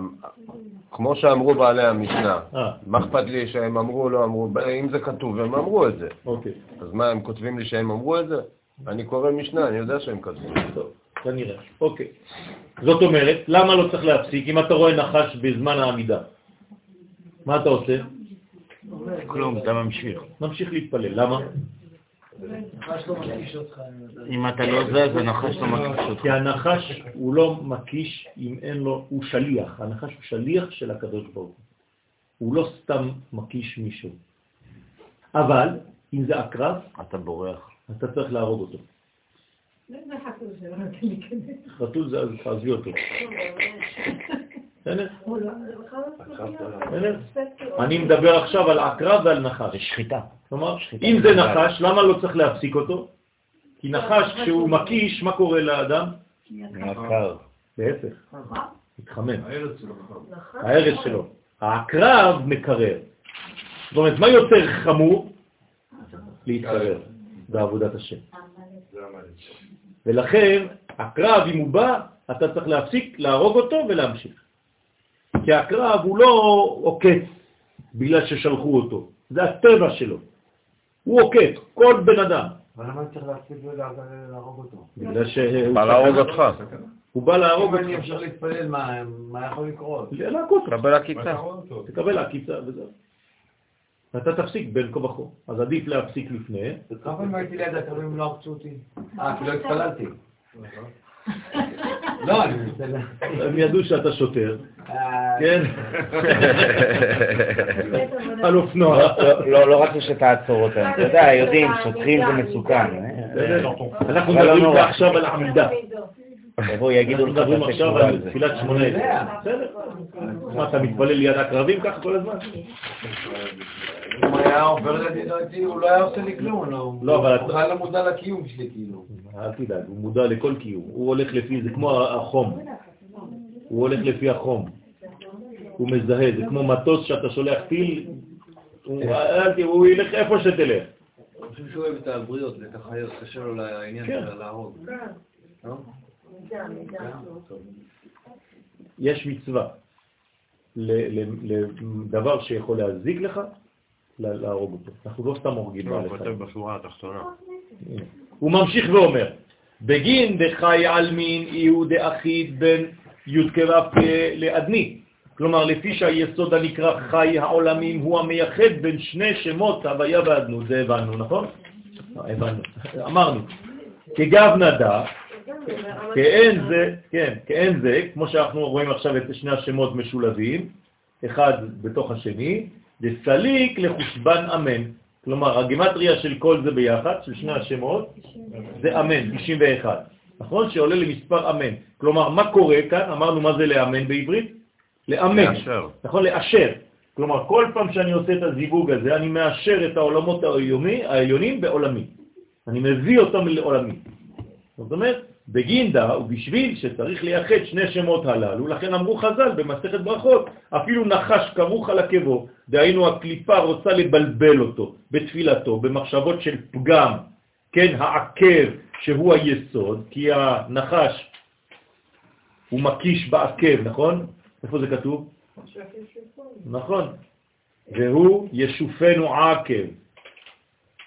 כמו שאמרו בעלי המשנה, אה, מה אכפת לי שהם אמרו או לא אמרו, אם זה כתוב הם אמרו את זה. אוקיי. אז מה, הם כותבים לי שהם אמרו את זה? אני קורא משנה, אני יודע שהם כתבו. טוב, כנראה. אוקיי. זאת אומרת, למה לא צריך להפסיק? אם אתה רואה נחש בזמן העמידה, מה אתה עושה? כלום, אתה ממשיך. ממשיך להתפלל. למה? אם אתה לא זז, הנחש לא מקיש אותך. כי הנחש הוא לא מקיש אם אין לו, הוא שליח. הנחש הוא שליח של הקדוש ברוך הוא. הוא לא סתם מקיש מישהו. אבל, אם זה עקרב, אתה בורח. אתה צריך להרוג אותו. זה חתול שלא נותן להיכנס. חתול זה, אז תעזבי אותו. לא- בסדר? אני מדבר עכשיו על עקרב ועל נחש. זה שחיטה. כלומר, אם זה נחש, למה לא צריך להפסיק אותו? כי נחש, כשהוא מקיש, מה קורה לאדם? נהיה קר. להפך, מתחמם. הארץ שלו. העקרב מקרר. זאת אומרת, מה יותר חמור? להתקרר בעבודת השם. זה המעלה. ולכן, הקרב, אם הוא בא, אתה צריך להפסיק, להרוג אותו ולהמשיך. כי הקרב הוא לא עוקץ בגלל ששלחו אותו, זה הטבע שלו. הוא עוקץ, כל בן אדם. אבל למה צריך להפסיק להרוג אותו? בגלל שהוא בא להרוג אותך. הוא בא להרוג אם אני אותך. אפשר להתפלל, מה מה יכול לקרות? להכות אותך. קבל עקיצה. תקבל עקיצה וזהו. אתה תפסיק בין כה וכה. אז עדיף להפסיק לפני. כמה פעמים הייתי ליד הקרבים לא עקצו אותי? אה, כי לא התפללתי. לא, אני מנסה ל... הם ידעו שאתה שוטר, אה, כן? על אופנוע. לא- לא רצו שתעצור אותם. אתה יודע, יודעים, שוטרים זה מסוכן. בסדר? אנחנו לא מדברים. עכשיו על עמידה. יבואו, יגידו לך תעשה עכשיו על. תפילת שמונה. בסדר. מה, אתה מתפלל ליד הקרבים ככה כל הזמן? אם היה עובר לידי דעתי, הוא לא היה עושה לי כלום. לא- לא, אבל- הוא בכלל לא מודע לקיום שלי, כאילו. אל תדאג, הוא מודע לכל קיום. הוא הולך לפי, זה כמו החום. הוא הולך לפי החום. הוא מזהה, זה כמו מטוס שאתה שולח טיל, הוא הוא ילך איפה שתלך. אני חושב שהוא אוהב את הבריות ואת החיות, קשה לו לעניין כן. של להרוג. לא? יש מצווה לדבר שיכול להזיק לך, לה- להרוג אותו. אנחנו לא סתם הורגים לא, הוא חיים. כותב בשורה התחתונה. הוא ממשיך ואומר, בגין דחי עלמין יהיו דאחיד בין י"ק ו"ק לאדני. כלומר, לפי שהיסוד הנקרא חי העולמים הוא המייחד בין שני שמות הוויה ואדנות, זה הבנו, נכון? הבנו, אמרנו. כגב נדע, כאין זה, כן, כאין זה, כמו שאנחנו רואים עכשיו את שני השמות משולבים, אחד בתוך השני, דסליק לחושבן אמן. כלומר, הגימטריה של כל זה ביחד, של שני השמות, זה אמן, 91. נכון? שעולה למספר אמן. כלומר, מה קורה כאן? אמרנו מה זה לאמן בעברית? לאמן. לאשר. נכון? לאשר. כלומר, כל פעם שאני עושה את הזיווג הזה, אני מאשר את העולמות העליוני- העליונים בעולמי. אני מביא אותם לעולמי. זאת אומרת, בגינדה ובשביל שצריך לייחד שני שמות הללו, לכן אמרו חז"ל במסכת ברכות, אפילו נחש כרוך על עקבו, דהיינו הקליפה רוצה לבלבל אותו בתפילתו, במחשבות של פגם, כן, העקב שהוא היסוד, כי הנחש הוא מקיש בעקב, נכון? איפה זה כתוב? נכון. והוא ישופנו עקב,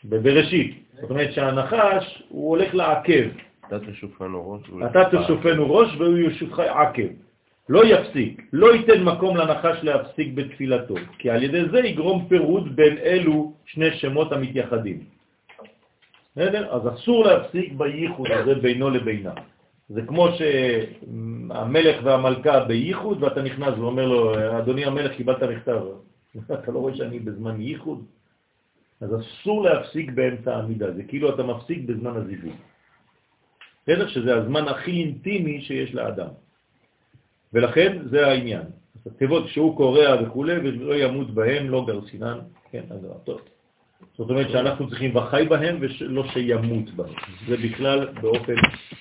בבראשית. זאת אומרת שהנחש הוא הולך לעקב. אתה תשופנו ראש. והוא אתה. תשופנו ראש והוא ישופך עקב. לא יפסיק, לא ייתן מקום לנחש להפסיק בתפילתו, כי על ידי זה יגרום פירוד בין אלו שני שמות המתייחדים. בסדר? אז אסור להפסיק בייחוד הזה בינו לבינה. זה כמו שהמלך והמלכה בייחוד ואתה נכנס ואומר לו, אדוני המלך, קיבלת מכתב. אתה לא רואה שאני בזמן ייחוד? אז אסור להפסיק באמצע העמידה, זה כאילו אתה מפסיק בזמן הזיווג. בסדר? שזה הזמן הכי אינטימי שיש לאדם. ולכן זה העניין. אז התיבות שהוא קורא וכו' ולא ימות בהם, לא גרסינן, כן, הגרע, טוב. זאת אומרת שאנחנו צריכים וחי בהם ולא שימות בהם. זה בכלל באופן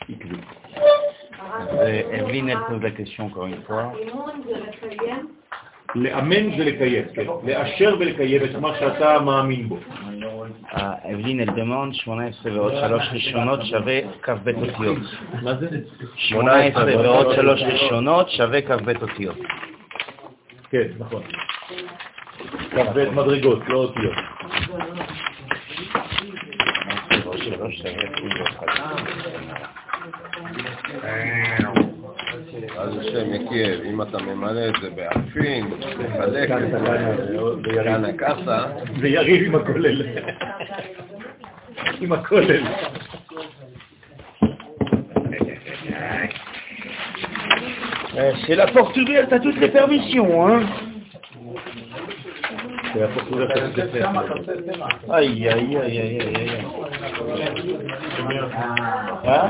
עקבי. Question encore une fois. האימון זה לקיים, לאמן זה לקיים, כן. לאשר ולקיים את מה שאתה מאמין בו. Elle demande 18 ועוד שלוש ראשונות שווה כ"ב אותיות. מה זה? 18 ועוד שלוש ראשונות שווה כ"ב אותיות. כן, נכון. כ"ב מדרגות, לא אותיות. ועוד שלוש שווה אז השם יקייב, אם אתה ממלא את זה באלפין, מחלק את זה כאן הקאסה, זה יריב עם הכולל. עם הכולל. Euh, C'est la Portugaise, t'as toutes les permissions, hein זה יהפוך להיות הספר. Aïe, aïe, aïe, aïe, aïe, aïe. Hein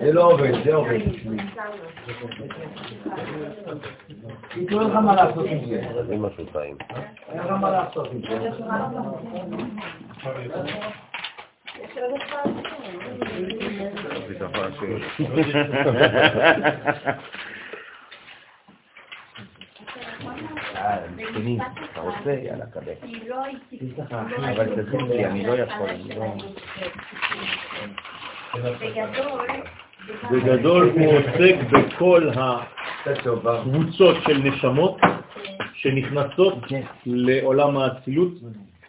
זה לא עובד, זה עובד. ייתנו לך מה לעשות עם זה. זה משהו טעים. אין לך מה לעשות עם זה. ביטחון של... אה, מסכנים, אתה רוצה? יאללה, קבל. לא. אבל תזין לי, אני לא יכול, אני לא... בגדול, הוא עוסק בכל הקבוצות של נשמות שנכנסות לעולם האצילות,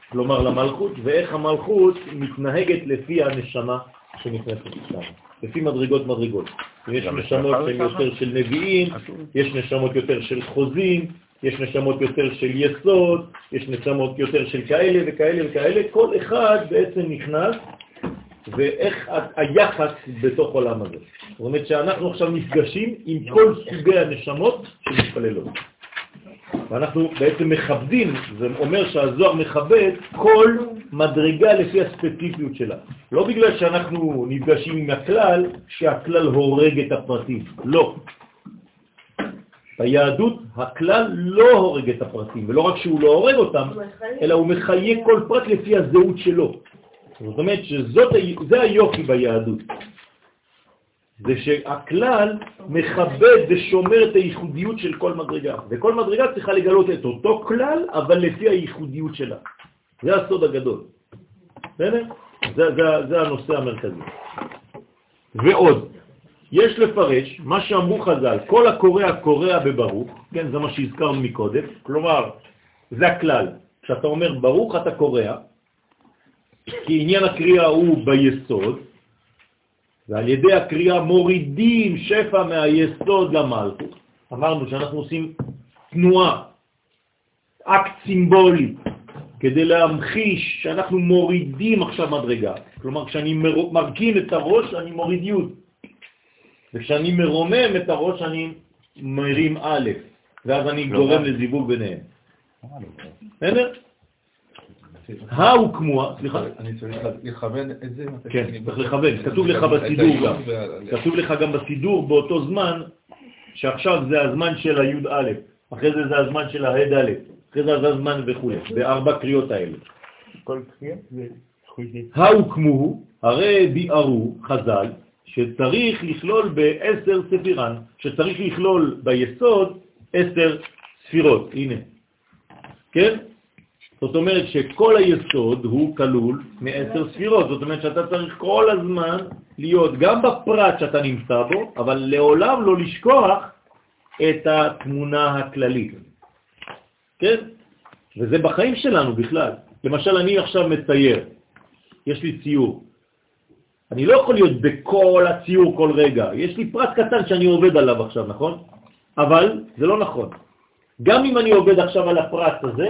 כלומר למלכות, ואיך המלכות מתנהגת לפי הנשמה שנכנסת שם, לפי מדרגות מדרגות. יש נשמות שהן? יותר של נביאים, יש נשמות יותר של חוזים, יש נשמות יותר של יסוד, יש נשמות יותר של כאלה וכאלה וכאלה, כל אחד בעצם נכנס ואיך היחס בתוך עולם הזה. זאת אומרת שאנחנו עכשיו נפגשים עם כל סוגי הנשמות שמתפללות. ואנחנו בעצם מכבדים, זה אומר שהזוהר מכבד כל מדרגה לפי הספציפיות שלה. לא בגלל שאנחנו נפגשים עם הכלל, שהכלל הורג את הפרטים. לא. ביהדות הכלל לא הורג את הפרטים, ולא רק שהוא לא הורג אותם, אלא הוא מחיה כל פרט לפי הזהות שלו. זאת אומרת שזה היופי ביהדות. זה שהכלל מכבד ושומר את הייחודיות של כל מדרגה, וכל מדרגה צריכה לגלות את אותו כלל, אבל לפי הייחודיות שלה. זה הסוד הגדול. בסדר? זה, זה, זה הנושא המרכזי. ועוד, יש לפרש מה שאמרו חז"ל, כל הקורא הקורא בברוך, כן, זה מה שהזכרנו מקודם, כלומר, זה הכלל. כשאתה אומר ברוך אתה קורא, כי עניין הקריאה הוא ביסוד, ועל ידי הקריאה מורידים שפע מהיסוד למלכות. אמרנו שאנחנו עושים תנועה, אקט סימבולי, כדי להמחיש שאנחנו מורידים עכשיו מדרגה. כלומר, כשאני מרכין את הראש, אני מוריד י', וכשאני מרומם את הראש, אני מרים א', ואז אני גורם לזיווג ביניהם. בסדר? ההוקמוה, סליחה? אני צריך לכוון את זה? כן, צריך לכוון, כתוב לך בסידור גם. כתוב לך גם בסידור באותו זמן, שעכשיו זה הזמן של הי"א, אחרי זה זה הזמן של הה"א, אחרי זה זה הזמן וכו', בארבע קריאות האלה. כל קריאה זה... ההוקמו, הרי ביארו חז"ל, שצריך לכלול בעשר ספירן, שצריך לכלול ביסוד עשר ספירות, הנה, כן? זאת אומרת שכל היסוד הוא כלול מעשר ספירות, זאת אומרת שאתה צריך כל הזמן להיות גם בפרט שאתה נמצא בו, אבל לעולם לא לשכוח את התמונה הכללית. כן? וזה בחיים שלנו בכלל. למשל, אני עכשיו מצייר, יש לי ציור. אני לא יכול להיות בכל הציור כל רגע. יש לי פרט קטן שאני עובד עליו עכשיו, נכון? אבל זה לא נכון. גם אם אני עובד עכשיו על הפרט הזה,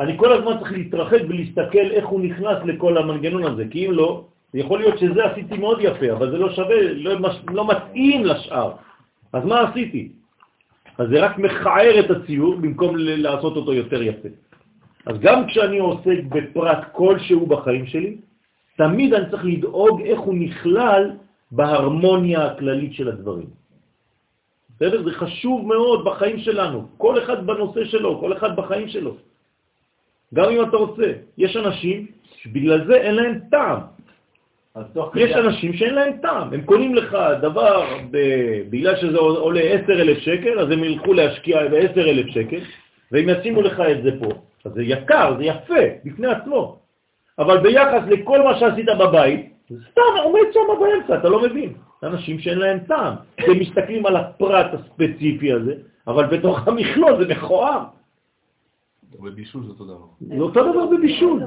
אני כל הזמן צריך להתרחק ולהסתכל איך הוא נכנס לכל המנגנון הזה, כי אם לא, יכול להיות שזה עשיתי מאוד יפה, אבל זה לא שווה, לא, לא מתאים לשאר. אז מה עשיתי? אז זה רק מכער את הציור במקום לעשות אותו יותר יפה. אז גם כשאני עוסק בפרט כלשהו בחיים שלי, תמיד אני צריך לדאוג איך הוא נכלל בהרמוניה הכללית של הדברים. בסדר? זה חשוב מאוד בחיים שלנו, כל אחד בנושא שלו, כל אחד בחיים שלו. גם אם אתה רוצה. יש אנשים שבגלל זה אין להם טעם. יש אנשים שאין להם טעם, הם קונים לך דבר ב... בגלל שזה עולה 10,000 שקל, אז הם ילכו להשקיע ב-10,000 שקל, והם ישימו לך את זה פה. אז זה יקר, זה יפה, בפני עצמו. אבל ביחס לכל מה שעשית בבית, סתם עומד שם באמצע, אתה לא מבין. אנשים שאין להם טעם. הם מסתכלים על הפרט הספציפי הזה, אבל בתוך המכלול זה מכוער. בבישול זה אותו דבר. זה אותו דבר בבישול.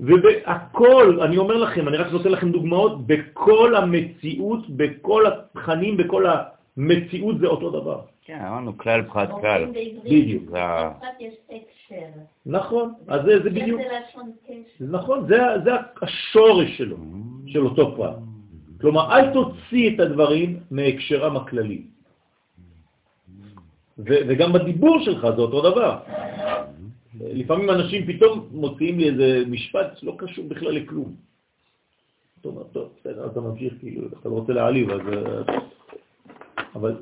ובהכל, אני אומר לכם, אני רק נותן לכם דוגמאות, בכל המציאות, בכל התכנים, בכל המציאות זה אותו דבר. כן, אמרנו כלל פחת כלל. בדיוק. בפרט יש הקשר. נכון, אז זה בדיוק. נכון, זה השורש שלו, של אותו פרט. כלומר, אל תוציא את הדברים מהקשרם הכללי. וגם בדיבור שלך זה אותו דבר. לפעמים אנשים פתאום מוציאים לי איזה משפט לא קשור בכלל לכלום. אתה אומר, טוב, בסדר, אתה ממשיך, כאילו, אתה לא רוצה להעליב, אז... אה, אבל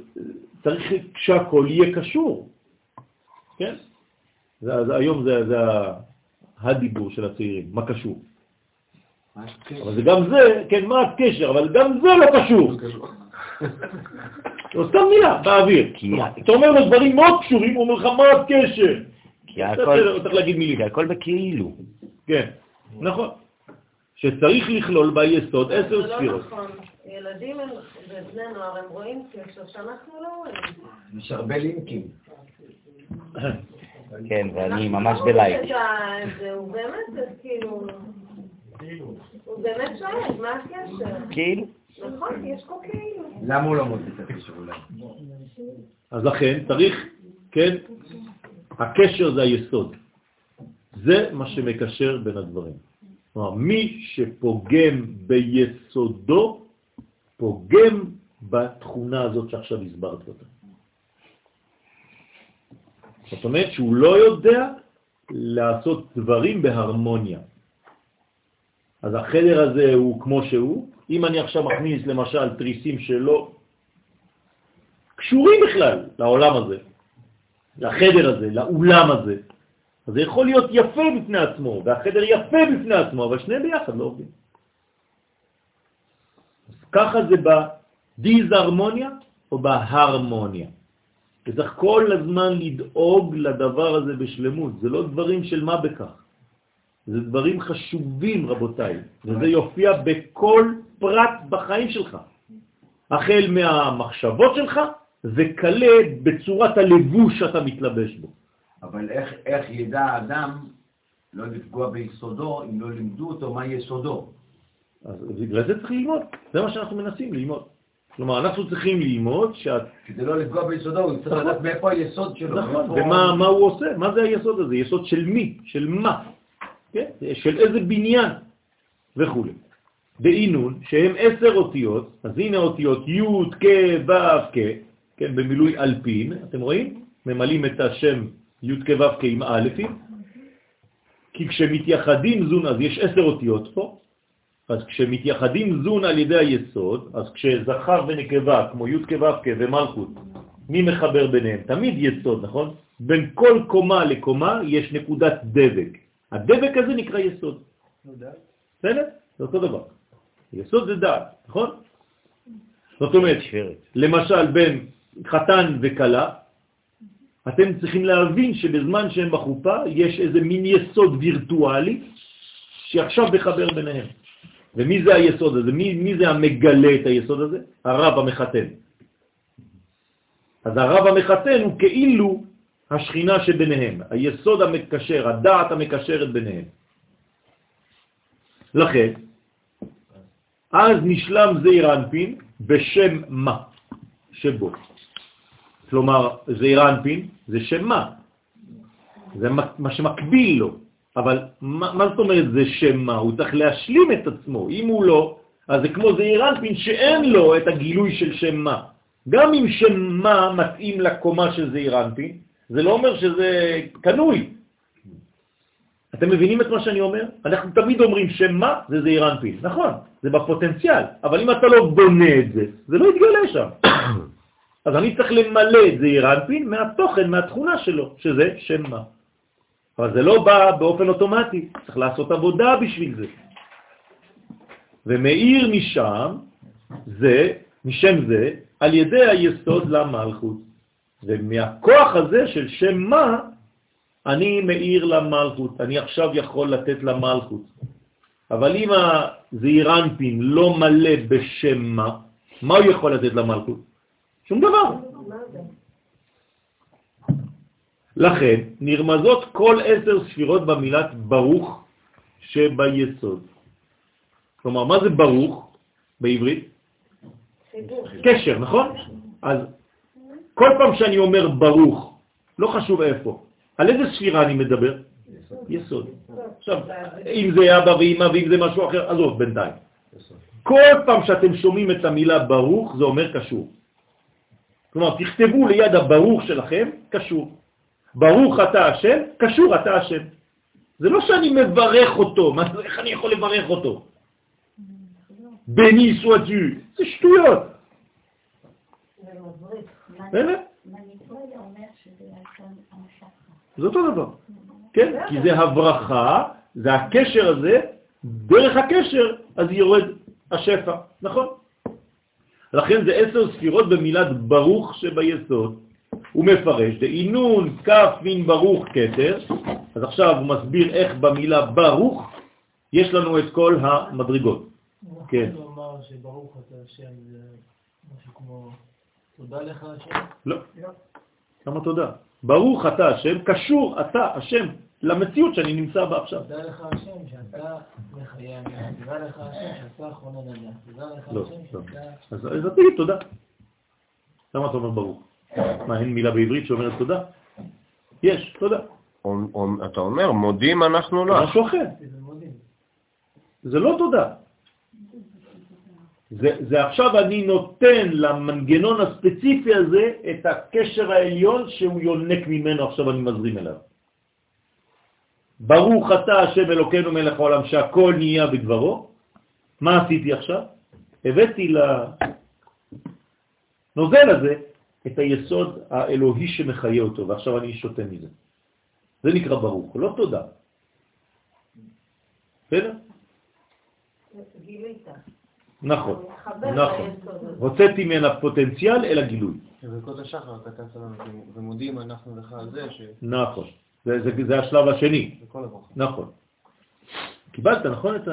צריך שהכל יהיה קשור, כן? זה, זה, היום זה, זה הדיבור של הצעירים, מה קשור. אבל זה גם זה, כן, מה הקשר, אבל גם זה לא קשור. לא סתם מילה, באוויר. אתה אומר לו דברים מאוד קשורים, הוא אומר לך, מה הקשר? כי הכל... צריך להגיד מילים. כי הכל בכאילו. כן, נכון. שצריך לכלול ביסוד עשר ספירות. לא. ילדים ובני נוער, הם רואים קשר שאנחנו לא רואים. יש הרבה לינקים. כן, ואני ממש בלייק. הוא באמת, כאילו... הוא באמת שואל, מה הקשר? כאילו. נכון, יש פה כאילו. למה הוא לא מוצא את הקשר אולי? אז לכן צריך, כן, הקשר זה היסוד. זה מה שמקשר בין הדברים. כלומר, מי שפוגם ביסודו, פוגם בתכונה הזאת שעכשיו הסברת אותה. זאת אומרת שהוא לא יודע לעשות דברים בהרמוניה. אז החדר הזה הוא כמו שהוא. אם אני עכשיו מכניס למשל תריסים שלא קשורים בכלל לעולם הזה, לחדר הזה, לאולם הזה, אז זה יכול להיות יפה בפני עצמו, והחדר יפה בפני עצמו, אבל שניהם ביחד לא עובדים. ככה זה בדיזהרמוניה או בהרמוניה. וצריך כל הזמן לדאוג לדבר הזה בשלמות, זה לא דברים של מה בכך. זה דברים חשובים, רבותיי, וזה יופיע בכל פרט בחיים שלך. החל מהמחשבות שלך, וכלה בצורת הלבוש שאתה מתלבש בו. אבל איך, איך ידע האדם לא לפגוע ביסודו אם לא לימדו אותו מה יסודו? אז בגלל זה צריך ללמוד, זה מה שאנחנו מנסים ללמוד. כלומר, אנחנו צריכים ללמוד שאת... כדי לא לפגוע ביסודו, הוא צריך לדעת מאיפה היסוד שלו. נכון, ומה מה הוא עושה, מה זה היסוד הזה? יסוד של מי? של מה? כן? של איזה בניין וכו'. באינון, שהם עשר אותיות, אז הנה אותיות י' כ' ו' כ', כן, במילוי אלפין, אתם רואים? ממלאים את השם י' כ' ו' כ' עם א', כי כשמתייחדים זון, אז יש עשר אותיות פה, אז כשמתייחדים זון על ידי היסוד, אז כשזכר ונקבה, כמו י' כ' ו' כ' ומלכות, מי מחבר ביניהם? תמיד יסוד, נכון? בין כל קומה לקומה יש נקודת דבק. הדבק הזה נקרא יסוד. בסדר? זה אותו דבר. יסוד זה דעת, נכון? זאת אומרת, למשל בין חתן וקלה, אתם צריכים להבין שבזמן שהם בחופה יש איזה מין יסוד וירטואלי שעכשיו מחבר ביניהם. ומי זה היסוד הזה? מי, מי זה המגלה את היסוד הזה? הרב המחתן. אז הרב המחתן הוא כאילו השכינה שביניהם, היסוד המקשר, הדעת המקשרת ביניהם. לכן, אז נשלם זעיר אנפין בשם מה שבו. כלומר, זעיר אנפין זה שם מה, זה מה שמקביל לו. אבל מה, מה זאת אומרת זה שם מה? הוא צריך להשלים את עצמו. אם הוא לא, אז זה כמו זעיר אנפין שאין לו את הגילוי של שם מה. גם אם שם מה מתאים לקומה של זעיר אנפין, זה לא אומר שזה קנוי. אתם מבינים את מה שאני אומר? אנחנו תמיד אומרים שמה זה זעיר אנפין. נכון, זה בפוטנציאל, אבל אם אתה לא בונה את זה, זה לא יתגלה שם. אז אני צריך למלא את זעיר אנפין מהתוכן, מהתכונה שלו, שזה שם מה. אבל זה לא בא באופן אוטומטי, צריך לעשות עבודה בשביל זה. ומאיר משם, זה, משם זה, על ידי היסוד למלכות. ומהכוח הזה של שם מה, אני מאיר למלכות, אני עכשיו יכול לתת למלכות. אבל אם הזעירנפין לא מלא בשם מה, מה הוא יכול לתת למלכות? שום דבר. לכן נרמזות כל עשר ספירות במילת ברוך שביסוד. כלומר, מה זה ברוך בעברית? קשר, נכון? אז כל פעם שאני אומר ברוך, לא חשוב איפה, על איזה ספירה אני מדבר? יסוד. עכשיו, אם זה אבא ואמא ואם זה משהו אחר, עזוב בינתיים. כל פעם שאתם שומעים את המילה ברוך, זה אומר קשור. כלומר, תכתבו ליד הברוך שלכם, קשור. ברוך אתה השם, קשור אתה השם. זה לא שאני מברך אותו, מה, איך אני יכול לברך אותו? בני סוואג'ו, זה שטויות. זה אותו דבר, כן? כי זה הברכה, זה הקשר הזה, דרך הקשר, אז יורד השפע, נכון? לכן זה עשר ספירות במילת ברוך שביסוד. הוא מפרש, דאינון כף מין ברוך כתר, אז עכשיו הוא מסביר איך במילה ברוך יש לנו את כל המדרגות. כן. אנחנו לומר שברוך אתה השם זה משהו כמו תודה לך השם? לא. למה תודה? ברוך אתה השם, קשור אתה השם למציאות שאני נמצא בה עכשיו. תודה לך השם שאתה מחיה תודה לך השם שאתה אחרון הנהגה. תודה לך לא, השם לא. שאתה... אז תגיד תודה. למה אתה אומר ברוך? מה, אין מילה בעברית שאומרת תודה? יש, תודה. אתה אומר, מודים אנחנו לך. משהו אחר. זה לא תודה. זה, זה עכשיו אני נותן למנגנון הספציפי הזה את הקשר העליון שהוא יונק ממנו, עכשיו אני מזרים אליו. ברוך אתה השם אלוקינו מלך העולם שהכל נהיה בדברו. מה עשיתי עכשיו? הבאתי לנוזל הזה את היסוד האלוהי שמחיה אותו, ועכשיו אני שותה מזה. זה נקרא ברוך, לא תודה. בסדר? גילית. נכון, נכון. הוצאתי ממנה פוטנציאל אל הגילוי. בברכות השחר כתבת לנו, ומודים אנחנו לך על זה, שבכל נכון. זה, השלב השני. נכון. קיבלת, נכון, את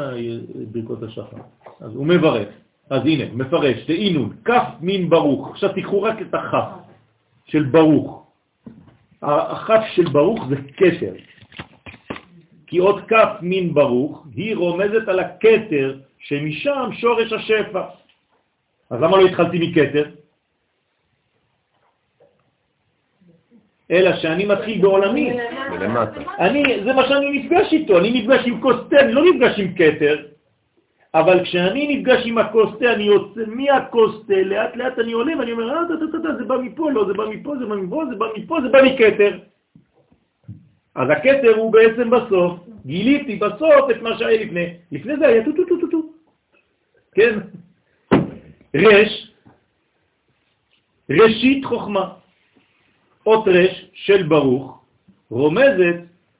ברכות השחר? אז הוא מברך. אז הנה, מפרש, דאינון, כף מין ברוך. עכשיו תיקחו רק את הכף של ברוך. הכף של ברוך זה קשר. כי עוד כף מין ברוך היא רומזת על הכתר שמשם שורש השפע. אז למה לא התחלתי מכתר? אלא שאני מתחיל בעולמי. אני, זה מה שאני נפגש איתו, אני נפגש עם כוס תה, אני לא נפגש עם כתר, אבל כשאני נפגש עם הכוס תה, אני יוצא מהכוס לאט לאט אני עולה ואני אומר, אה, תה, זה בא מפה, לא, זה בא מפה, זה בא מפה, זה בא מפה, זה בא מכתר. אז הכתר הוא בעצם בסוף, גיליתי בסוף את מה שהיה לפני. לפני זה היה טו טו טו טו. כן? רש, ראשית חוכמה. אות רש של ברוך רומזת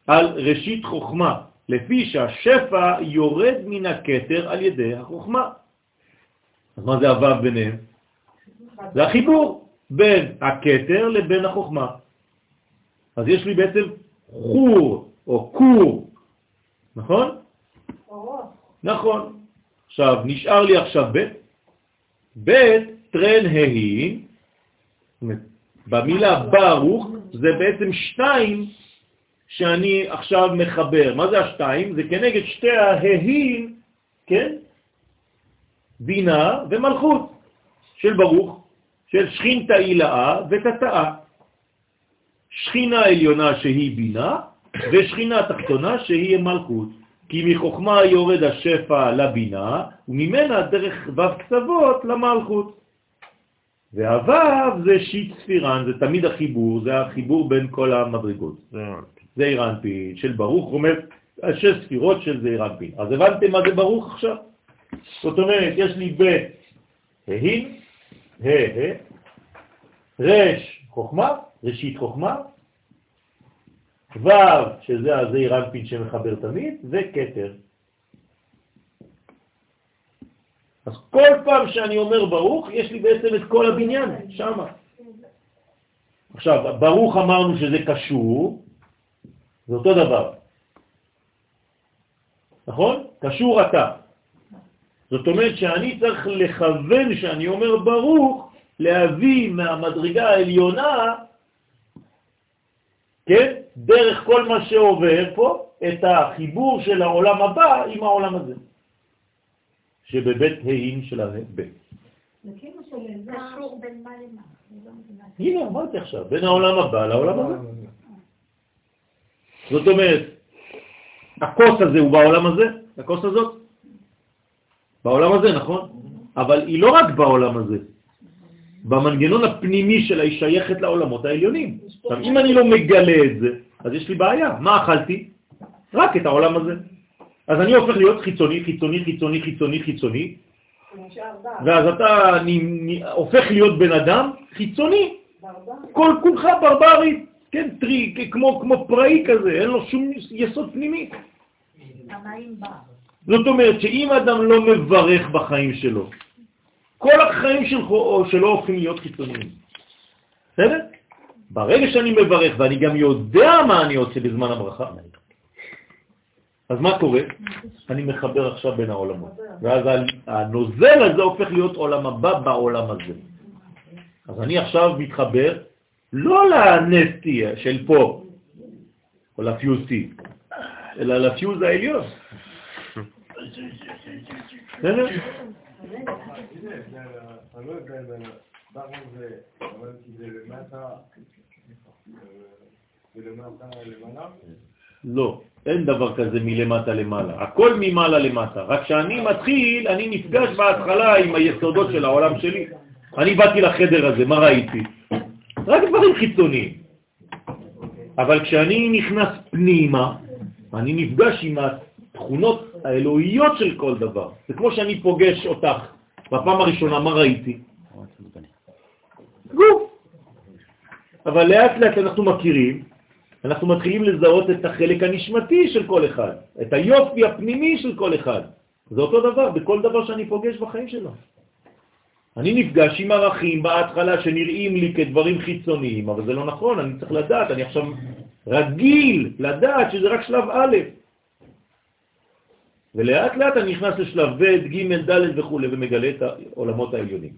על ראשית חוכמה, לפי שהשפע יורד מן הכתר על ידי החוכמה. אז מה זה הוו ביניהם? זה החיבור בין הכתר לבין החוכמה. אז יש לי בעצם חור או קור, נכון? נכון. עכשיו, נשאר לי עכשיו ב', ב' טרן אומרת, במילה ברוך זה בעצם שתיים שאני עכשיו מחבר. מה זה השתיים? זה כנגד שתי ההין, כן? בינה ומלכות של ברוך, של שכינתה הילאה ותתאה. שכינה עליונה שהיא בינה ושכינה תחתונה שהיא מלכות. כי מחוכמה יורד השפע לבינה וממנה דרך ו' קצוות למלכות. והוו זה שיט ספירן, זה תמיד החיבור, זה החיבור בין כל המדרגות. זה אירנפין של ברוך, אומר, שש ספירות של זה אירנפין. אז הבנתם מה זה ברוך עכשיו? זאת אומרת, יש לי ב' ה', ה', ה', רש חוכמה, ראשית חוכמה, ו' שזה הזעיר אנפין שמחבר תמיד, וכתר. אז כל פעם שאני אומר ברוך, יש לי בעצם את כל הבניין, שם. עכשיו, ברוך אמרנו שזה קשור, זה אותו דבר. נכון? קשור אתה. זאת אומרת שאני צריך לכוון שאני אומר ברוך, להביא מהמדרגה העליונה, כן, דרך כל מה שעובר פה, את החיבור של העולם הבא עם העולם הזה. שבבית ה' של הבית. זה כאילו קשור בין מה למה. לא. הנה, אמרתי עכשיו, בין העולם הבא לעולם הזה. זאת אומרת, הכוס הזה הוא בעולם הזה, הכוס הזאת, בעולם הזה, נכון? אבל היא לא רק בעולם הזה. במנגנון הפנימי שלה היא שייכת לעולמות העליונים. עכשיו, אם אני לא מגלה את זה, אז יש לי בעיה. מה אכלתי? רק את העולם הזה. אז אני הופך להיות חיצוני, חיצוני, חיצוני, חיצוני, חיצוני, ואז אתה נ- נ- הופך להיות בן אדם חיצוני. כל כולך ברברי, כן, טרי, כמו, כמו פראי כזה, אין לו שום יסוד פנימי. זאת אומרת שאם אדם לא מברך בחיים שלו, כל החיים שלו, שלו הופכים להיות חיצוניים. בסדר? ברגע שאני מברך ואני גם יודע מה אני עושה בזמן הברכה, אז מה קורה? אני מחבר עכשיו בין העולמות. ואז הנוזל הזה הופך להיות עולם הבא בעולם הזה. אז אני עכשיו מתחבר לא לנסטי של פה, או לפיוז T, אלא לפיוז העליון. לא, אין דבר כזה מלמטה למעלה, הכל ממעלה למטה. רק כשאני מתחיל, אני נפגש בהתחלה עם היסודות של העולם שלי. אני באתי לחדר הזה, מה ראיתי? רק דברים חיצוניים. אבל כשאני נכנס פנימה, אני נפגש עם התכונות האלוהיות של כל דבר. זה כמו שאני פוגש אותך בפעם הראשונה, מה ראיתי? גוף. אבל לאט לאט אנחנו מכירים, אנחנו מתחילים לזהות את החלק הנשמתי של כל אחד, את היופי הפנימי של כל אחד. זה אותו דבר בכל דבר שאני פוגש בחיים שלו. אני נפגש עם ערכים בהתחלה שנראים לי כדברים חיצוניים, אבל זה לא נכון, אני צריך לדעת, אני עכשיו רגיל לדעת שזה רק שלב א', ולאט לאט אני נכנס לשלב ב', ג', ד' וכו', ומגלה את העולמות העליונים.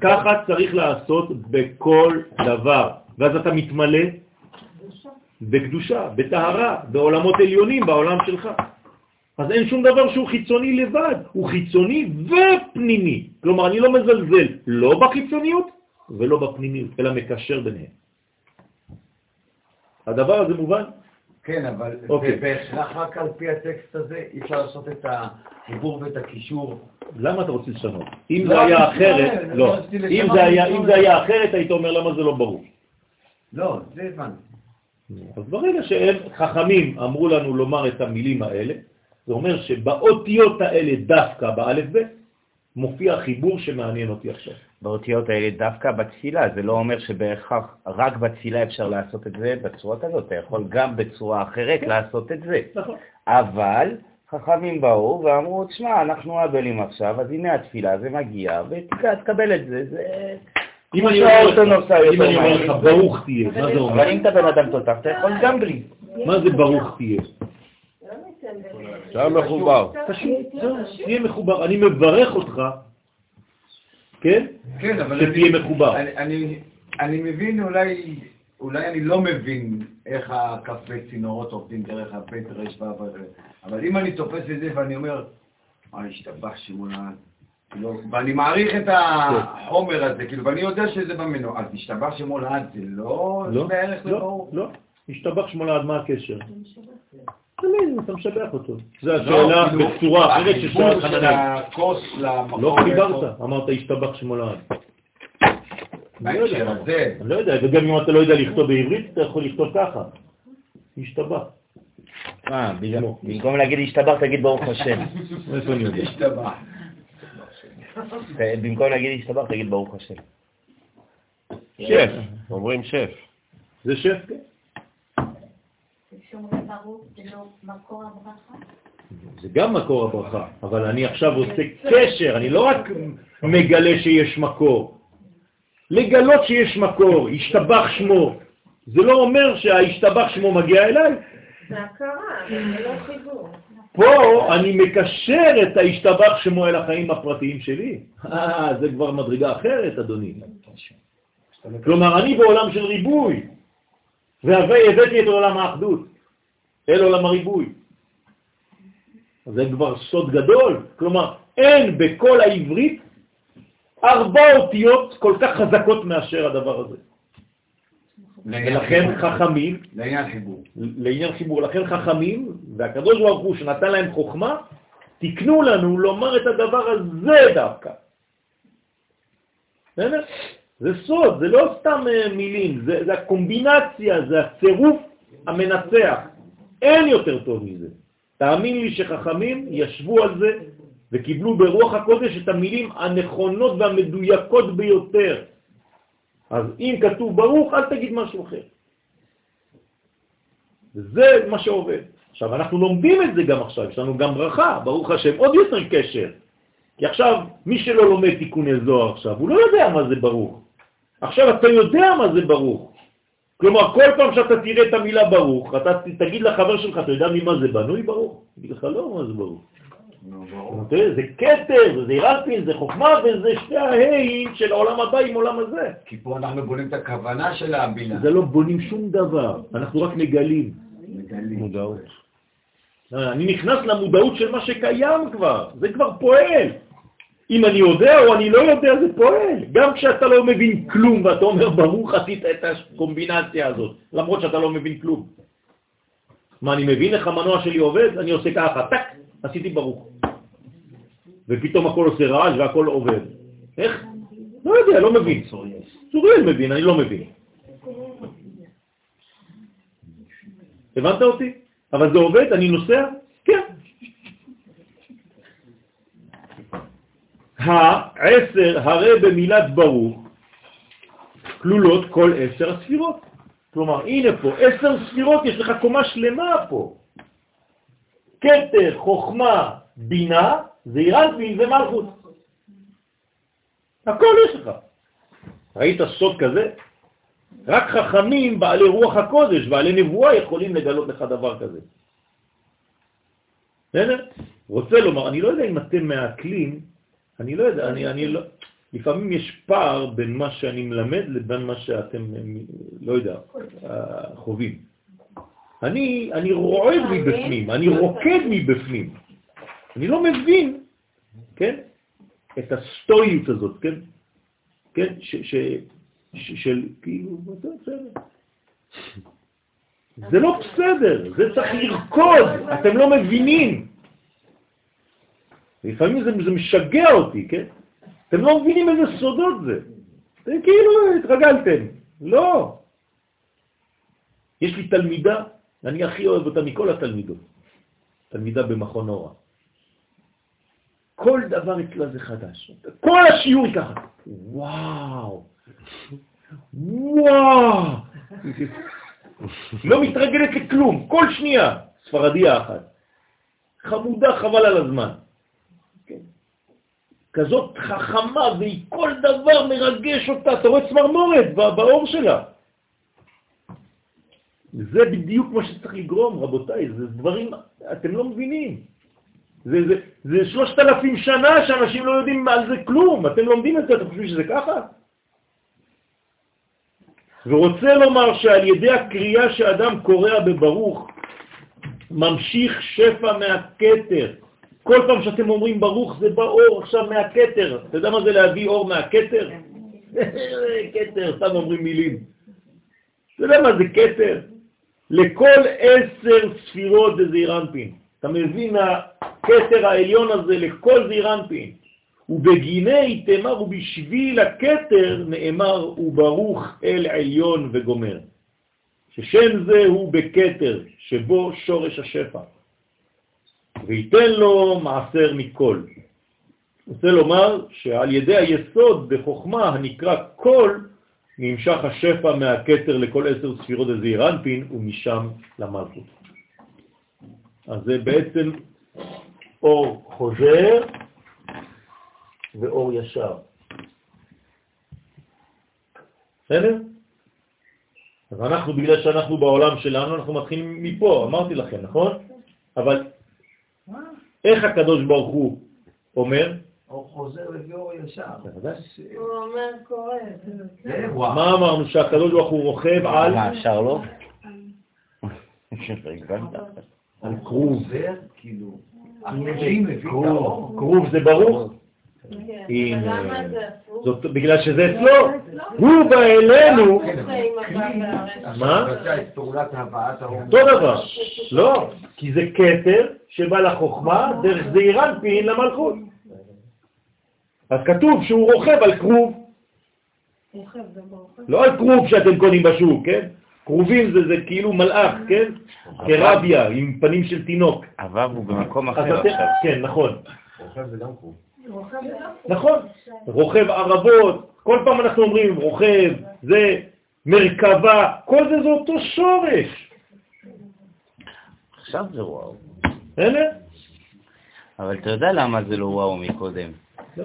ככה צריך לעשות בכל דבר, ואז אתה מתמלא בקדושה, בטהרה, בעולמות עליונים, בעולם שלך. אז אין שום דבר שהוא חיצוני לבד, הוא חיצוני ופנימי. כלומר, אני לא מזלזל לא בחיצוניות ולא בפנימיות, אלא מקשר ביניהם. הדבר הזה מובן? כן, אבל אוקיי. זה בהכרח רק על פי הטקסט הזה, אי אפשר לעשות את החיבור ואת הקישור. למה אתה רוצה לשנות? אם לא, זה היה אחרת, לא. אם. זה היה אחרת, היית אומר למה זה לא ברור. לא, זה הבנתי. אז ברגע שהם חכמים אמרו לנו לומר את המילים האלה, זה אומר שבאותיות האלה דווקא, באלף ב', מופיע חיבור שמעניין אותי עכשיו. באותיות האלה דווקא בתפילה, זה לא אומר שבהכרח רק בתפילה אפשר לעשות את זה בצורה כזאת, אתה יכול גם בצורה אחרת לעשות את זה. נכון. אבל חכמים באו ואמרו, תשמע, אנחנו אבלים עכשיו, אז הנה התפילה, זה מגיע, ותקבל את זה, זה... אם אני אומר לך-. ברוך תהיה, מה זה אומר? אבל אם אתה בן אדם תותח, אתה יכול גם בלי. מה זה ברוך תהיה? אתה מחובר. תהיה מחובר. אני מברך אותך, כן? כן, אבל שתהיה אני- מחובר. אני- מבין אולי, אולי אני לא מבין איך הכ"ב צינורות עובדים דרך הבית רש ו' וזה, אבל אם אני תופס את זה ואני אומר, מה השתבח שמונה, כאילו, ואני מעריך את החומר הזה, כאילו, ואני יודע שזה במנוע, אז השתבח שמונה זה לא לא, לא, לברור? לא. השתבח שמונה עד מה הקשר? תמיד אתה משבח אותו. זו לא, השאלה כאילו, בצורה אחרת ששאל חננאל. לא חיברת, אמרת השתבח שמונה עד. אני לא יודע. אני לא יודע, וגם אם אתה לא יודע לכתוב בעברית, אתה יכול לכתוב ככה. השתבח. אה, בגלל- במקום להגיד השתבח, תגיד ברוך השם. איפה אני יודע? השתבח. ת- במקום להגיד השתבח, תגיד ברוך השם. שף, אומרים שף. זה שף, כן. כשאומרים ברוך זה לא מקור הברכה? זה גם מקור הברכה, אבל אני עכשיו עושה קשר, אני לא רק מגלה שיש מקור. לגלות שיש מקור, השתבח שמו, זה לא אומר שההשתבח שמו מגיע אליי. זה הכרה, זה לא חיבור. פה אני מקשר את ההשתבח שמו אל החיים הפרטיים שלי. אה, זה כבר מדרגה אחרת, אדוני. כלומר, אני בעולם של ריבוי, והבאתי את עולם האחדות, אל עולם הריבוי. זה כבר סוד גדול. כלומר, אין בכל העברית ארבע אותיות כל כך חזקות מאשר הדבר הזה. ולכן חכמים, לעניין חיבור. לעניין חיבור, לכן חכמים, והקדוש ברוך הוא שנתן להם חוכמה, תקנו לנו לומר את הדבר הזה דווקא. בסדר? זה סוד, זה לא סתם אה, מילים, זה, זה הקומבינציה, זה הצירוף המנצח. אין יותר טוב מזה. תאמין לי שחכמים ישבו על זה וקיבלו ברוח הקודש את המילים הנכונות והמדויקות ביותר. אז אם כתוב ברוך, אל תגיד משהו אחר. זה מה שעובד. עכשיו, אנחנו לומדים את זה גם עכשיו, יש לנו גם ברכה, ברוך השם, עוד יותר קשר. כי עכשיו, מי שלא לומד תיקוני זוהר עכשיו, הוא לא יודע מה זה ברוך. עכשיו אתה יודע מה זה ברוך. כלומר, כל פעם שאתה תראה את המילה ברוך, אתה ת- תגיד לחבר שלך, אתה יודע ממה זה בנוי ברוך? יגיד לך, לא, מה זה ברוך. זה כתר, זה אירפין, זה חוכמה, וזה שתי ההיים של העולם הבא עם עולם הזה. כי פה אנחנו בונים את הכוונה של הבינה. זה לא בונים שום דבר, אנחנו רק מגלים. מגלים. מודעות. אני נכנס למודעות של מה שקיים כבר, זה כבר פועל. אם אני יודע או אני לא יודע, זה פועל. גם כשאתה לא מבין כלום ואתה אומר, ברוך עשית את הקומבינציה הזאת, למרות שאתה לא מבין כלום. מה, אני מבין איך המנוע שלי עובד? אני עושה ככה, טק, עשיתי ברוך. ופתאום הכל עושה רעש והכל עובד. איך? לא יודע, לא מבין. צוריאל מבין, אני לא מבין. הבנת אותי? אבל זה עובד? אני נוסע? כן. העשר הרי במילת ברוך כלולות כל עשר הספירות. כלומר, הנה פה, עשר ספירות, יש לך קומה שלמה פה. קטר, חוכמה, בינה, זה אירנפין ומלכות. הכל יש לך. ראית סוד כזה? רק חכמים, בעלי רוח הקודש, בעלי נבואה, יכולים לגלות לך דבר כזה. בסדר? רוצה לומר, אני לא יודע אם אתם מעכלים, אני לא יודע, אני, אני לא... לפעמים יש פער בין מה שאני מלמד לבין מה שאתם, לא יודע, חווים. אני, אני רועד מבפנים, אני רוקד מבפנים. אני לא מבין, כן, את הסטואיות הזאת, כן, כן, ש, ש, ש, של, כאילו, זה בסדר. זה לא בסדר, זה צריך לרקוד, אתם לא מבינים. לפעמים זה, זה משגע אותי, כן? אתם לא מבינים איזה סודות זה. אתם כאילו התרגלתם. לא. יש לי תלמידה, אני הכי אוהב אותה מכל התלמידות. תלמידה במכון אורה. כל דבר אצלה זה חדש. כל השיעור ככה. וואו, וואו. לא מתרגלת לכלום, כל שנייה. ספרדיה אחת. חמודה חבל על הזמן. כזאת חכמה, והיא כל דבר מרגש אותה, אתה רואה צמרמורת באור שלה. זה בדיוק מה שצריך לגרום, רבותיי, זה דברים, אתם לא מבינים. זה, זה, זה שלושת אלפים שנה שאנשים לא יודעים על זה כלום, אתם לומדים את זה, אתם חושבים שזה ככה? ורוצה לומר שעל ידי הקריאה שאדם קורא בברוך, ממשיך שפע מהכתר, כל פעם שאתם אומרים ברוך זה באור עכשיו מהכתר. אתה יודע מה זה להביא אור מהכתר? כתר, סתם אומרים מילים. אתה יודע מה זה כתר? לכל עשר ספירות זה זעירנפין. אתה מבין הכתר העליון הזה לכל זעירנפין. ובגיני תמר ובשביל הכתר נאמר וברוך אל עליון וגומר. ששם זה הוא בכתר, שבו שורש השפע. וייתן לו מעשר מכל. רוצה לומר שעל ידי היסוד בחוכמה הנקרא כל, נמשך השפע מהכתר לכל עשר ספירות הזעיר אנפין ומשם למלכות. אז זה בעצם אור חוזר ואור ישר. בסדר? אז אנחנו, בגלל שאנחנו בעולם שלנו, אנחנו מתחילים מפה, אמרתי לכם, נכון? אבל איך הקדוש ברוך הוא אומר? הוא חוזר לפי אור ישר. הוא אומר קורא. מה אמרנו? שהקדוש ברוך הוא רוכב על... מה, אפשר לא? על כרוב. כרוב זה ברוך? כן, זאת בגלל שזה אצלו, הוא בא אלינו, מה? אותו דבר, לא, כי זה כתר שבא לחוכמה דרך זעירן פין למלכות. אז כתוב שהוא רוכב על כרוב. לא על כרוב שאתם קונים בשוק, כן? כרובים זה, זה כאילו מלאך, כן? קרביה עם פנים של תינוק. אבב הוא במקום אחר עכשיו. כן, נכון. רוכב זה גם כרוב. נכון, רוכב ערבות, כל פעם אנחנו אומרים רוכב, זה מרכבה, כל זה זה אותו שורש. עכשיו זה וואו. הנה. אבל אתה יודע למה זה לא וואו מקודם. לא,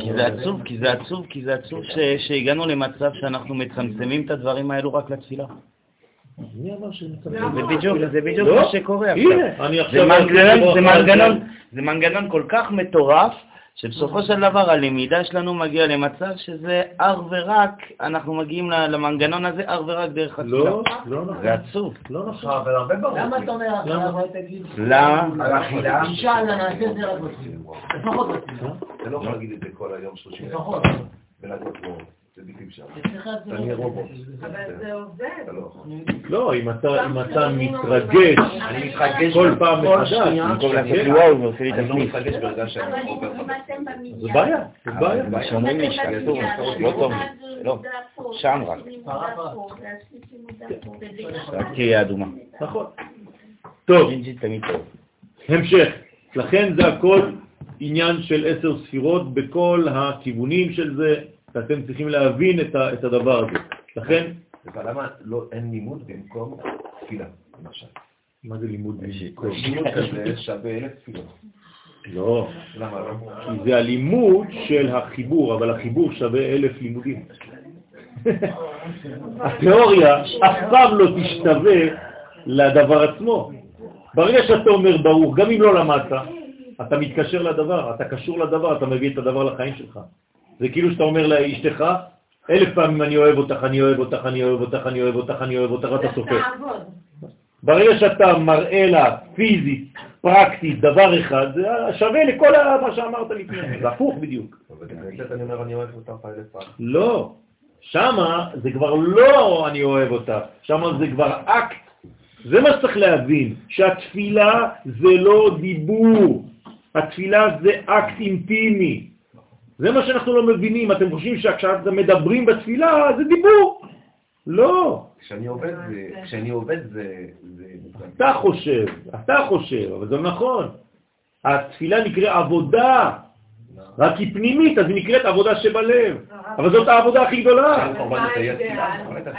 כי זה עצוב, כי זה עצוב, כי זה עצוב שהגענו למצב שאנחנו מצמצמים את הדברים האלו רק לתפילה. זה בדיוק, זה בדיוק לא? מה שקורה עכשיו. זה מנגנון כל כך מטורף, שבסופו של דבר הלמידה שלנו מגיעה למצב שזה אך ורק, אנחנו מגיעים למנגנון הזה אך ורק דרך התפילה. לא, לא נכון. זה עצוב. לא נכון. אבל הרבה ברור. למה אתה אומר אחלה תגיד? למה? על הנעשה את זה רק בתפילה. לפחות בתפילה. אתה לא יכול להגיד את זה כל היום 30 לפחות. אצלך זה אני לא- רובוט. אבל זה עובד. אתה לא. לא, אם אתה אם אתה מתרגש אני מתרגש כל פעם מחדש. במקום לעשות כן, לי וואו, הוא לי את אני לא. מתרגש ברגע שאני אבל עובר אם אתם במניין, זה בעיה, זה בעיה. מה שאומרים לי שאסור, לא טוב לי. לא, שם רק. רק תהיה אדומה. נכון. תמיד טוב. המשך. לכן זה הכל עניין של עשר ספירות בכל הכיוונים של זה, ואתם צריכים להבין את, ה, את הדבר הזה. לכן אבל למה לא, אין לימוד במקום תפילה, למשל? מה זה לימוד במקום? לימוד כזה שווה אלף תפילות. לא, למה לא? כי זה הלימוד של החיבור, אבל החיבור שווה אלף לימודים. התיאוריה אף פעם לא תשתווה לדבר עצמו. ברגע שאתה אומר ברוך, גם אם לא למדת, אתה מתקשר לדבר, אתה קשור לדבר, אתה מביא את הדבר לחיים שלך. זה כאילו שאתה אומר לאשתך, אלף פעמים אני אוהב אותך, אני אוהב אותך, אני אוהב אותך, אני אוהב אותך, אני אוהב אותך, ואתה סופר. ברגע שאתה מראה לה פיזית, פרקטית, דבר אחד, זה שווה לכל מה שאמרת לפני, זה הפוך בדיוק. אבל אני אומר אני אוהב אותך אלף פעם. לא, שמה זה כבר לא אני אוהב אותך, שמה זה כבר אקט. זה מה שצריך להבין, שהתפילה זה לא דיבור, התפילה זה אקט אינטימי. זה מה שאנחנו לא מבינים, אתם חושבים שכשאתם מדברים בתפילה זה דיבור. לא. כשאני עובד זה, כשאני עובד זה... זה- אתה חושב, אתה חושב, אבל זה לא נכון. התפילה נקראת עבודה, רק היא פנימית, אז היא נקראת עבודה שבלב. אבל זאת העבודה הכי גדולה.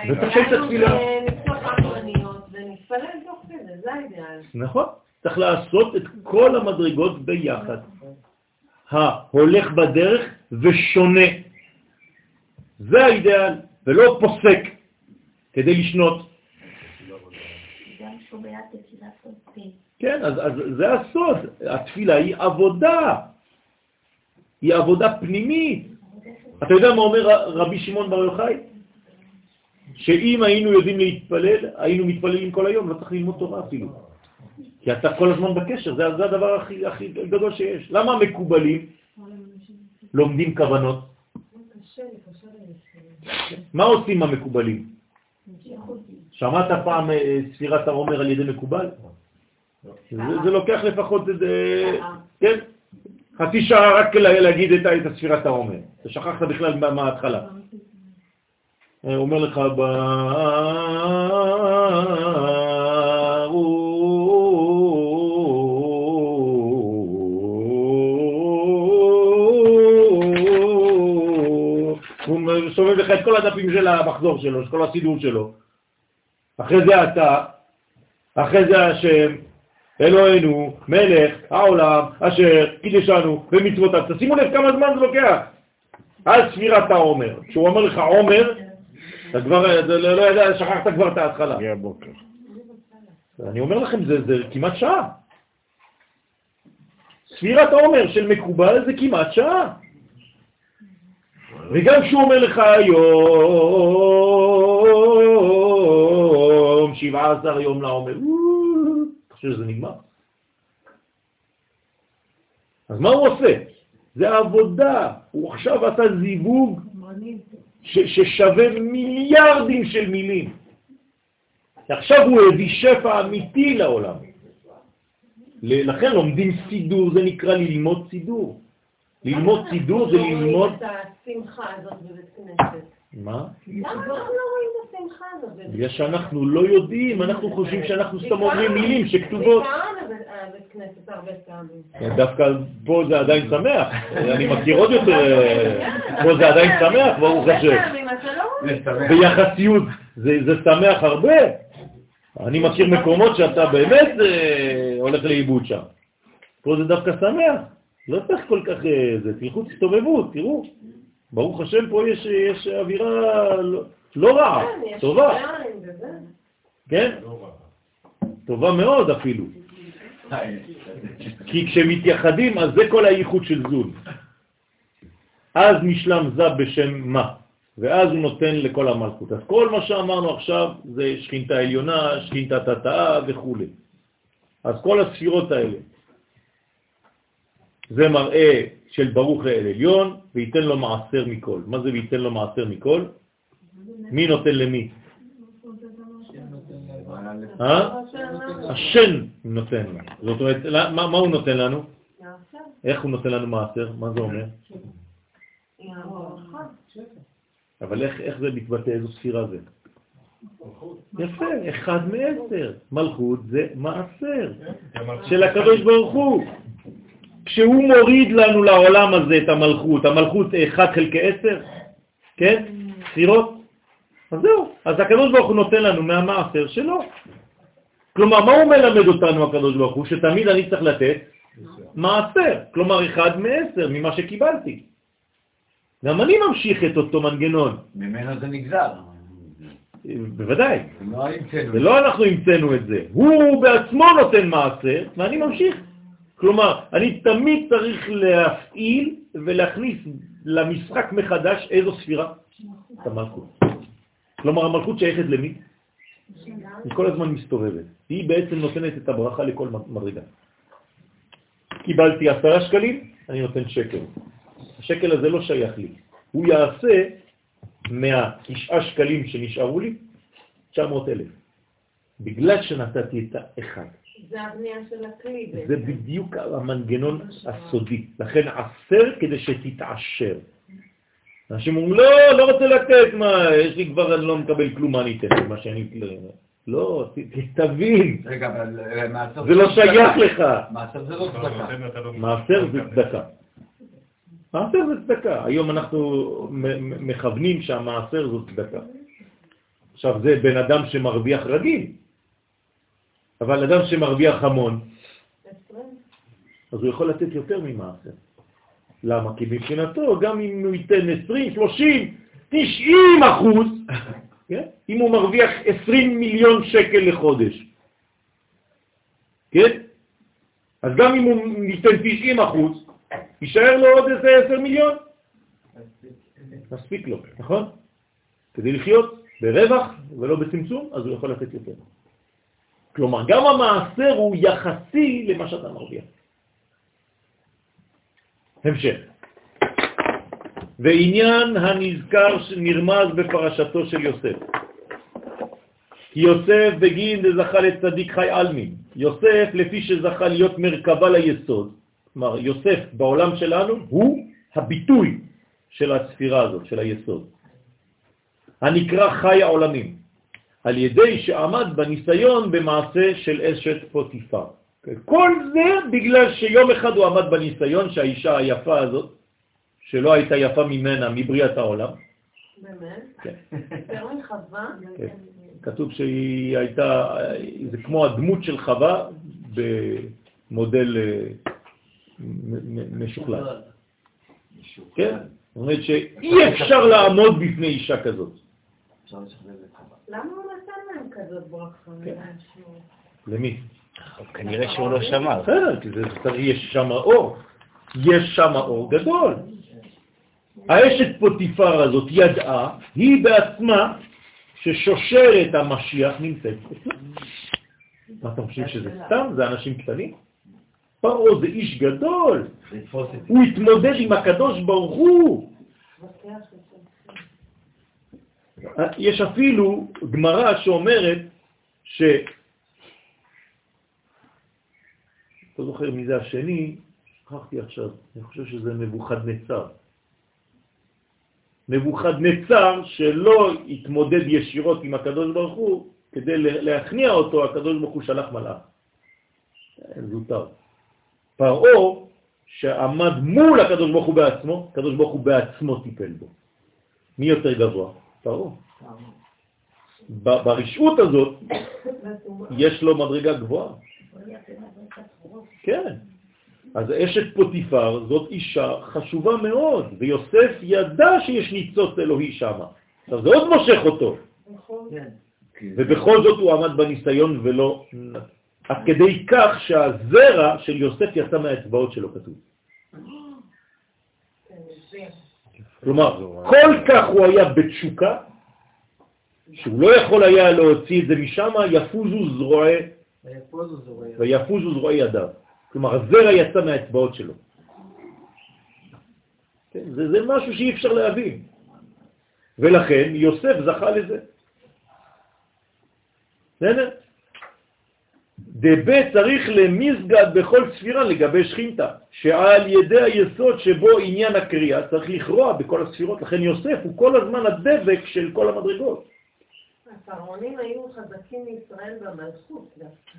ותחשב את התפילה. נכון. צריך לעשות את כל המדרגות ביחד. ההולך בדרך ושונה. זה האידאל, ולא פוסק כדי לשנות. כן, אז, אז זה הסוד. התפילה היא עבודה. היא עבודה פנימית. אתה יודע מה אומר רבי שמעון בר יוחאי? שאם היינו יודעים להתפלל, היינו מתפללים כל היום, לא צריך ללמוד תורה אפילו. כי אתה כל הזמן בקשר, זה, זה הדבר הכי, הכי גדול שיש. למה המקובלים לומדים כוונות? מה עושים המקובלים? שמעת פעם אה, ספירת העומר על ידי מקובל? זה, לוקח לפחות, כן, חצי שעה רק לה- להגיד את ספירת העומר. אתה שכחת בכלל מה- מההתחלה. אומר לך, את כל הדפים של המחזור שלו, של כל הסידור שלו. אחרי זה אתה, אחרי זה השם, אלוהינו, מלך העולם, אשר קידשנו במצוותיו. תשימו לב כמה זמן זה לוקח. על ספירת העומר. כשהוא אומר לך עומר, אתה כבר, לא יודע, שכחת כבר את ההתחלה. הגיע הבוקר. אני אומר לכם, זה, זה כמעט שעה. ספירת העומר של מקובל זה כמעט שעה. וגם כשהוא אומר לך היום, 17 יום לעומר, אתה חושב שזה נגמר? אז מה הוא עושה? זה עבודה. הוא עכשיו עשה זיווג ששווה מיליארדים של מילים. עכשיו הוא הביא שפע אמיתי לעולם. לכן לומדים סידור, זה נקרא ללמוד סידור. ללמוד סידור זה ללמוד... את השמחה הזאת בבית כנסת. מה? למה אנחנו לא רואים את השמחה הזאת בבית בגלל שאנחנו לא יודעים, אנחנו חושבים שאנחנו סתם אומרים מילים שכתובות. כנסת הרבה פעמים. דווקא פה זה עדיין שמח, אני מכיר עוד יותר, פה זה עדיין שמח, ברוך השם. לא. ביחסיות זה, זה שמח הרבה. אני מכיר מקומות שאתה באמת אה, הולך לאיבוד שם. פה זה דווקא שמח. לא צריך כל כך... אה, זה, תלכו, תסתובבו, תראו. ברוך השם, פה יש, יש אווירה לא, לא רעה, כן, טובה. כן? טובה מאוד אפילו. כי כשמתייחדים, אז זה כל הייחוד של זול. אז נשלם זה בשם מה, ואז הוא נותן לכל המלכות. אז כל מה שאמרנו עכשיו זה שכינתה עליונה, שכינתה תתאה וכו'. אז כל הספירות האלה, זה מראה של ברוך לאל עליון, וייתן לו מעשר מכל. מה זה וייתן לו מעשר מכל? מי נותן למי? אה? השן נותן לנו. זאת אומרת, מה, הוא נותן לנו? איך הוא נותן לנו מעשר? מה זה אומר? אבל איך זה מתבטא? איזו ספירה זה? יפה, אחד מעשר. מלכות זה מעשר של הקדוש ברוך הוא. כשהוא מוריד לנו לעולם הזה את המלכות, המלכות 1 חלקי 10, כן? ספירות, אז זהו. אז הקדוש ברוך הוא נותן לנו מהמעשר שלו. כלומר, מה הוא מלמד אותנו הקדוש ברוך הוא? שתמיד אני צריך לתת מעשר. כלומר, אחד מעשר ממה שקיבלתי. גם אני ממשיך את אותו מנגנון. ממנו זה נגזר. בוודאי. לא. זה לא אנחנו המצאנו את זה. הוא בעצמו נותן מעשר, ואני ממשיך. כלומר, אני תמיד צריך להפעיל ולהכניס למשחק מחדש איזו ספירה? את המלכות. כלומר, המלכות שייכת למי? היא כל הזמן מסתובבת. היא בעצם נותנת את הברכה לכל מדרגה. קיבלתי עשרה שקלים, אני נותן שקל. השקל הזה לא שייך לי. הוא יעשה מהתשעה שקלים שנשארו לי 900 אלף. בגלל שנתתי את האחד. זה הבנייה של הכלי. זה בדיוק המנגנון הסודי. לכן עשר כדי שתתעשר. אנשים אומרים, לא, לא רוצה לתת, מה, יש לי כבר, אני לא מקבל כלום, מה אני אתן? מה שאני... לא, תבין. רגע, אבל אה, מעשר זה לא שייך לך. מעשר זה לא צדקה. מעשר זה צדקה. מעשר זה צדקה. היום אנחנו מכוונים שהמעשר זו צדקה. עכשיו, זה בן אדם שמרוויח רגיל, אבל אדם שמרוויח המון, אז הוא יכול לתת יותר ממעשר. למה? כי מבחינתו, גם אם הוא ייתן 20, 30, 90 אחוז, כן? אם הוא מרוויח 20 מיליון שקל לחודש, כן? אז גם אם הוא ייתן 90 אחוז, יישאר לו עוד איזה 10 מיליון. מספיק לו, נכון? כדי לחיות ברווח ולא בצמצום, אז הוא יכול לתת יותר. כלומר, גם המעשר הוא יחסי למה שאתה מרוויח. המשך. ועניין הנזכר שנרמז בפרשתו של יוסף. כי יוסף בגין דזכה לצדיק חי אלמין. יוסף, לפי שזכה להיות מרכבה ליסוד, כלומר, יוסף בעולם שלנו הוא הביטוי של הספירה הזאת, של היסוד, הנקרא חי העולמים, על ידי שעמד בניסיון במעשה של אשת פוטיפר. כל זה בגלל שיום אחד הוא עמד בניסיון שהאישה היפה הזאת, שלא הייתה יפה ממנה, מבריאת העולם. באמת? כן. מחווה? כן. כתוב שהיא הייתה, זה כמו הדמות של חווה במודל אה, משוכלל. כן? זאת אומרת שאי אפשר לעמוד בפני אישה כזאת. למה הוא נתן להם כזאת ברכה? כן. למי? כנראה שהוא לא שמע. בסדר, כי יש שם אור. יש שם אור גדול. האשת פוטיפר הזאת ידעה, היא בעצמה, ששושרת המשיח נמצאת אצלה. מה אתה חושב שזה סתם? זה אנשים קטנים? פרעה זה איש גדול, הוא התמודד עם הקדוש ברוך הוא. יש אפילו גמרא שאומרת ש... לא זוכר מי זה השני, שכחתי עכשיו, אני חושב שזה מבוחד נצר. מבוחד נצר שלא התמודד ישירות עם הקדוש ברוך הוא, כדי להכניע אותו, הקדוש ברוך הוא שלח מלאך. זוטר. פרעה שעמד מול הקדוש ברוך הוא בעצמו, הקדוש ברוך הוא בעצמו טיפל בו. מי יותר גבוה? פרעה. ברשעות הזאת יש לו מדרגה גבוהה. כן. אז אשת פוטיפר זאת אישה חשובה מאוד, ויוסף ידע שיש ניצוץ אלוהי שם. עכשיו זה עוד מושך אותו. ובכל זאת הוא עמד בניסיון ולא עד כדי כך שהזרע של יוסף יצא מהאצבעות שלו כתוב. כלומר, כל כך הוא היה בתשוקה, שהוא לא יכול היה להוציא את זה משם, יפוזו זרועי, ויפוזו זרועי ידיו. כלומר, הזרע יצא מהאצבעות שלו. כן, זה, זה משהו שאי אפשר להבין. ולכן יוסף זכה לזה. בסדר? דבה צריך למסגד בכל ספירה לגבי שכינתה, שעל ידי היסוד שבו עניין הקריאה צריך לכרוע בכל הספירות, לכן יוסף הוא כל הזמן הדבק של כל המדרגות. הפרעונים היו חזקים מישראל במלכות דווקא.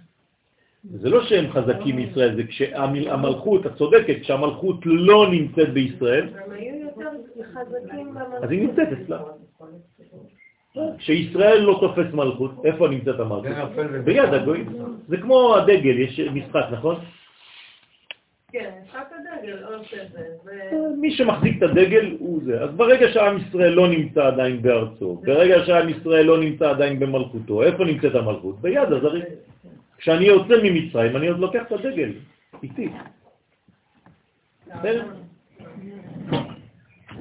זה לא שהם חזקים מישראל, זה כשהמלכות, את צודקת, כשהמלכות לא נמצאת בישראל, הם היו יותר חזקים במלכות. אז היא נמצאת אצלה. כשישראל לא תופס מלכות, איפה נמצאת המלכות? ביד הגויים. זה כמו הדגל, יש משחק, נכון? כן, משחק הדגל, או שזה. מי שמחזיק את הדגל הוא זה. אז ברגע שעם ישראל לא נמצא עדיין בארצו, ברגע שעם ישראל לא נמצא עדיין במלכותו, איפה נמצאת המלכות? ביד הזרים. כשאני יוצא ממצרים, אני עוד לוקח את הדגל, איתי. בסדר?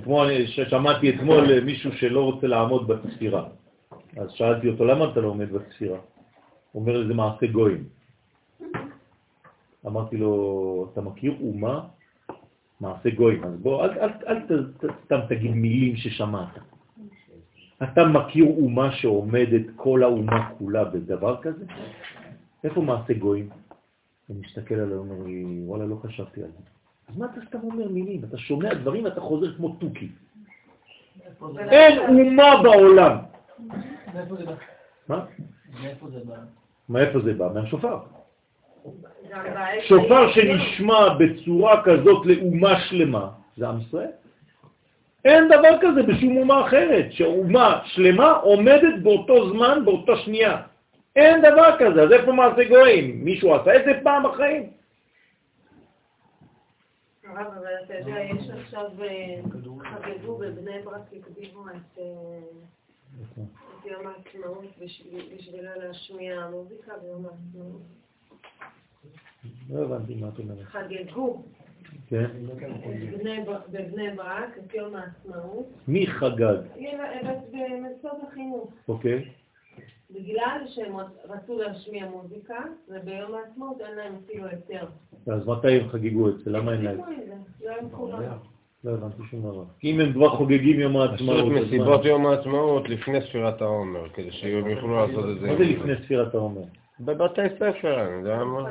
כמו ששמעתי אתמול מישהו שלא רוצה לעמוד בספירה. אז שאלתי אותו, למה אתה לא עומד בספירה? הוא אומר לי, זה מעשה גויים. אמרתי לו, אתה מכיר אומה? מעשה גויים. אז בוא, אל, אל, אל ת, סתם תגיד מילים ששמעת. אתה מכיר אומה שעומדת כל האומה כולה בדבר כזה? איפה מעשה גויים? אני מסתכל עליו, אומר לי, וואלה, לא חשבתי על זה. אז מה אתה סתם אומר מילים? אתה שומע דברים ואתה חוזר כמו תוכי. אין אומה בעולם. מאיפה זה בא? מה? מאיפה זה בא? מאיפה זה בא? מהשופר. שופר שנשמע בצורה כזאת לאומה שלמה, זה עם ישראל. אין דבר כזה בשום אומה אחרת, שאומה שלמה עומדת באותו זמן, באותו שנייה. אין דבר כזה, אז איפה מעשה גויים? מישהו עשה את זה פעם בחיים? הרב, אבל אתה יודע, יש עכשיו, אה, חגגו בבני ברק, הקדימו את אה, יום העצמאות בשבילה להשמיע מוזיקה ביום העצמאות. לא הבנתי מה את אומרת. חגגו כן? בבני ברק את יום העצמאות. מי חגג? במוסדות החינוך. אוקיי. בגלל שהם רצו להשמיע מוזיקה, וביום העצמאות אין להם אפילו היתר. אז מתי הם חגגו את זה? למה אין להם? לא מחוברים. לא הבנתי שום דבר. אם הם כבר חוגגים יום העצמאות... עשו את מסיבות יום העצמאות לפני ספירת העומר, כדי שהם יוכלו לעשות את זה. מה זה לפני ספירת העומר? בבתי ספר, אני יודע מה.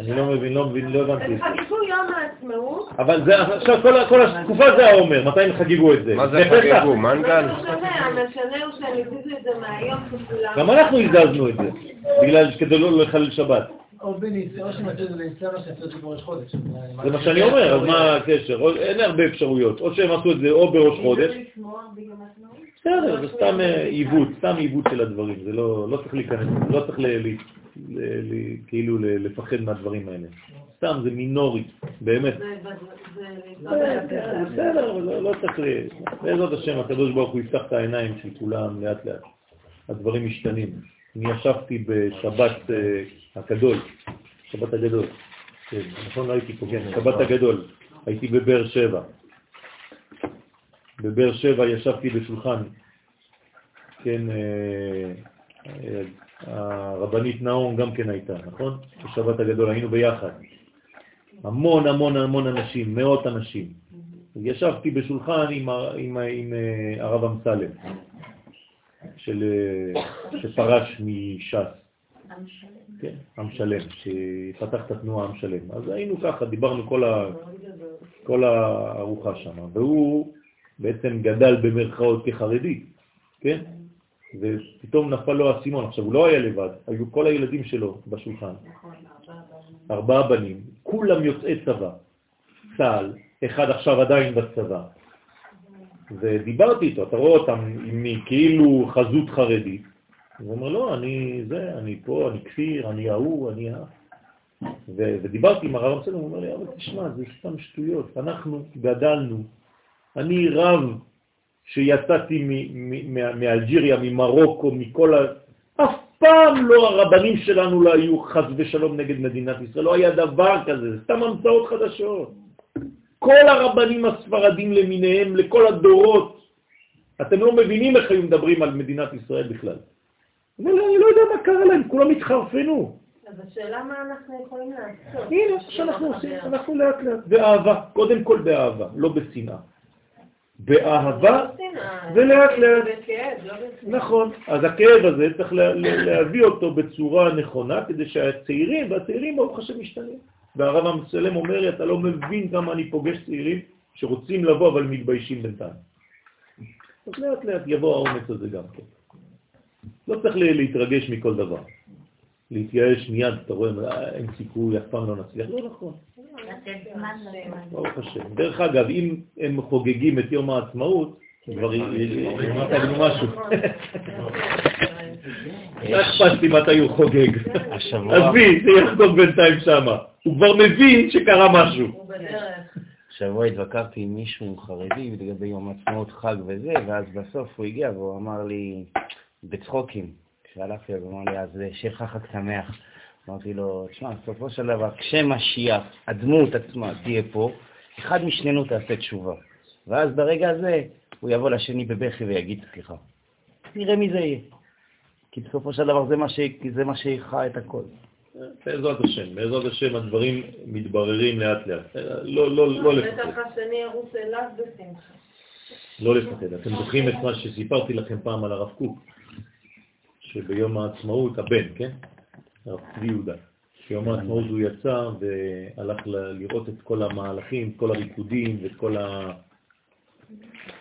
אני לא מבין, לא מבין, לא הבנתי. הם חגגו יום העצמאות. אבל זה, עכשיו כל התקופה זה העומר, מתי הם חגגו את זה? מה זה חגגו? מנגל? משנה, המשנה הוא שהם הזיזו את זה מהיום שכולם... גם אנחנו הזזנו את זה, בגלל כדי לא לחלל שבת. או בניסה, או שמצאו את זה בניסה, או שמצאו את זה בראש חודש. זה מה שאני אומר, אז מה הקשר? אין הרבה אפשרויות. או שהם עשו את זה או בראש חודש. בסדר, זה סתם אה, עיוות, סתם עיוות של הדברים. זה לא, לא צריך להיכנס, לא צריך כאילו לפחד מהדברים האלה. סתם, זה מינורי, באמת. בסדר, אבל לא צריך ל... בעזרת השם, הקדוש ברוך הוא יפתח את העיניים של כולם לאט לאט. הדברים משתנים. אני ישבתי בשבת אה, הגדול, שבת הגדול, כן, נכון, לא הייתי פה, כן, שבת הגדול, הייתי בבאר שבע. בבאר שבע ישבתי בשולחן, כן, אה, אה, הרבנית נאום גם כן הייתה, נכון? בשבת הגדול היינו ביחד. המון המון המון אנשים, מאות אנשים. ישבתי בשולחן עם, עם, עם הרב אמסלם. של, שפרש מש"ס. כן, עם שלם, שפתח את התנועה עם שלם. אז היינו ככה, דיברנו כל, ה, כל הארוחה שם, והוא בעצם גדל במרכאות כחרדי, כן? ופתאום נפל לו הסימון. עכשיו, הוא לא היה לבד, היו כל הילדים שלו בשולחן. ארבעה בנים, כולם יוצאי צבא, צה"ל, אחד עכשיו עדיין בצבא. ודיברתי איתו, אתה רואה אותם עם כאילו חזות חרדית, הוא אומר, לא, אני זה, אני פה, אני כפיר, אני ההוא, אני ה... ודיברתי עם הרב אמסלם, הוא אומר לי, אבל תשמע, זה סתם שטויות, אנחנו גדלנו, אני רב שיצאתי מאלג'יריה, ממרוקו, מכל ה... אף פעם לא הרבנים שלנו לא היו חז ושלום נגד מדינת ישראל, לא היה דבר כזה, זה סתם המצאות חדשות. כל הרבנים הספרדים למיניהם, לכל הדורות. אתם לא מבינים איך היו מדברים על מדינת ישראל בכלל. אני לא יודע מה קרה להם, כולם התחרפנו. אז השאלה מה אנחנו יכולים לעשות. הנה, מה שאנחנו עושים, אנחנו לאט לאט, באהבה, קודם כל באהבה, לא בשנאה. באהבה ולאט לאט. נכון, אז הכאב הזה צריך להביא אותו בצורה נכונה כדי שהצעירים, והצעירים ברוך השם משתנים. והרב המסלם אומר לי, אתה לא מבין כמה אני פוגש צעירים שרוצים לבוא אבל מתביישים בינתיים. אז לאט לאט יבוא האומץ הזה גם כן. לא צריך להתרגש מכל דבר. להתייאש מיד, אתה רואה, אה, אין סיכוי, אף פעם לא נצליח. לא נכון. ברוך השם. דרך אגב, אם הם חוגגים את יום העצמאות, כבר אמרת לנו משהו. מה אכפת לי מתי הוא חוגג? עזבי, זה יחגוג בינתיים שמה. הוא כבר מבין שקרה משהו. השבוע התווכחתי עם מישהו חרדי לגבי יום עצמאות חג וזה, ואז בסוף הוא הגיע והוא אמר לי, בצחוקים, כשהלכתי, אז הוא אמר לי, אז שיהיה לך חג שמח. אמרתי לו, תשמע, בסופו של דבר, כשמשיח, הדמות עצמה תהיה פה, אחד משנינו תעשה תשובה. ואז ברגע הזה הוא יבוא לשני בבכי ויגיד סליחה. נראה מי זה יהיה. כי בסופו של דבר זה מה, ש... זה מה שיכה את הכל. בעזרת השם, בעזרת השם הדברים מתבררים לאט לאט. לא, לא, לא לפחד. בטח השני ירוץ אליו בשמחה. לא לפחד. אתם זוכרים את מה שסיפרתי לכם פעם על הרב קוק, שביום העצמאות, הבן, כן? הרב צבי יהודה. ביום העצמאות הוא יצא והלך לראות את כל המהלכים, את כל הריקודים ואת כל ה...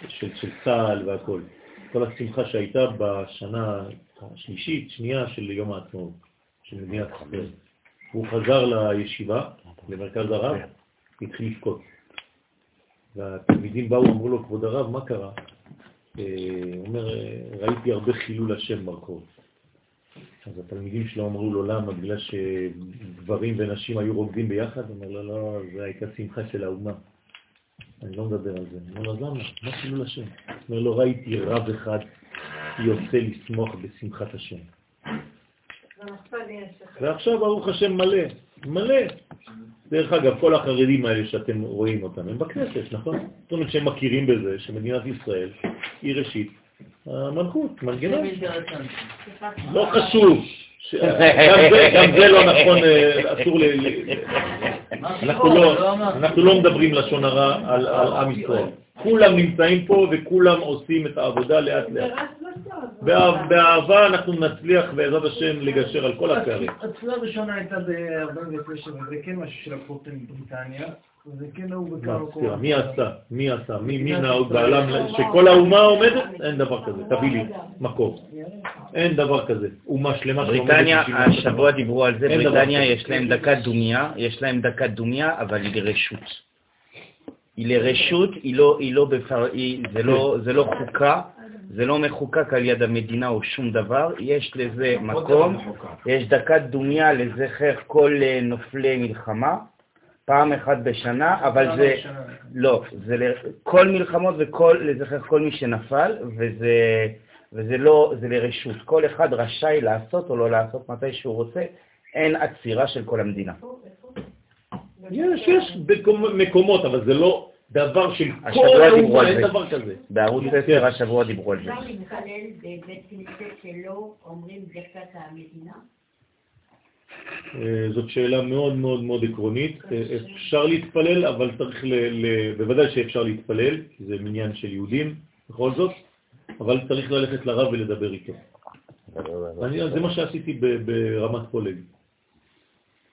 של, של צה"ל והכל. כל השמחה שהייתה בשנה השלישית, שנייה של יום העצמאות, של מדינת ישראל. הוא חזר לישיבה, למרכז הרב, התחיל לבכות. והתלמידים באו, אמרו לו, כבוד הרב, מה קרה? אה, הוא אומר, ראיתי הרבה חילול השם ברחוב. אז התלמידים שלו אמרו לו, למה? בגלל שגברים ונשים היו רוקדים ביחד? הוא אומר, לא, לא, זה הייתה שמחה של האומה. אני לא מדבר על זה. אני אומר לו, למה? מה חילול השם? הוא אומר, לא ראיתי רב אחד יוצא לשמוח בשמחת השם. ועכשיו ברוך השם מלא, מלא. דרך אגב, כל החרדים האלה שאתם רואים אותם, הם בכנסת, נכון? זאת אומרת שהם מכירים בזה שמדינת ישראל היא ראשית המלכות, מנגנון. לא חשוב. גם זה לא נכון, אה, אסור ל... לא- אנחנו לא מדברים לשון הרע על עם ישראל. כולם נמצאים פה וכולם עושים את העבודה לאט לאט. באהבה אנחנו נצליח בעזרת השם לגשר על כל הפערים. התפילה הראשונה הייתה ב-49, וזה כן משהו שלקחו אותם מבריטניה. זה כן נהוג בכמה. מי עשה? מי עשה? מי נהוג בעולם? שכל האומה עומדת? אין דבר כזה. תביא לי מקור. אין דבר כזה. אומה שלמה שעומדת... בריטניה, השבוע דיברו על זה, בריטניה יש להם דקת דומיה, יש להם דקת דומיה, אבל היא לרשות. היא לרשות, היא לא, היא לא בפר... היא, זה, לא, זה לא חוקה, זה לא מחוקק על יד המדינה או שום דבר, יש לזה מקום, יש דקת דומיה לזכר כל אה, נופלי מלחמה, פעם אחת בשנה, אבל זה, לא, זה כל מלחמות וכל, לזכר כל מי שנפל, וזה, וזה לא, זה לרשות. כל אחד רשאי לעשות או לא לעשות מתי שהוא רוצה, אין עצירה של כל המדינה. יש, יש מקומות, אבל זה לא דבר של כל האומה, אין דבר כזה. בערוץ 10 כן. השבוע דיברו על זה. אפשר להתחלל בבית כנסת שלא אומרים ברכת המדינה? אה, זאת שאלה מאוד מאוד מאוד עקרונית. אה, אפשר להתפלל, אבל צריך, ל, ל, בוודאי שאפשר להתפלל, כי זה מניין של יהודים בכל זאת, אבל צריך ללכת לרב ולדבר איתו. אני, זה מה שעשיתי ברמת פולג.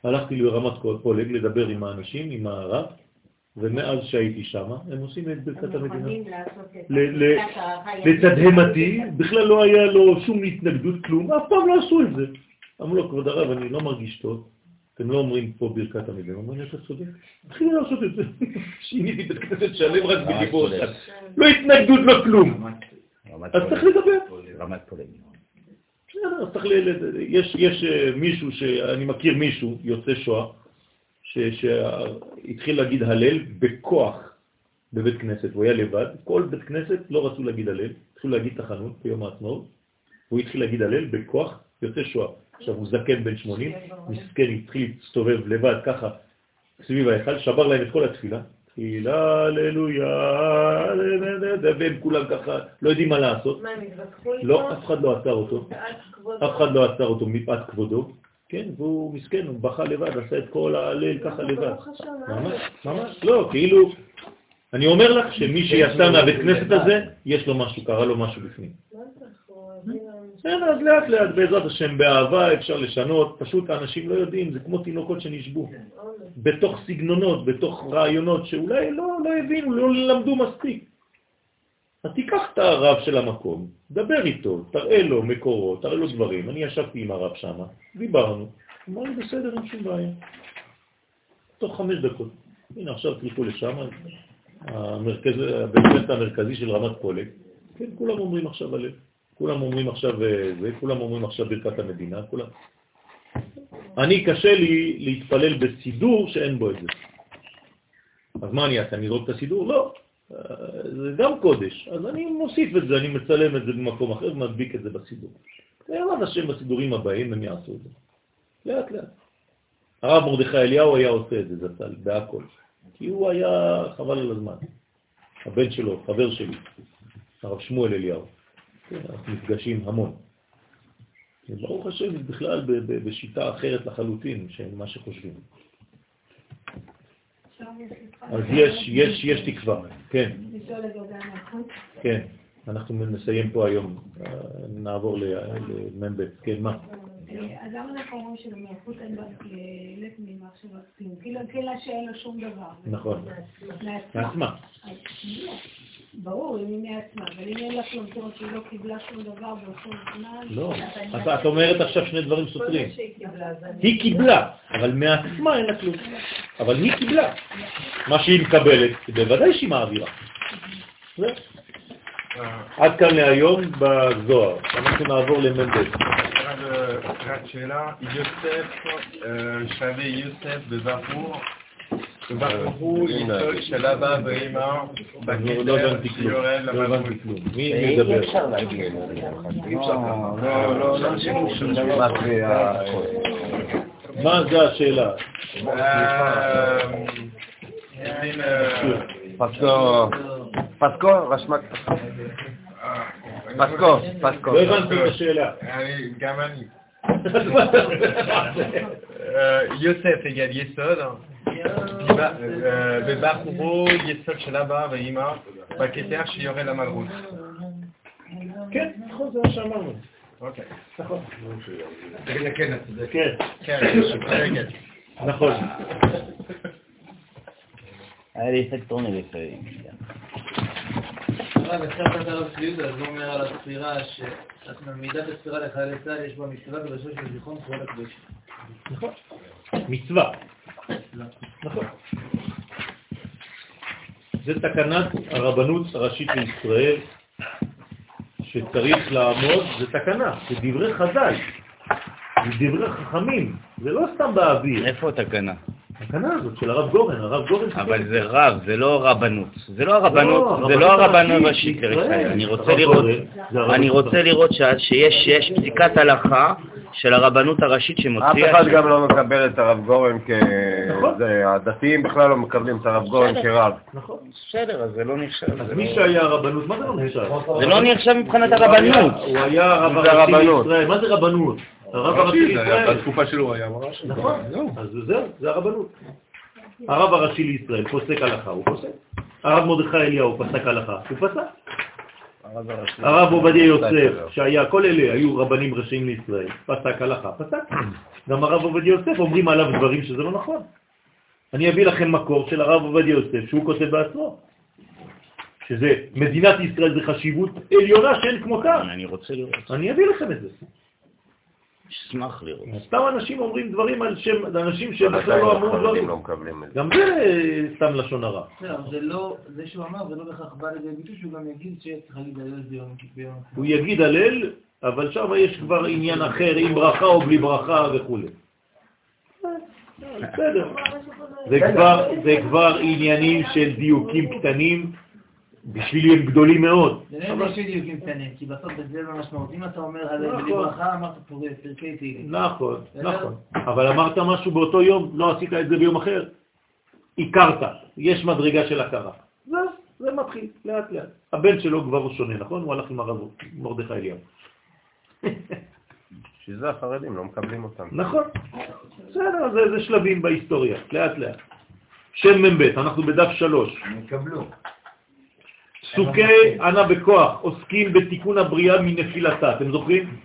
הלכתי לרמת פולג לדבר עם האנשים, עם הרב, ומאז שהייתי שם, הם עושים את ברכת המדינה. לתדהמתי, בכלל לא היה לו שום התנגדות, כלום, אף פעם לא עשו את זה. אמרו לו, כבוד הרב, אני לא מרגיש טוב, אתם לא אומרים פה ברכת המדינה. הוא אומר, אתה צודק, התחילו לעשות את זה. שיניתי בית כנסת שלם רק בדיבור אחד. לא התנגדות, לא כלום. אז צריך לדבר. רמת צריך ל... יש אה, מישהו, שאני מכיר מישהו, יוצא שואה, שהתחיל להגיד הלל בכוח בבית כנסת, הוא היה לבד, כל בית כנסת לא רצו להגיד הלל, התחילו להגיד תחנות ביום העצמאות, הוא התחיל להגיד הלל בכוח, יוצא שואה. עכשיו הוא זקן בן 80, מסכן התחיל להסתובב לבד ככה סביב ההיכל, שבר להם את כל התפילה, תפילה, הללויה, והם כולם ככה לא יודעים מה לעשות. מה, הם התווכחו איתו? לא, אף אחד לא עצר אותו. אף אחד לא עצר אותו מפאת כבודו. כן, והוא מסכן, הוא בכה לבד, עשה את כל ההלל ככה לבד. ממש, ממש, לא, כאילו, אני אומר לך שמי שיצא מהבית כנסת הזה, יש לו משהו, קרה לו משהו בפנים. כן, אז לאט לאט, בעזרת השם, באהבה אפשר לשנות, פשוט האנשים לא יודעים, זה כמו תינוקות שנשבו. בתוך סגנונות, בתוך רעיונות שאולי לא, לא הבינו, לא למדו מספיק. אז תיקח את הרב של המקום, דבר איתו, תראה לו מקורות, תראה לו דברים. אני ישבתי עם הרב שם, דיברנו, אמר לי בסדר, אין שום בעיה. תוך חמש דקות. הנה, עכשיו תלכו לשם, המרכז, המרכזי של רמת פולק, כן, כולם אומרים עכשיו הלב, כולם אומרים עכשיו אה, זה, כולם אומרים עכשיו ברכת המדינה, כולם. אני קשה לי להתפלל בסידור שאין בו את זה. אז מה אני אעשה? אני אזרוק את הסידור? לא. אה, זה גם קודש. אז אני מוסיף את זה, אני מצלם את זה במקום אחר ומדביק את זה בסידור. בעזרת השם בסידורים הבאים הם יעשו את זה. לאט לאט. הרב מרדכי אליהו היה עושה את זה, זצ"ל, בהכל. כי הוא היה חבל על הזמן. הבן שלו, חבר שלי, הרב שמואל אליהו. אנחנו נפגשים המון. ברוך השם, בכלל בשיטה אחרת לחלוטין, ממה שחושבים. אז יש, יש, יש תקווה, כן. כן, אנחנו נסיים פה היום, נעבור למ"ב, כן, מה? אז למה אנחנו אומרים שלמלכות אין בה לב ממחשבת כלום? כאילו שאין לו שום דבר. נכון. מעצמה. ברור, אם היא מעצמה, אבל אם אין לה אומרת שהיא לא קיבלה שום דבר באותו זמן... לא, אז את אומרת עכשיו שני דברים סותרים. היא קיבלה, אבל מעצמה אין לה כלום. אבל היא קיבלה. מה שהיא מקבלת, בוודאי שהיא מעבירה. עד כאן להיום בזוהר. אנחנו נעבור למנדל. רק שאלה, יוסף, שווה יוסף בבחור יסוד של אבא ואמא, בכתר שיורד למלכות. מי מדבר? אי אפשר להגיד. אי אפשר ככה. לא, לא, לא. מה זה השאלה? פסקו, פסקו, רשמת פסקו. פסקו, פסקו. לא הבנתי את השאלה. גם אני. יוסף égale יסוד, בבחורו יסוד של אבא ואמא, בכתר שיורה למלכות. כן, נכון, זה מה שאמרנו. אוקיי. נכון. נכון. היה לי אפקט עונג לפעמים. הרב, הזכרת הרב צבי אז הוא אומר על הספירה, שמידת הספירה לחיילי צה"ל יש בה מצווה קדושה של זיכרון כל הקדושים. נכון. מצווה. נכון. זה תקנת הרבנות הראשית לישראל, שצריך לעמוד, זה תקנה, זה דברי חז"ל, זה דברי חכמים, זה לא סתם באוויר. איפה התקנה? התקנה הזאת של הרב גורן, הרב גורן... אבל זה רב, זה לא רבנות. זה לא הרבנות, זה לא הרבנות הראשית לישראל. אני רוצה לראות, אני רוצה לראות שיש פסיקת הלכה של הרבנות הראשית אף שמוציאה... אחד גם לא מקבל את הרב גורן כ... זה, הדתיים בכלל לא מקבלים את הרב גורן כרב. נכון. בסדר, אז זה לא נחשב. אז מי שהיה הרבנות, מה זה לא נחשב? זה לא נחשב מבחינת הרבנות. הוא היה הרב זה הראשי הרבנות. לישראל, מה זה רבנות? הרב הראשי זה היה- לישראל. בתקופה שלו הוא היה ממש... נכון, אז זהו, זה הרבנות. הרב הראשי לישראל פוסק הלכה, הוא פוסק. הרב מרדכי אליהו פסק הלכה, הוא פסק. הרב עובדיה יוסף, שהיה, כל אלה היו רבנים ראשיים לישראל, פסק הלכה, פסק. גם הרב עובדיה יוסף אומרים עליו דברים שזה לא נכון. אני אביא לכם מקור של הרב עובדיה יוסף, שהוא כותב בעצמו, שזה מדינת ישראל זה חשיבות עליונה שאין כמותה. אני רוצה לראות. אני אביא לכם את זה. אשמח לראות. סתם אנשים אומרים דברים על שם, אנשים שבכלל לא אמרו דברים. לא מקבלים את זה. גם זה אה, סתם לשון הרע. לא, זה לא, זה שהוא אמר, זה לא בהכרח בא לידי ביטוי שהוא גם יגיד שצריך להגיד הלל ביום ביום. הוא יגיד הלל, אבל שם יש כבר עניין אחר, עם ברכה או בלי ברכה וכו'. בסדר. זה כבר עניינים של דיוקים קטנים, בשבילי הם גדולים מאוד. זה לא יש דיוקים קטנים, כי בסוף זה לא משמעות. אם אתה אומר הלל בלי נכון. אמרת פרקי תהילים. נכון, נכון. אבל אמרת משהו באותו יום, לא עשית את זה ביום אחר. הכרת, יש מדרגה של הכרה. זה, זה מתחיל, לאט לאט. הבן שלו כבר הוא שונה, נכון? הוא הלך עם הרב מרדכי אליהו. בשביל זה החרדים לא מקבלים אותם. נכון. בסדר, זה, זה שלבים בהיסטוריה, לאט לאט. שם מ"ב, אנחנו בדף שלוש. הם יקבלו. פסוקי ענה בכוח עוסקים בתיקון הבריאה מנפילתה, אתם זוכרים?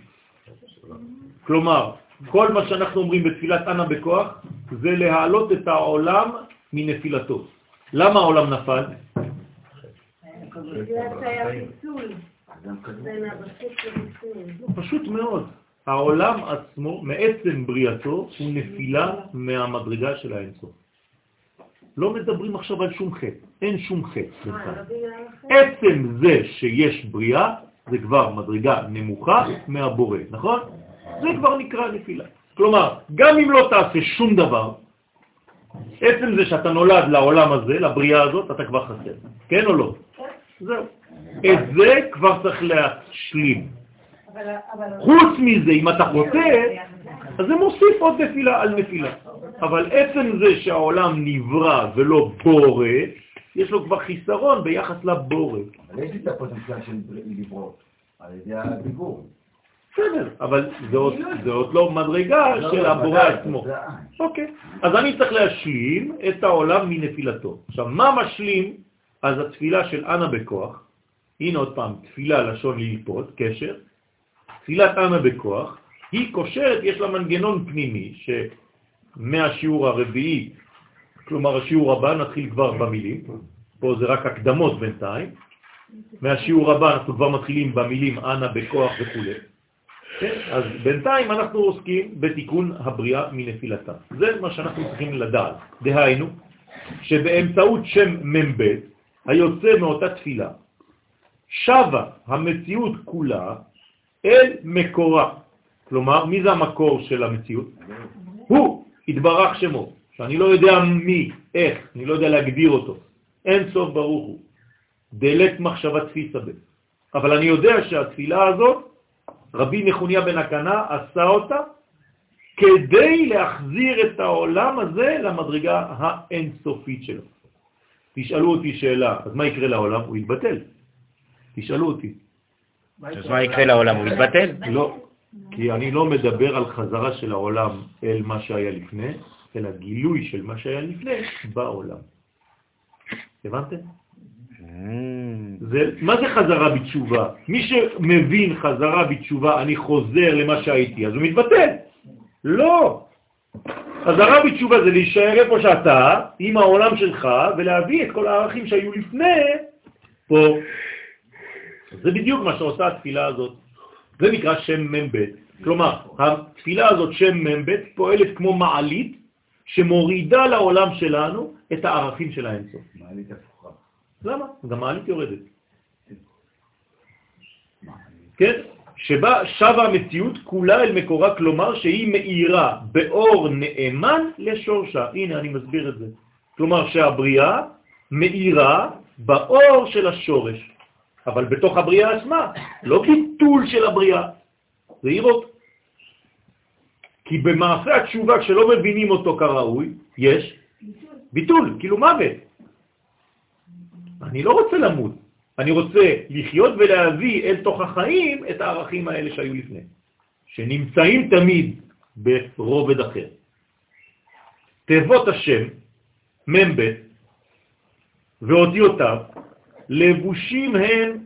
כלומר, כל מה שאנחנו אומרים בתפילת ענה בכוח זה להעלות את העולם מנפילתו. למה העולם נפל? לבפנים. פשוט מאוד. העולם עצמו, מעצם בריאתו, הוא נפילה מהמדרגה של האינסוף. לא מדברים עכשיו על שום חטא, אין שום חטא בינתיים. עצם זה שיש בריאה, זה כבר מדרגה נמוכה מהבורא, נכון? זה כבר נקרא נפילה. כלומר, גם אם לא תעשה שום דבר, עצם זה שאתה נולד לעולם הזה, לבריאה הזאת, אתה כבר חסר. כן או לא? זהו. את זה כבר צריך להשלים. חוץ מזה, אם אתה חוטא, אז זה מוסיף עוד נפילה על נפילה. אבל עצם זה שהעולם נברא ולא בורא, יש לו כבר חיסרון ביחס לבורא. אבל יש לי את הפוטנציאל של לברות, על ידי הדיבור. בסדר, אבל זה עוד לא מדרגה לא, של לא, הבורא עצמו. אוקיי, אז אני צריך להשלים את העולם מנפילתו. עכשיו, מה משלים? אז התפילה של אנה בכוח, הנה עוד פעם, תפילה לשון ללפות, קשר, תפילת אנה בכוח, היא קושרת, יש לה מנגנון פנימי, שמהשיעור הרביעי, כלומר השיעור הבא, נתחיל כבר במילים, פה זה רק הקדמות בינתיים, מהשיעור הבא אנחנו כבר מתחילים במילים אנה בכוח וכו'. כן? אז בינתיים אנחנו עוסקים בתיקון הבריאה מנפילתה. זה מה שאנחנו צריכים לדעת. דהיינו, שבאמצעות שם מ"ב, היוצא מאותה תפילה, שווה המציאות כולה אל מקורה. כלומר, מי זה המקור של המציאות? הוא, התברך שמו, שאני לא יודע מי, איך, אני לא יודע להגדיר אותו. אין סוף ברוך הוא. דלת מחשבה תפיסה ב. אבל אני יודע שהתפילה הזאת, רבי נחוניה בן הקנה עשה אותה כדי להחזיר את העולם הזה למדרגה האינסופית שלו. תשאלו אותי שאלה, אז מה יקרה לעולם? הוא יתבטל. תשאלו אותי. אז מה יקרה לעולם? הוא יתבטל? לא, כי אני לא מדבר על חזרה של העולם אל מה שהיה לפני, אלא גילוי של מה שהיה לפני בעולם. הבנתם? זה, מה זה חזרה בתשובה? מי שמבין חזרה בתשובה, אני חוזר למה שהייתי, אז הוא מתבטל. לא. חזרה בתשובה זה להישאר איפה שאתה, עם העולם שלך, ולהביא את כל הערכים שהיו לפני פה. זה בדיוק מה שעושה התפילה הזאת. זה נקרא שם מ"ב. כלומר, התפילה הזאת, שם מ"ב, פועלת כמו מעלית שמורידה לעולם שלנו את הערכים של האינסוף. מעלית הפוכה. למה? גם מעלית יורדת. כן? שבה שווה המציאות כולה אל מקורה, כלומר שהיא מאירה באור נאמן לשורשה. הנה, אני מסביר את זה. כלומר שהבריאה מאירה באור של השורש, אבל בתוך הבריאה עצמה, לא ביטול של הבריאה, זה עירות. כי במעשה התשובה, כשלא מבינים אותו כראוי, יש ביטול, כאילו מוות. אני לא רוצה למות, אני רוצה לחיות ולהביא אל תוך החיים את הערכים האלה שהיו לפני, שנמצאים תמיד ברובד אחר. תיבות השם, מ"ב, ואותיותיו, לבושים הם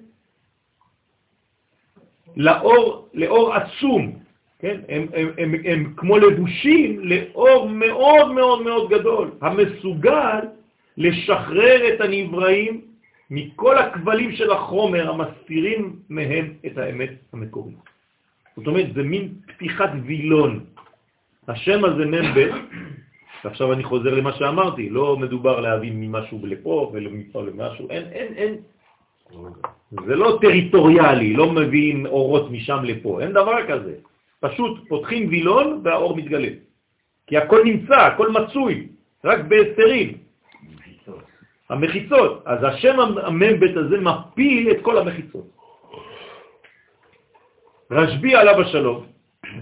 לאור, לאור עצום, כן? הם, הם, הם, הם כמו לבושים לאור מאוד מאוד מאוד גדול, המסוגל לשחרר את הנבראים מכל הכבלים של החומר המסתירים מהם את האמת המקורית. זאת אומרת, זה מין פתיחת וילון. השם הזה מ"ב, ועכשיו אני חוזר למה שאמרתי, לא מדובר להביא ממשהו לפה ומפה למשהו, אין, אין, אין. זה לא טריטוריאלי, לא מביאים אורות משם לפה, אין דבר כזה. פשוט פותחים וילון והאור מתגלה. כי הכל נמצא, הכל מצוי, רק בהסתרים. המחיצות. אז השם המ"ב הזה מפיל את כל המחיצות. רשב"י עליו השלום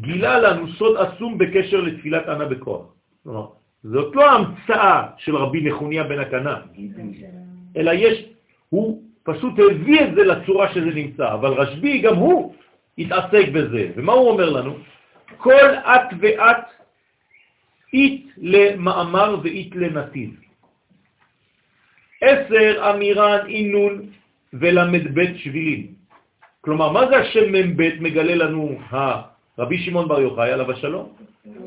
גילה לנו סוד עצום בקשר לתפילת ענה בכוח. כלומר, זאת לא המצאה של רבי נחוניה בן הקנה, אלא יש, הוא פשוט הביא את זה לצורה שזה נמצא, אבל רשב"י גם הוא התעסק בזה. ומה הוא אומר לנו? כל את ואת אית למאמר ואית לנתיב. עשר אמירן אינון בית שבילים. כלומר, מה זה השם מ"ב מגלה לנו הרבי שמעון בר יוחאי עליו השלום?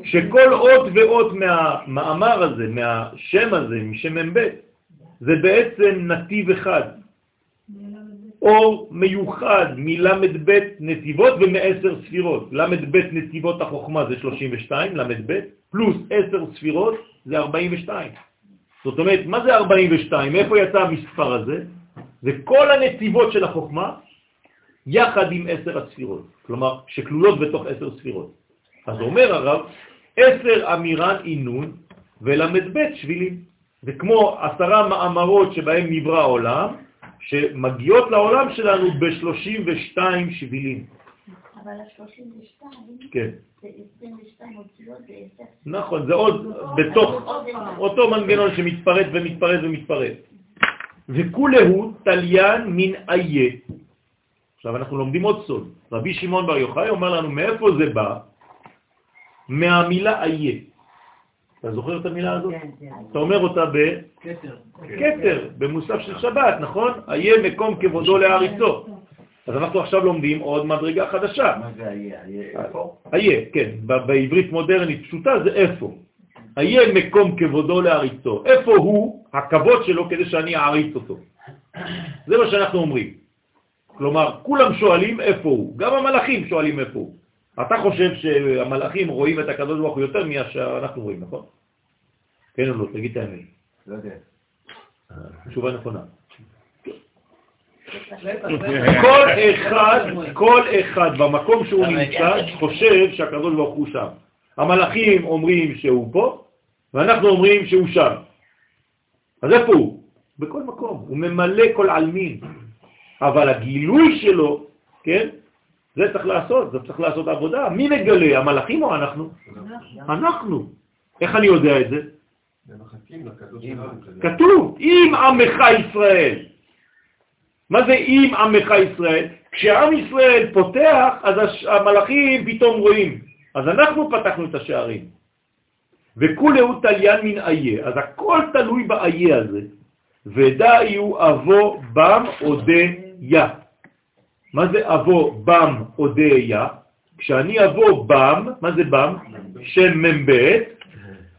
שכל אות ואות מהמאמר הזה, מהשם הזה, משם מ"ב, זה בעצם נתיב אחד. אור מיוחד מל"ב נתיבות ומעשר ספירות. ל"ב נתיבות החוכמה זה 32, ל"ב, פלוס 10 ספירות זה 42. זאת אומרת, מה זה 42? מאיפה יצא המספר הזה? זה כל הנתיבות של החוכמה יחד עם עשר הספירות, כלומר, שכלולות בתוך עשר ספירות. אז אומר הרב, עשר אמירן אינון ול"ב שבילים. זה כמו עשרה מאמרות שבהם נברא העולם, שמגיעות לעולם שלנו ב-32 שבילים. אבל ה-32, כן. זה 22 אותיות, זה. נכון, זה עוד בתוך אותו מנגנון שמתפרט ומתפרט ומתפרט. וכולהו תליין מן איה. עכשיו אנחנו לומדים עוד סוד. רבי שמעון בר יוחאי אומר לנו מאיפה זה בא? מהמילה איה. אתה זוכר את המילה הזאת? כן, כן. אתה אומר אותה בכתר, במוסף של שבת, נכון? איה מקום כבודו לאריצו. אז אנחנו עכשיו לומדים עוד מדרגה חדשה. מה זה? היה איפה? איה, כן, בעברית מודרנית פשוטה זה איפה. איה מקום כבודו לאריצו. איפה הוא הכבוד שלו כדי שאני אעריץ אותו? זה מה שאנחנו אומרים. כלומר, כולם שואלים איפה הוא, גם המלאכים שואלים איפה הוא. אתה חושב שהמלאכים רואים את הקדוש ברוך הוא יותר ממה שאנחנו רואים, נכון? כן או לא? תגיד את האמת. לא יודע. תשובה נכונה. כל אחד, כל אחד במקום שהוא נמצא חושב שהקדוש ברוך הוא שם. המלאכים אומרים שהוא פה, ואנחנו אומרים שהוא שם. אז איפה הוא? בכל מקום. הוא ממלא כל עלמין. אבל הגילוי שלו, כן? זה צריך לעשות, זה צריך לעשות עבודה. מי מגלה, המלאכים או אנחנו? אנחנו. איך אני יודע את זה? כתוב, אם עמך ישראל. מה זה אם עמך ישראל? כשעם ישראל פותח, אז המלאכים פתאום רואים. אז אנחנו פתחנו את השערים. וכולהו תליין מן איה. אז הכל תלוי באיה הזה. ודאי הוא אבו בם אודה יה. מה זה אבו בם אודה יה? כשאני אבו בם, מה זה בם? שם מ"ב,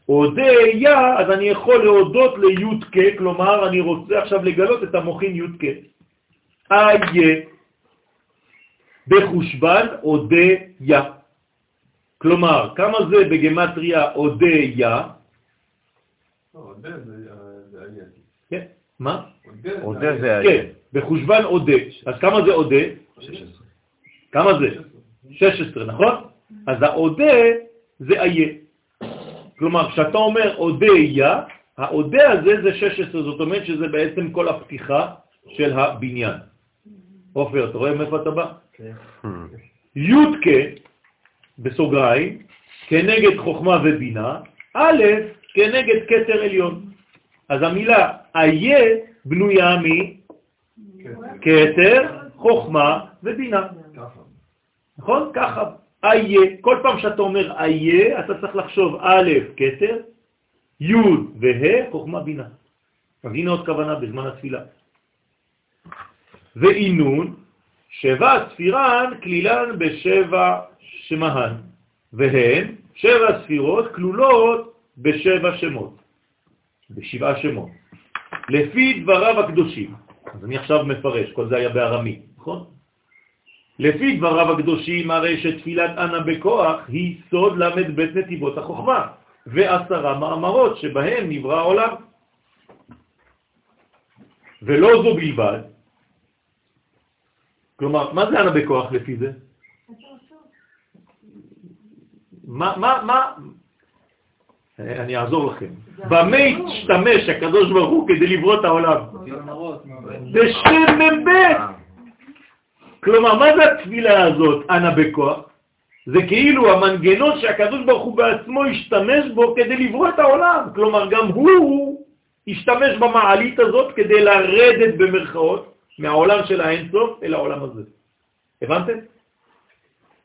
אודה יה, אז אני יכול להודות לי"ק, כלומר אני רוצה עכשיו לגלות את המוחין י"ק. איה, בחושבן אודה יה. כלומר, כמה זה בגמטריה אודה יה? עודה זה זה היה. כן, מה? עודה עודה זה כן, היה. בחושבן אודה. אז כמה זה אודה? 16. כמה זה? 16, נכון? אז האודה זה איה. כלומר, כשאתה אומר אודה יה, האודה הזה זה 16, זאת אומרת שזה בעצם כל הפתיחה של הבניין. עופר, אתה רואה מאיפה אתה בא? יודקה, בסוגריים, כנגד חוכמה ובינה, א', כנגד כתר עליון. אז המילה איה בנויה מכתר, חוכמה ובינה. נכון? ככה. איה, כל פעם שאתה אומר איה, אתה צריך לחשוב א', כתר, י' וה', חוכמה בינה. אז הנה עוד כוונה בזמן התפילה. ואינון, שבע ספירן כלילן בשבע שמהן, והן שבע ספירות כלולות בשבע שמות, בשבעה שמות. לפי דבריו הקדושים, אז אני עכשיו מפרש, כל זה היה בארמי, נכון? לפי דבריו הקדושים הרי שתפילת אנה בכוח היא סוד למד בית נתיבות החוכמה ועשרה מאמרות שבהם נברא העולם. ולא זו בלבד, כלומר, מה זה אנה בכוח לפי זה? מה, מה, מה, אני אעזור לכם. במה השתמש הקדוש ברוך הוא כדי לברוא את העולם? בשם מ"ב. כלומר, מה זה התפילה הזאת, אנה בכוח? זה כאילו המנגנון שהקדוש ברוך הוא בעצמו השתמש בו כדי לברוא את העולם. כלומר, גם הוא השתמש במעלית הזאת כדי לרדת במרכאות מהעולם של האינסוף אל העולם הזה. הבנתם?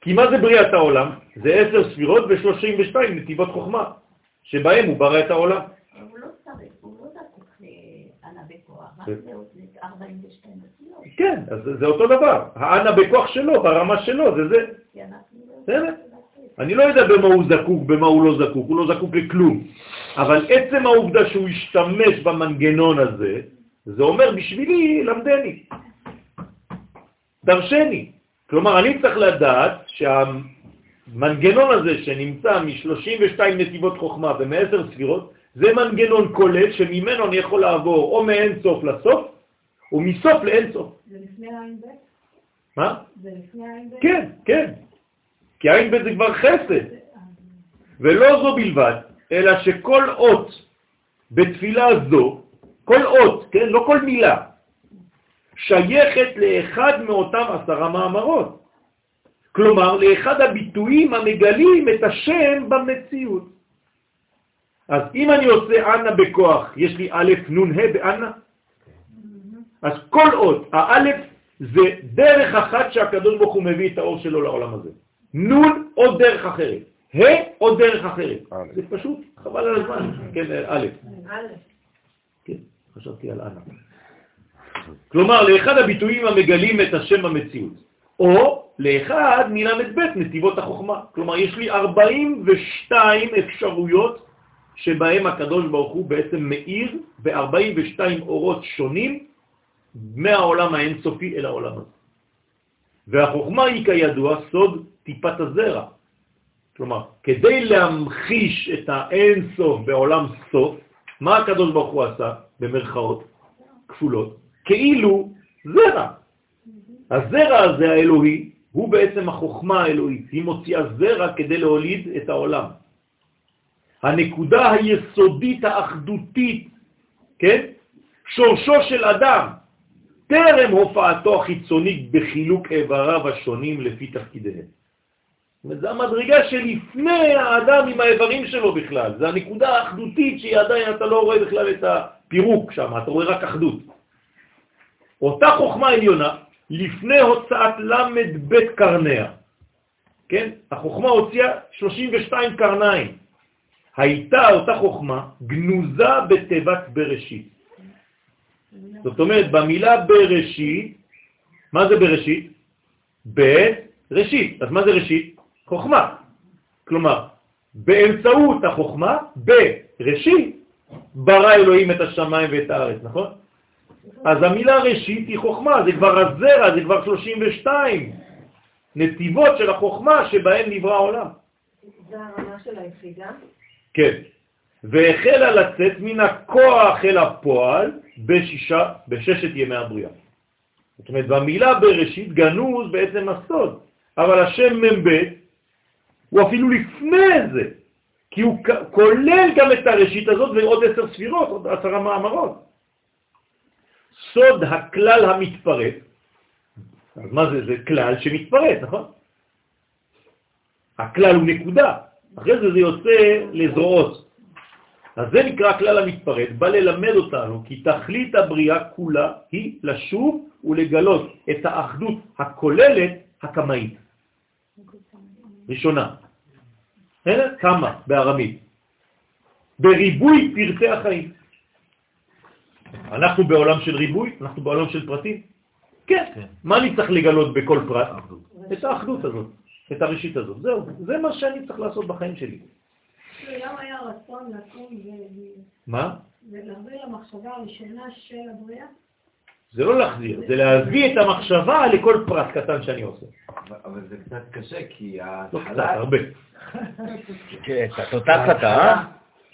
כי מה זה בריאת העולם? זה עשר ספירות ו-32 נתיבות חוכמה, שבהם הוא ברא את העולם. אבל הוא לא צריך, הוא לא זקוק לאנה בכוח, כן. זה 42 אותיות. כן, אז זה- זה אותו דבר. האנה בכוח שלו, ברמה שלו, זה זה. לא... בסדר? אני לא יודע במה הוא זקוק, במה הוא לא זקוק, הוא לא זקוק לכלום. אבל עצם העובדה שהוא השתמש במנגנון הזה, זה אומר בשבילי, למדני. דרשני. כלומר, אני צריך לדעת שהמנגנון הזה שנמצא מ-32 נתיבות חוכמה ומ-10 ספירות, זה מנגנון כולל שממנו אני יכול לעבור או מאין סוף לסוף, או מסוף לאין סוף. זה לפני עין ב'? מה? זה לפני עין ב'? כן, כן. כי עין ב' זה כבר חסד. ולא זו בלבד, אלא שכל אות בתפילה זו, כל אות, כן, לא כל מילה, שייכת לאחד מאותם עשרה מאמרות. כלומר, לאחד הביטויים המגלים את השם במציאות. אז אם אני עושה אנה בכוח, יש לי א' נ' ה' באנה, אז כל עוד, האלף זה דרך אחת שהקדוש ברוך הוא מביא את האור שלו לעולם הזה. נ' או דרך אחרת, ה' או דרך אחרת. זה פשוט, חבל על הזמן, כן, א'. כן, חשבתי על אנה. כלומר, לאחד הביטויים המגלים את השם במציאות, או לאחד מל"ב נתיבות החוכמה. כלומר, יש לי 42 אפשרויות שבהם הקדוש ברוך הוא בעצם מאיר ב-42 אורות שונים מהעולם האינסופי אל העולם הזה. והחוכמה היא כידוע סוד טיפת הזרע. כלומר, כדי להמחיש את האינסוף בעולם סוף, מה הקדוש ברוך הוא עשה, במרכאות כפולות? כאילו זרע. הזרע הזה האלוהי הוא בעצם החוכמה האלוהית, היא מוציאה זרע כדי להוליד את העולם. הנקודה היסודית האחדותית, כן? שורשו של אדם, טרם הופעתו החיצונית בחילוק איבריו השונים לפי תפקידיהם. זו המדרגה שלפני האדם עם האיברים שלו בכלל, זה הנקודה האחדותית שהיא עדיין, אתה לא רואה בכלל את הפירוק שם, אתה רואה רק אחדות. אותה חוכמה עליונה, לפני הוצאת למד בית קרניה, כן? החוכמה הוציאה 32 קרניים. הייתה אותה חוכמה גנוזה בתיבת בראשית. זאת אומרת, במילה בראשית, מה זה בראשית? בראשית. אז מה זה ראשית? חוכמה. כלומר, באמצעות החוכמה, בראשית, ברא אלוהים את השמיים ואת הארץ, נכון? אז המילה ראשית היא חוכמה, זה כבר הזרע, זה כבר 32 נתיבות של החוכמה שבהן נברא העולם. זה הרמה של היחידה? כן. והחלה לצאת מן הכוח אל הפועל בשישה, בששת ימי הבריאה. זאת אומרת, במילה בראשית גנוז בעצם הסוד, אבל השם מ"ב הוא אפילו לפני זה, כי הוא כולל גם את הראשית הזאת ועוד עשר ספירות, עוד עשרה מאמרות. סוד הכלל המתפרט, אז מה זה? זה כלל שמתפרט, נכון? הכלל הוא נקודה, אחרי זה זה יוצא לזרועות. אז זה נקרא כלל המתפרט, בא ללמד אותנו כי תכלית הבריאה כולה היא לשוב ולגלות את האחדות הכוללת הקמאית. ראשונה. כמה בארמית. בריבוי פרטי החיים. אנחנו בעולם של ריבוי, אנחנו בעולם של פרטים. כן, כן. מה אני צריך לגלות בכל פרט? את האחדות הזאת, את הראשית הזאת. זהו, זה מה שאני צריך לעשות בחיים שלי. למה היה רצון לקום ו... מה? ולהביא למחשבה הראשונה של הבריאה? זה לא להחזיר, זה להביא את המחשבה לכל פרט קטן שאני עושה. אבל זה קצת קשה, כי ההתחלה... לא קצת, הרבה. כן, קצת אותה קטה.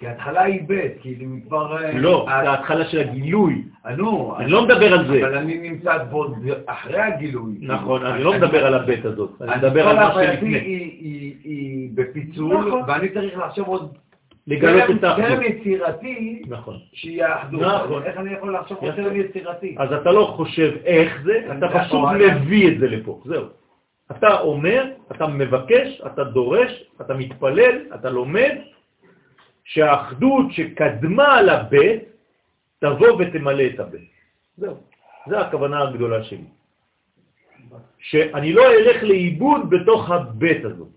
כי ההתחלה היא ב', כאילו כבר... אה, לא, זה ההתחלה של הגילוי. אה, נו. אני לא מדבר על זה. אבל אני נמצא פה אחרי הגילוי. נכון, אני לא מדבר על הב' הזאת. אני מדבר על מה שלפני. היא בפיצול, נכון. ואני צריך לחשוב עוד... לגלות את האחדות. טרם יצירתי, נכון. שיהיה אחדות. נכון. איך אני יכול לחשוב טרם יצירתי? אז אתה לא חושב איך זה, אתה פשוט מביא את זה לפה, זהו. אתה אומר, אתה מבקש, אתה דורש, אתה מתפלל, אתה לומד, שהאחדות שקדמה לבית תבוא ותמלא את הבית. זהו, זו הכוונה הגדולה שלי. שאני לא אלך לאיבוד בתוך הבית הזאת.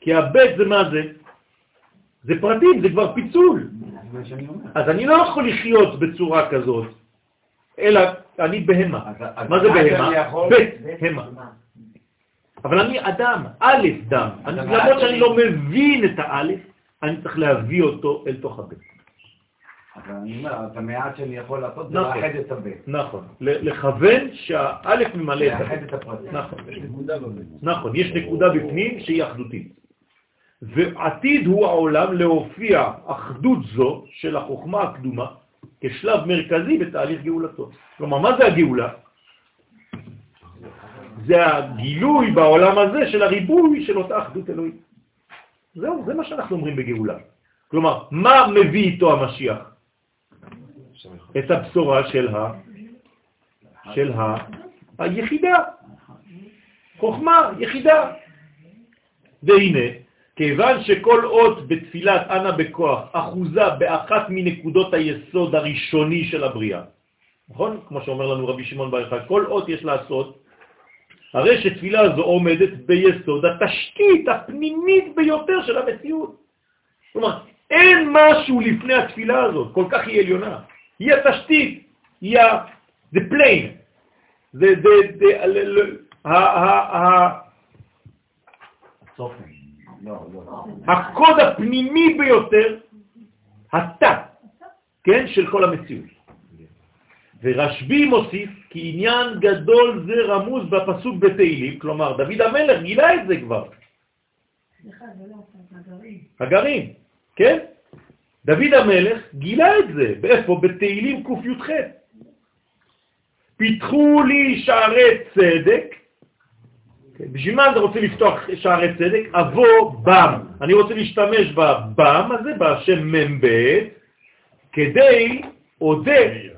כי הבית זה מה זה? זה פרטים, זה כבר פיצול. אז אני לא יכול לחיות בצורה כזאת, אלא אני בהמה. מה זה בהמה? בית, המה. אבל אני אדם, א' דם. למרות שאני לא מבין את האלף, אני צריך להביא אותו אל תוך הבית. אבל אני אומר, את המעט שאני יכול לעשות זה נכון. לאחד את הבית. נכון, לכוון שהאלף ממלא את לאחד הבית. את הפרטים. נכון, נכון, יש נקודה בפנים שהיא אחדותית. ועתיד הוא העולם להופיע אחדות זו של החוכמה הקדומה כשלב מרכזי בתהליך גאולתו. כלומר, מה זה הגאולה? זה הגילוי בעולם הזה של הריבוי של אותה אחדות אלוהית. זהו, זה מה שאנחנו אומרים בגאולה. כלומר, מה מביא איתו המשיח? את הבשורה של, ה, של ה, היחידה. חוכמה, יחידה. והנה, כיוון שכל אות בתפילת אנה בכוח אחוזה באחת מנקודות היסוד הראשוני של הבריאה, נכון? כמו שאומר לנו רבי שמעון בר יוחאי, כל אות יש לעשות, הרי שתפילה הזו עומדת ביסוד התשתית הפנימית ביותר של המציאות. כלומר, אין משהו לפני התפילה הזאת, כל כך היא עליונה. היא התשתית, היא ה... the plane, זה, זה, זה, הקוד הפנימי ביותר, התא, כן, של כל המציאות. ורשב"י מוסיף כי עניין גדול זה רמוז בפסוק בתהילים, כלומר דוד המלך גילה את זה כבר. הגרעין, כן? דוד המלך גילה את זה, באיפה? בתהילים קי"ח. פיתחו לי שערי צדק, בשביל מה אתה רוצה לפתוח שערי צדק? אבוא בם. אני רוצה להשתמש בבם הזה, בשם מ"ב, כדי אודה,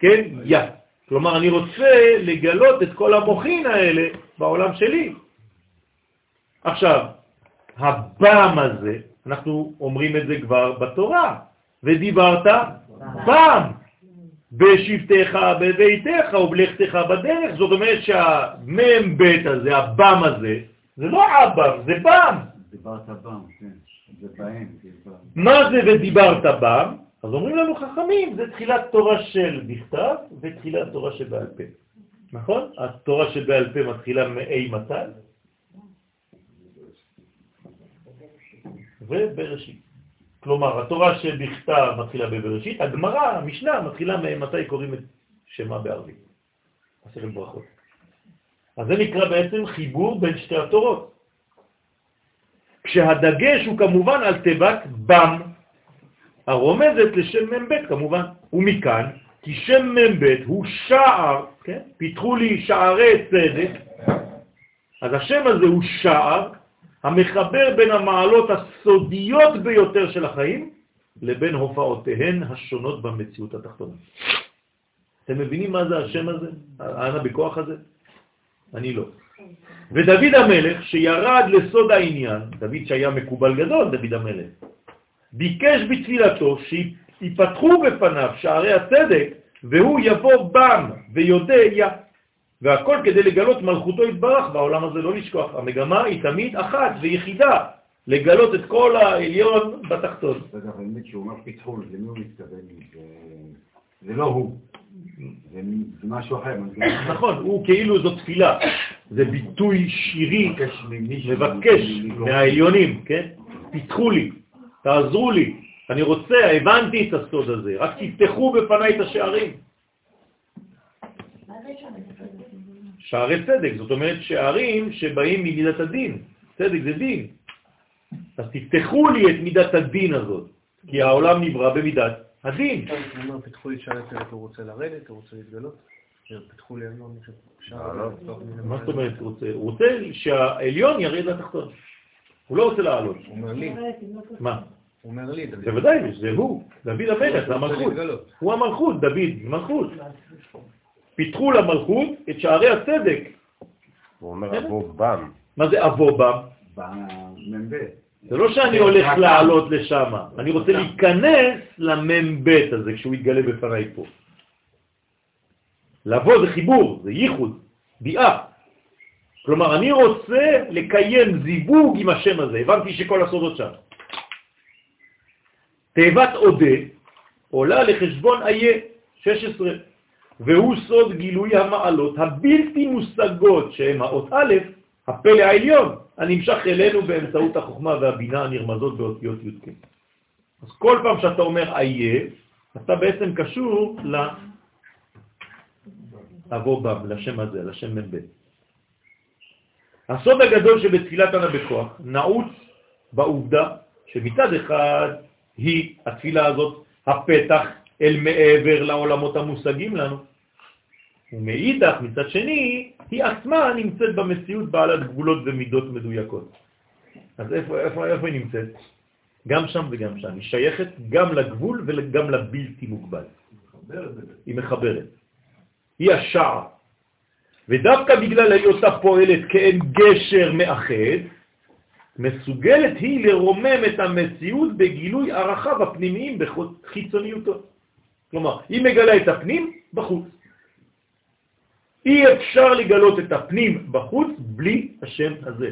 כן, יא. כלומר, אני רוצה לגלות את כל המוכין האלה בעולם שלי. עכשיו, הבם הזה, אנחנו אומרים את זה כבר בתורה, ודיברת בם. בשבתך בביתך ובלכתך בדרך. זאת אומרת שהמם בית הזה, הבם הזה, זה לא אבם, זה בם. דיברת בם, כן. זה בהם. מה זה ודיברת בם? אז אומרים לנו חכמים, זה תחילת תורה של בכתב ותחילת תורה שבעל פה. נכון? התורה שבעל פה מתחילה מאי מתן ובראשית. כלומר, התורה שבכתב מתחילה בבראשית, הגמרא, המשנה, מתחילה מתי קוראים את שמה בערבית. מסכת ברכות. אז זה נקרא בעצם חיבור בין שתי התורות. כשהדגש הוא כמובן על תיבת בם, הרומזת לשם מ"ב כמובן, ומכאן, כי שם מ"ב הוא שער, כן? פיתחו לי שערי צדק, אז השם הזה הוא שער, המחבר בין המעלות הסודיות ביותר של החיים לבין הופעותיהן השונות במציאות התחתונה. אתם מבינים מה זה השם הזה? האנה בכוח הזה? אני לא. ודוד המלך, שירד לסוד העניין, דוד שהיה מקובל גדול, דוד המלך, ביקש בתפילתו שיפתחו בפניו שערי הצדק, והוא יבוא בם ויודע והכל כדי לגלות מלכותו יתברך בעולם הזה, לא לשכוח. המגמה היא תמיד אחת ויחידה, לגלות את כל העליון בתחתון. אגב, האמת שהוא אומר פיתחול, למי הוא מתכוון? זה לא הוא. זה משהו אחר. נכון, הוא כאילו זו תפילה. זה ביטוי שירי, מבקש מהעליונים, כן? פיתחו לי, תעזרו לי, אני רוצה, הבנתי את הסוד הזה, רק תפתחו בפניי את השערים. שערי צדק, זאת אומרת שערים שבאים ממידת הדין. צדק זה דין. אז תפתחו לי את מידת הדין הזאת, כי העולם נברא במידת הדין. פתחו לי שערי צדק, הוא רוצה לרדת, הוא רוצה להתגלות? פתחו לי עליון, מה זאת אומרת רוצה? הוא רוצה שהעליון ירד לתחתון. הוא לא רוצה לעלות. הוא אומר לי. מה? הוא אומר לי, דוד. בוודאי, זה הוא, דוד המלך, זה המלכות. הוא המלכות, דוד, מלכות. פיתחו למלכות את שערי הצדק. הוא אומר אבו בם. מה זה אבו בם? זה לא שאני הולך לעלות לשם, אני רוצה להיכנס למ"ב הזה כשהוא יתגלה בפניי פה. לבוא זה חיבור, זה ייחוד, ביאה. כלומר, אני רוצה לקיים זיווג עם השם הזה, הבנתי שכל הסודות שם. תיבת עודה עולה לחשבון איה, 16. והוא סוד גילוי המעלות הבלתי מושגות שהן האות א', הפלא העליון, הנמשך אלינו באמצעות החוכמה והבינה הנרמזות באותיות י"ק. אז כל פעם שאתה אומר איה, אתה בעצם קשור לאבו בם, לשם הזה, לשם מ"ב. הסוד הגדול שבתפילת ענה בכוח נעוץ בעובדה שמצד אחד היא, התפילה הזאת, הפתח אל מעבר לעולמות המושגים לנו, ומאידך, מצד שני, היא עצמה נמצאת במציאות בעלת גבולות ומידות מדויקות. אז איפה, איפה, איפה היא נמצאת? גם שם וגם שם. היא שייכת גם לגבול וגם לבלתי מוגבל. היא מחברת. היא השער. ודווקא בגלל היותה פועלת כאין גשר מאחד, מסוגלת היא לרומם את המציאות בגילוי ערכיו הפנימיים בחיצוניותו. כלומר, היא מגלה את הפנים בחוץ. אי אפשר לגלות את הפנים בחוץ בלי השם הזה.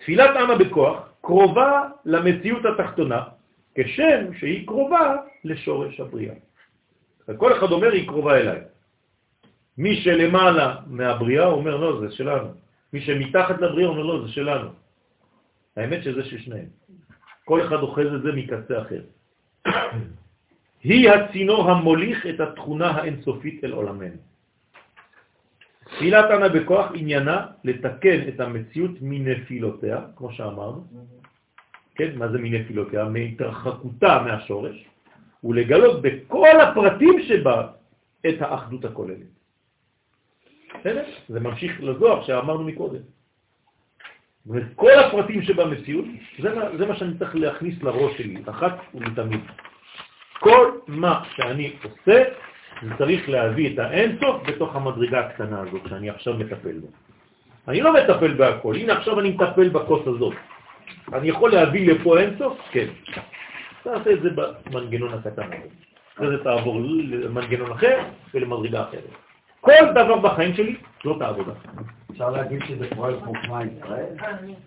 תפילת אמה בכוח קרובה למציאות התחתונה, כשם שהיא קרובה לשורש הבריאה. כל אחד אומר, היא קרובה אליי. מי שלמעלה מהבריאה אומר, לא, זה שלנו. מי שמתחת לבריאה אומר, לא, זה שלנו. האמת שזה של שניהם. כל אחד אוחז את זה מקצה אחר. היא הצינור המוליך את התכונה האינסופית אל עולמנו. תפילת ענה בכוח עניינה לתקן את המציאות מנפילותיה, כמו שאמרנו, כן, מה זה מנפילותיה? מהתרחקותה מהשורש, ולגלות בכל הפרטים שבה את האחדות הכוללת. בסדר? זה ממשיך לזוהר שאמרנו מקודם. וכל הפרטים שבמציאות, זה זה מה שאני צריך להכניס לראש שלי, אחת ולתמיד. כל מה שאני עושה, זה צריך להביא את האינסוף בתוך המדרגה הקטנה הזאת שאני עכשיו מטפל בה. אני לא מטפל בהכל, הנה עכשיו אני מטפל בכוס הזאת. אני יכול להביא לפה אינסוף? כן. תעשה את זה במנגנון הקטן הזה. אחרי זה תעבור למנגנון אחר ולמדרגה אחרת. כל דבר בחיים שלי זאת העבודה. אפשר להגיד שזה פועל חוכמה ישראל?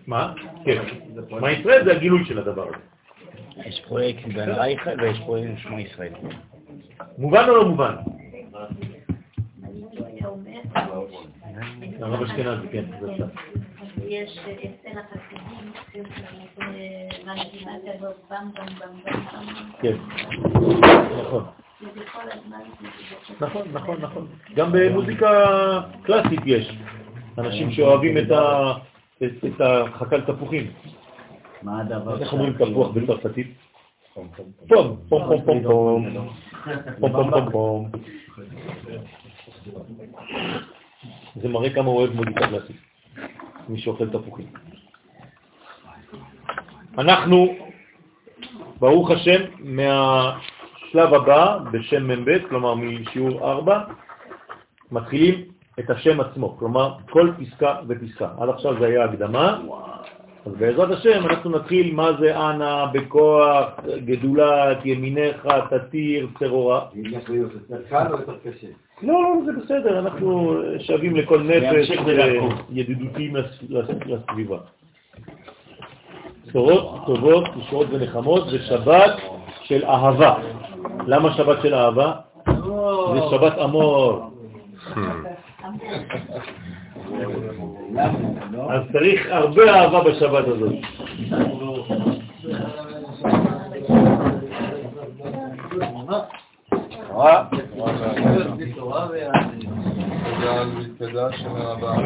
מה? כן. חוכמה ישראל זה הגילוי של הדבר הזה. יש פרויקט בן רייכל ויש פרויקט שמע ישראל. מובן או לא מובן? הרב אשכנזי, כן, זה קצת. יש אצל החסידים, במ במ. כן, נכון. נכון, נכון, נכון. גם במוזיקה קלאסית יש אנשים שאוהבים את החקל תפוחים. מה הדבר? איך אומרים תפוח בצרפתית? פום, פום, פום, פום, פום. פום, פום, פום, פום. זה מראה כמה הוא אוהב מוזיקה קלאסית. מי שאוכל תפוחים. אנחנו, ברוך השם, מהשלב הבא, בשם מ"ב, כלומר משיעור 4, מתחילים את השם עצמו, כלומר כל פסקה ופסקה. עד עכשיו זה היה הקדמה, אז בעזרת השם אנחנו נתחיל מה זה אנה, בכוח, גדולת, ימינך, תתיר, צרורה. לא, לא, זה בסדר, אנחנו שווים לכל נפש ידידותיים לסביבה. בשורות טובות, ישועות ונחמות, זה שבת של אהבה. למה שבת של אהבה? זה שבת אמור. אז צריך הרבה אהבה בשבת הזאת. תודה, תודה, שנה הבאה.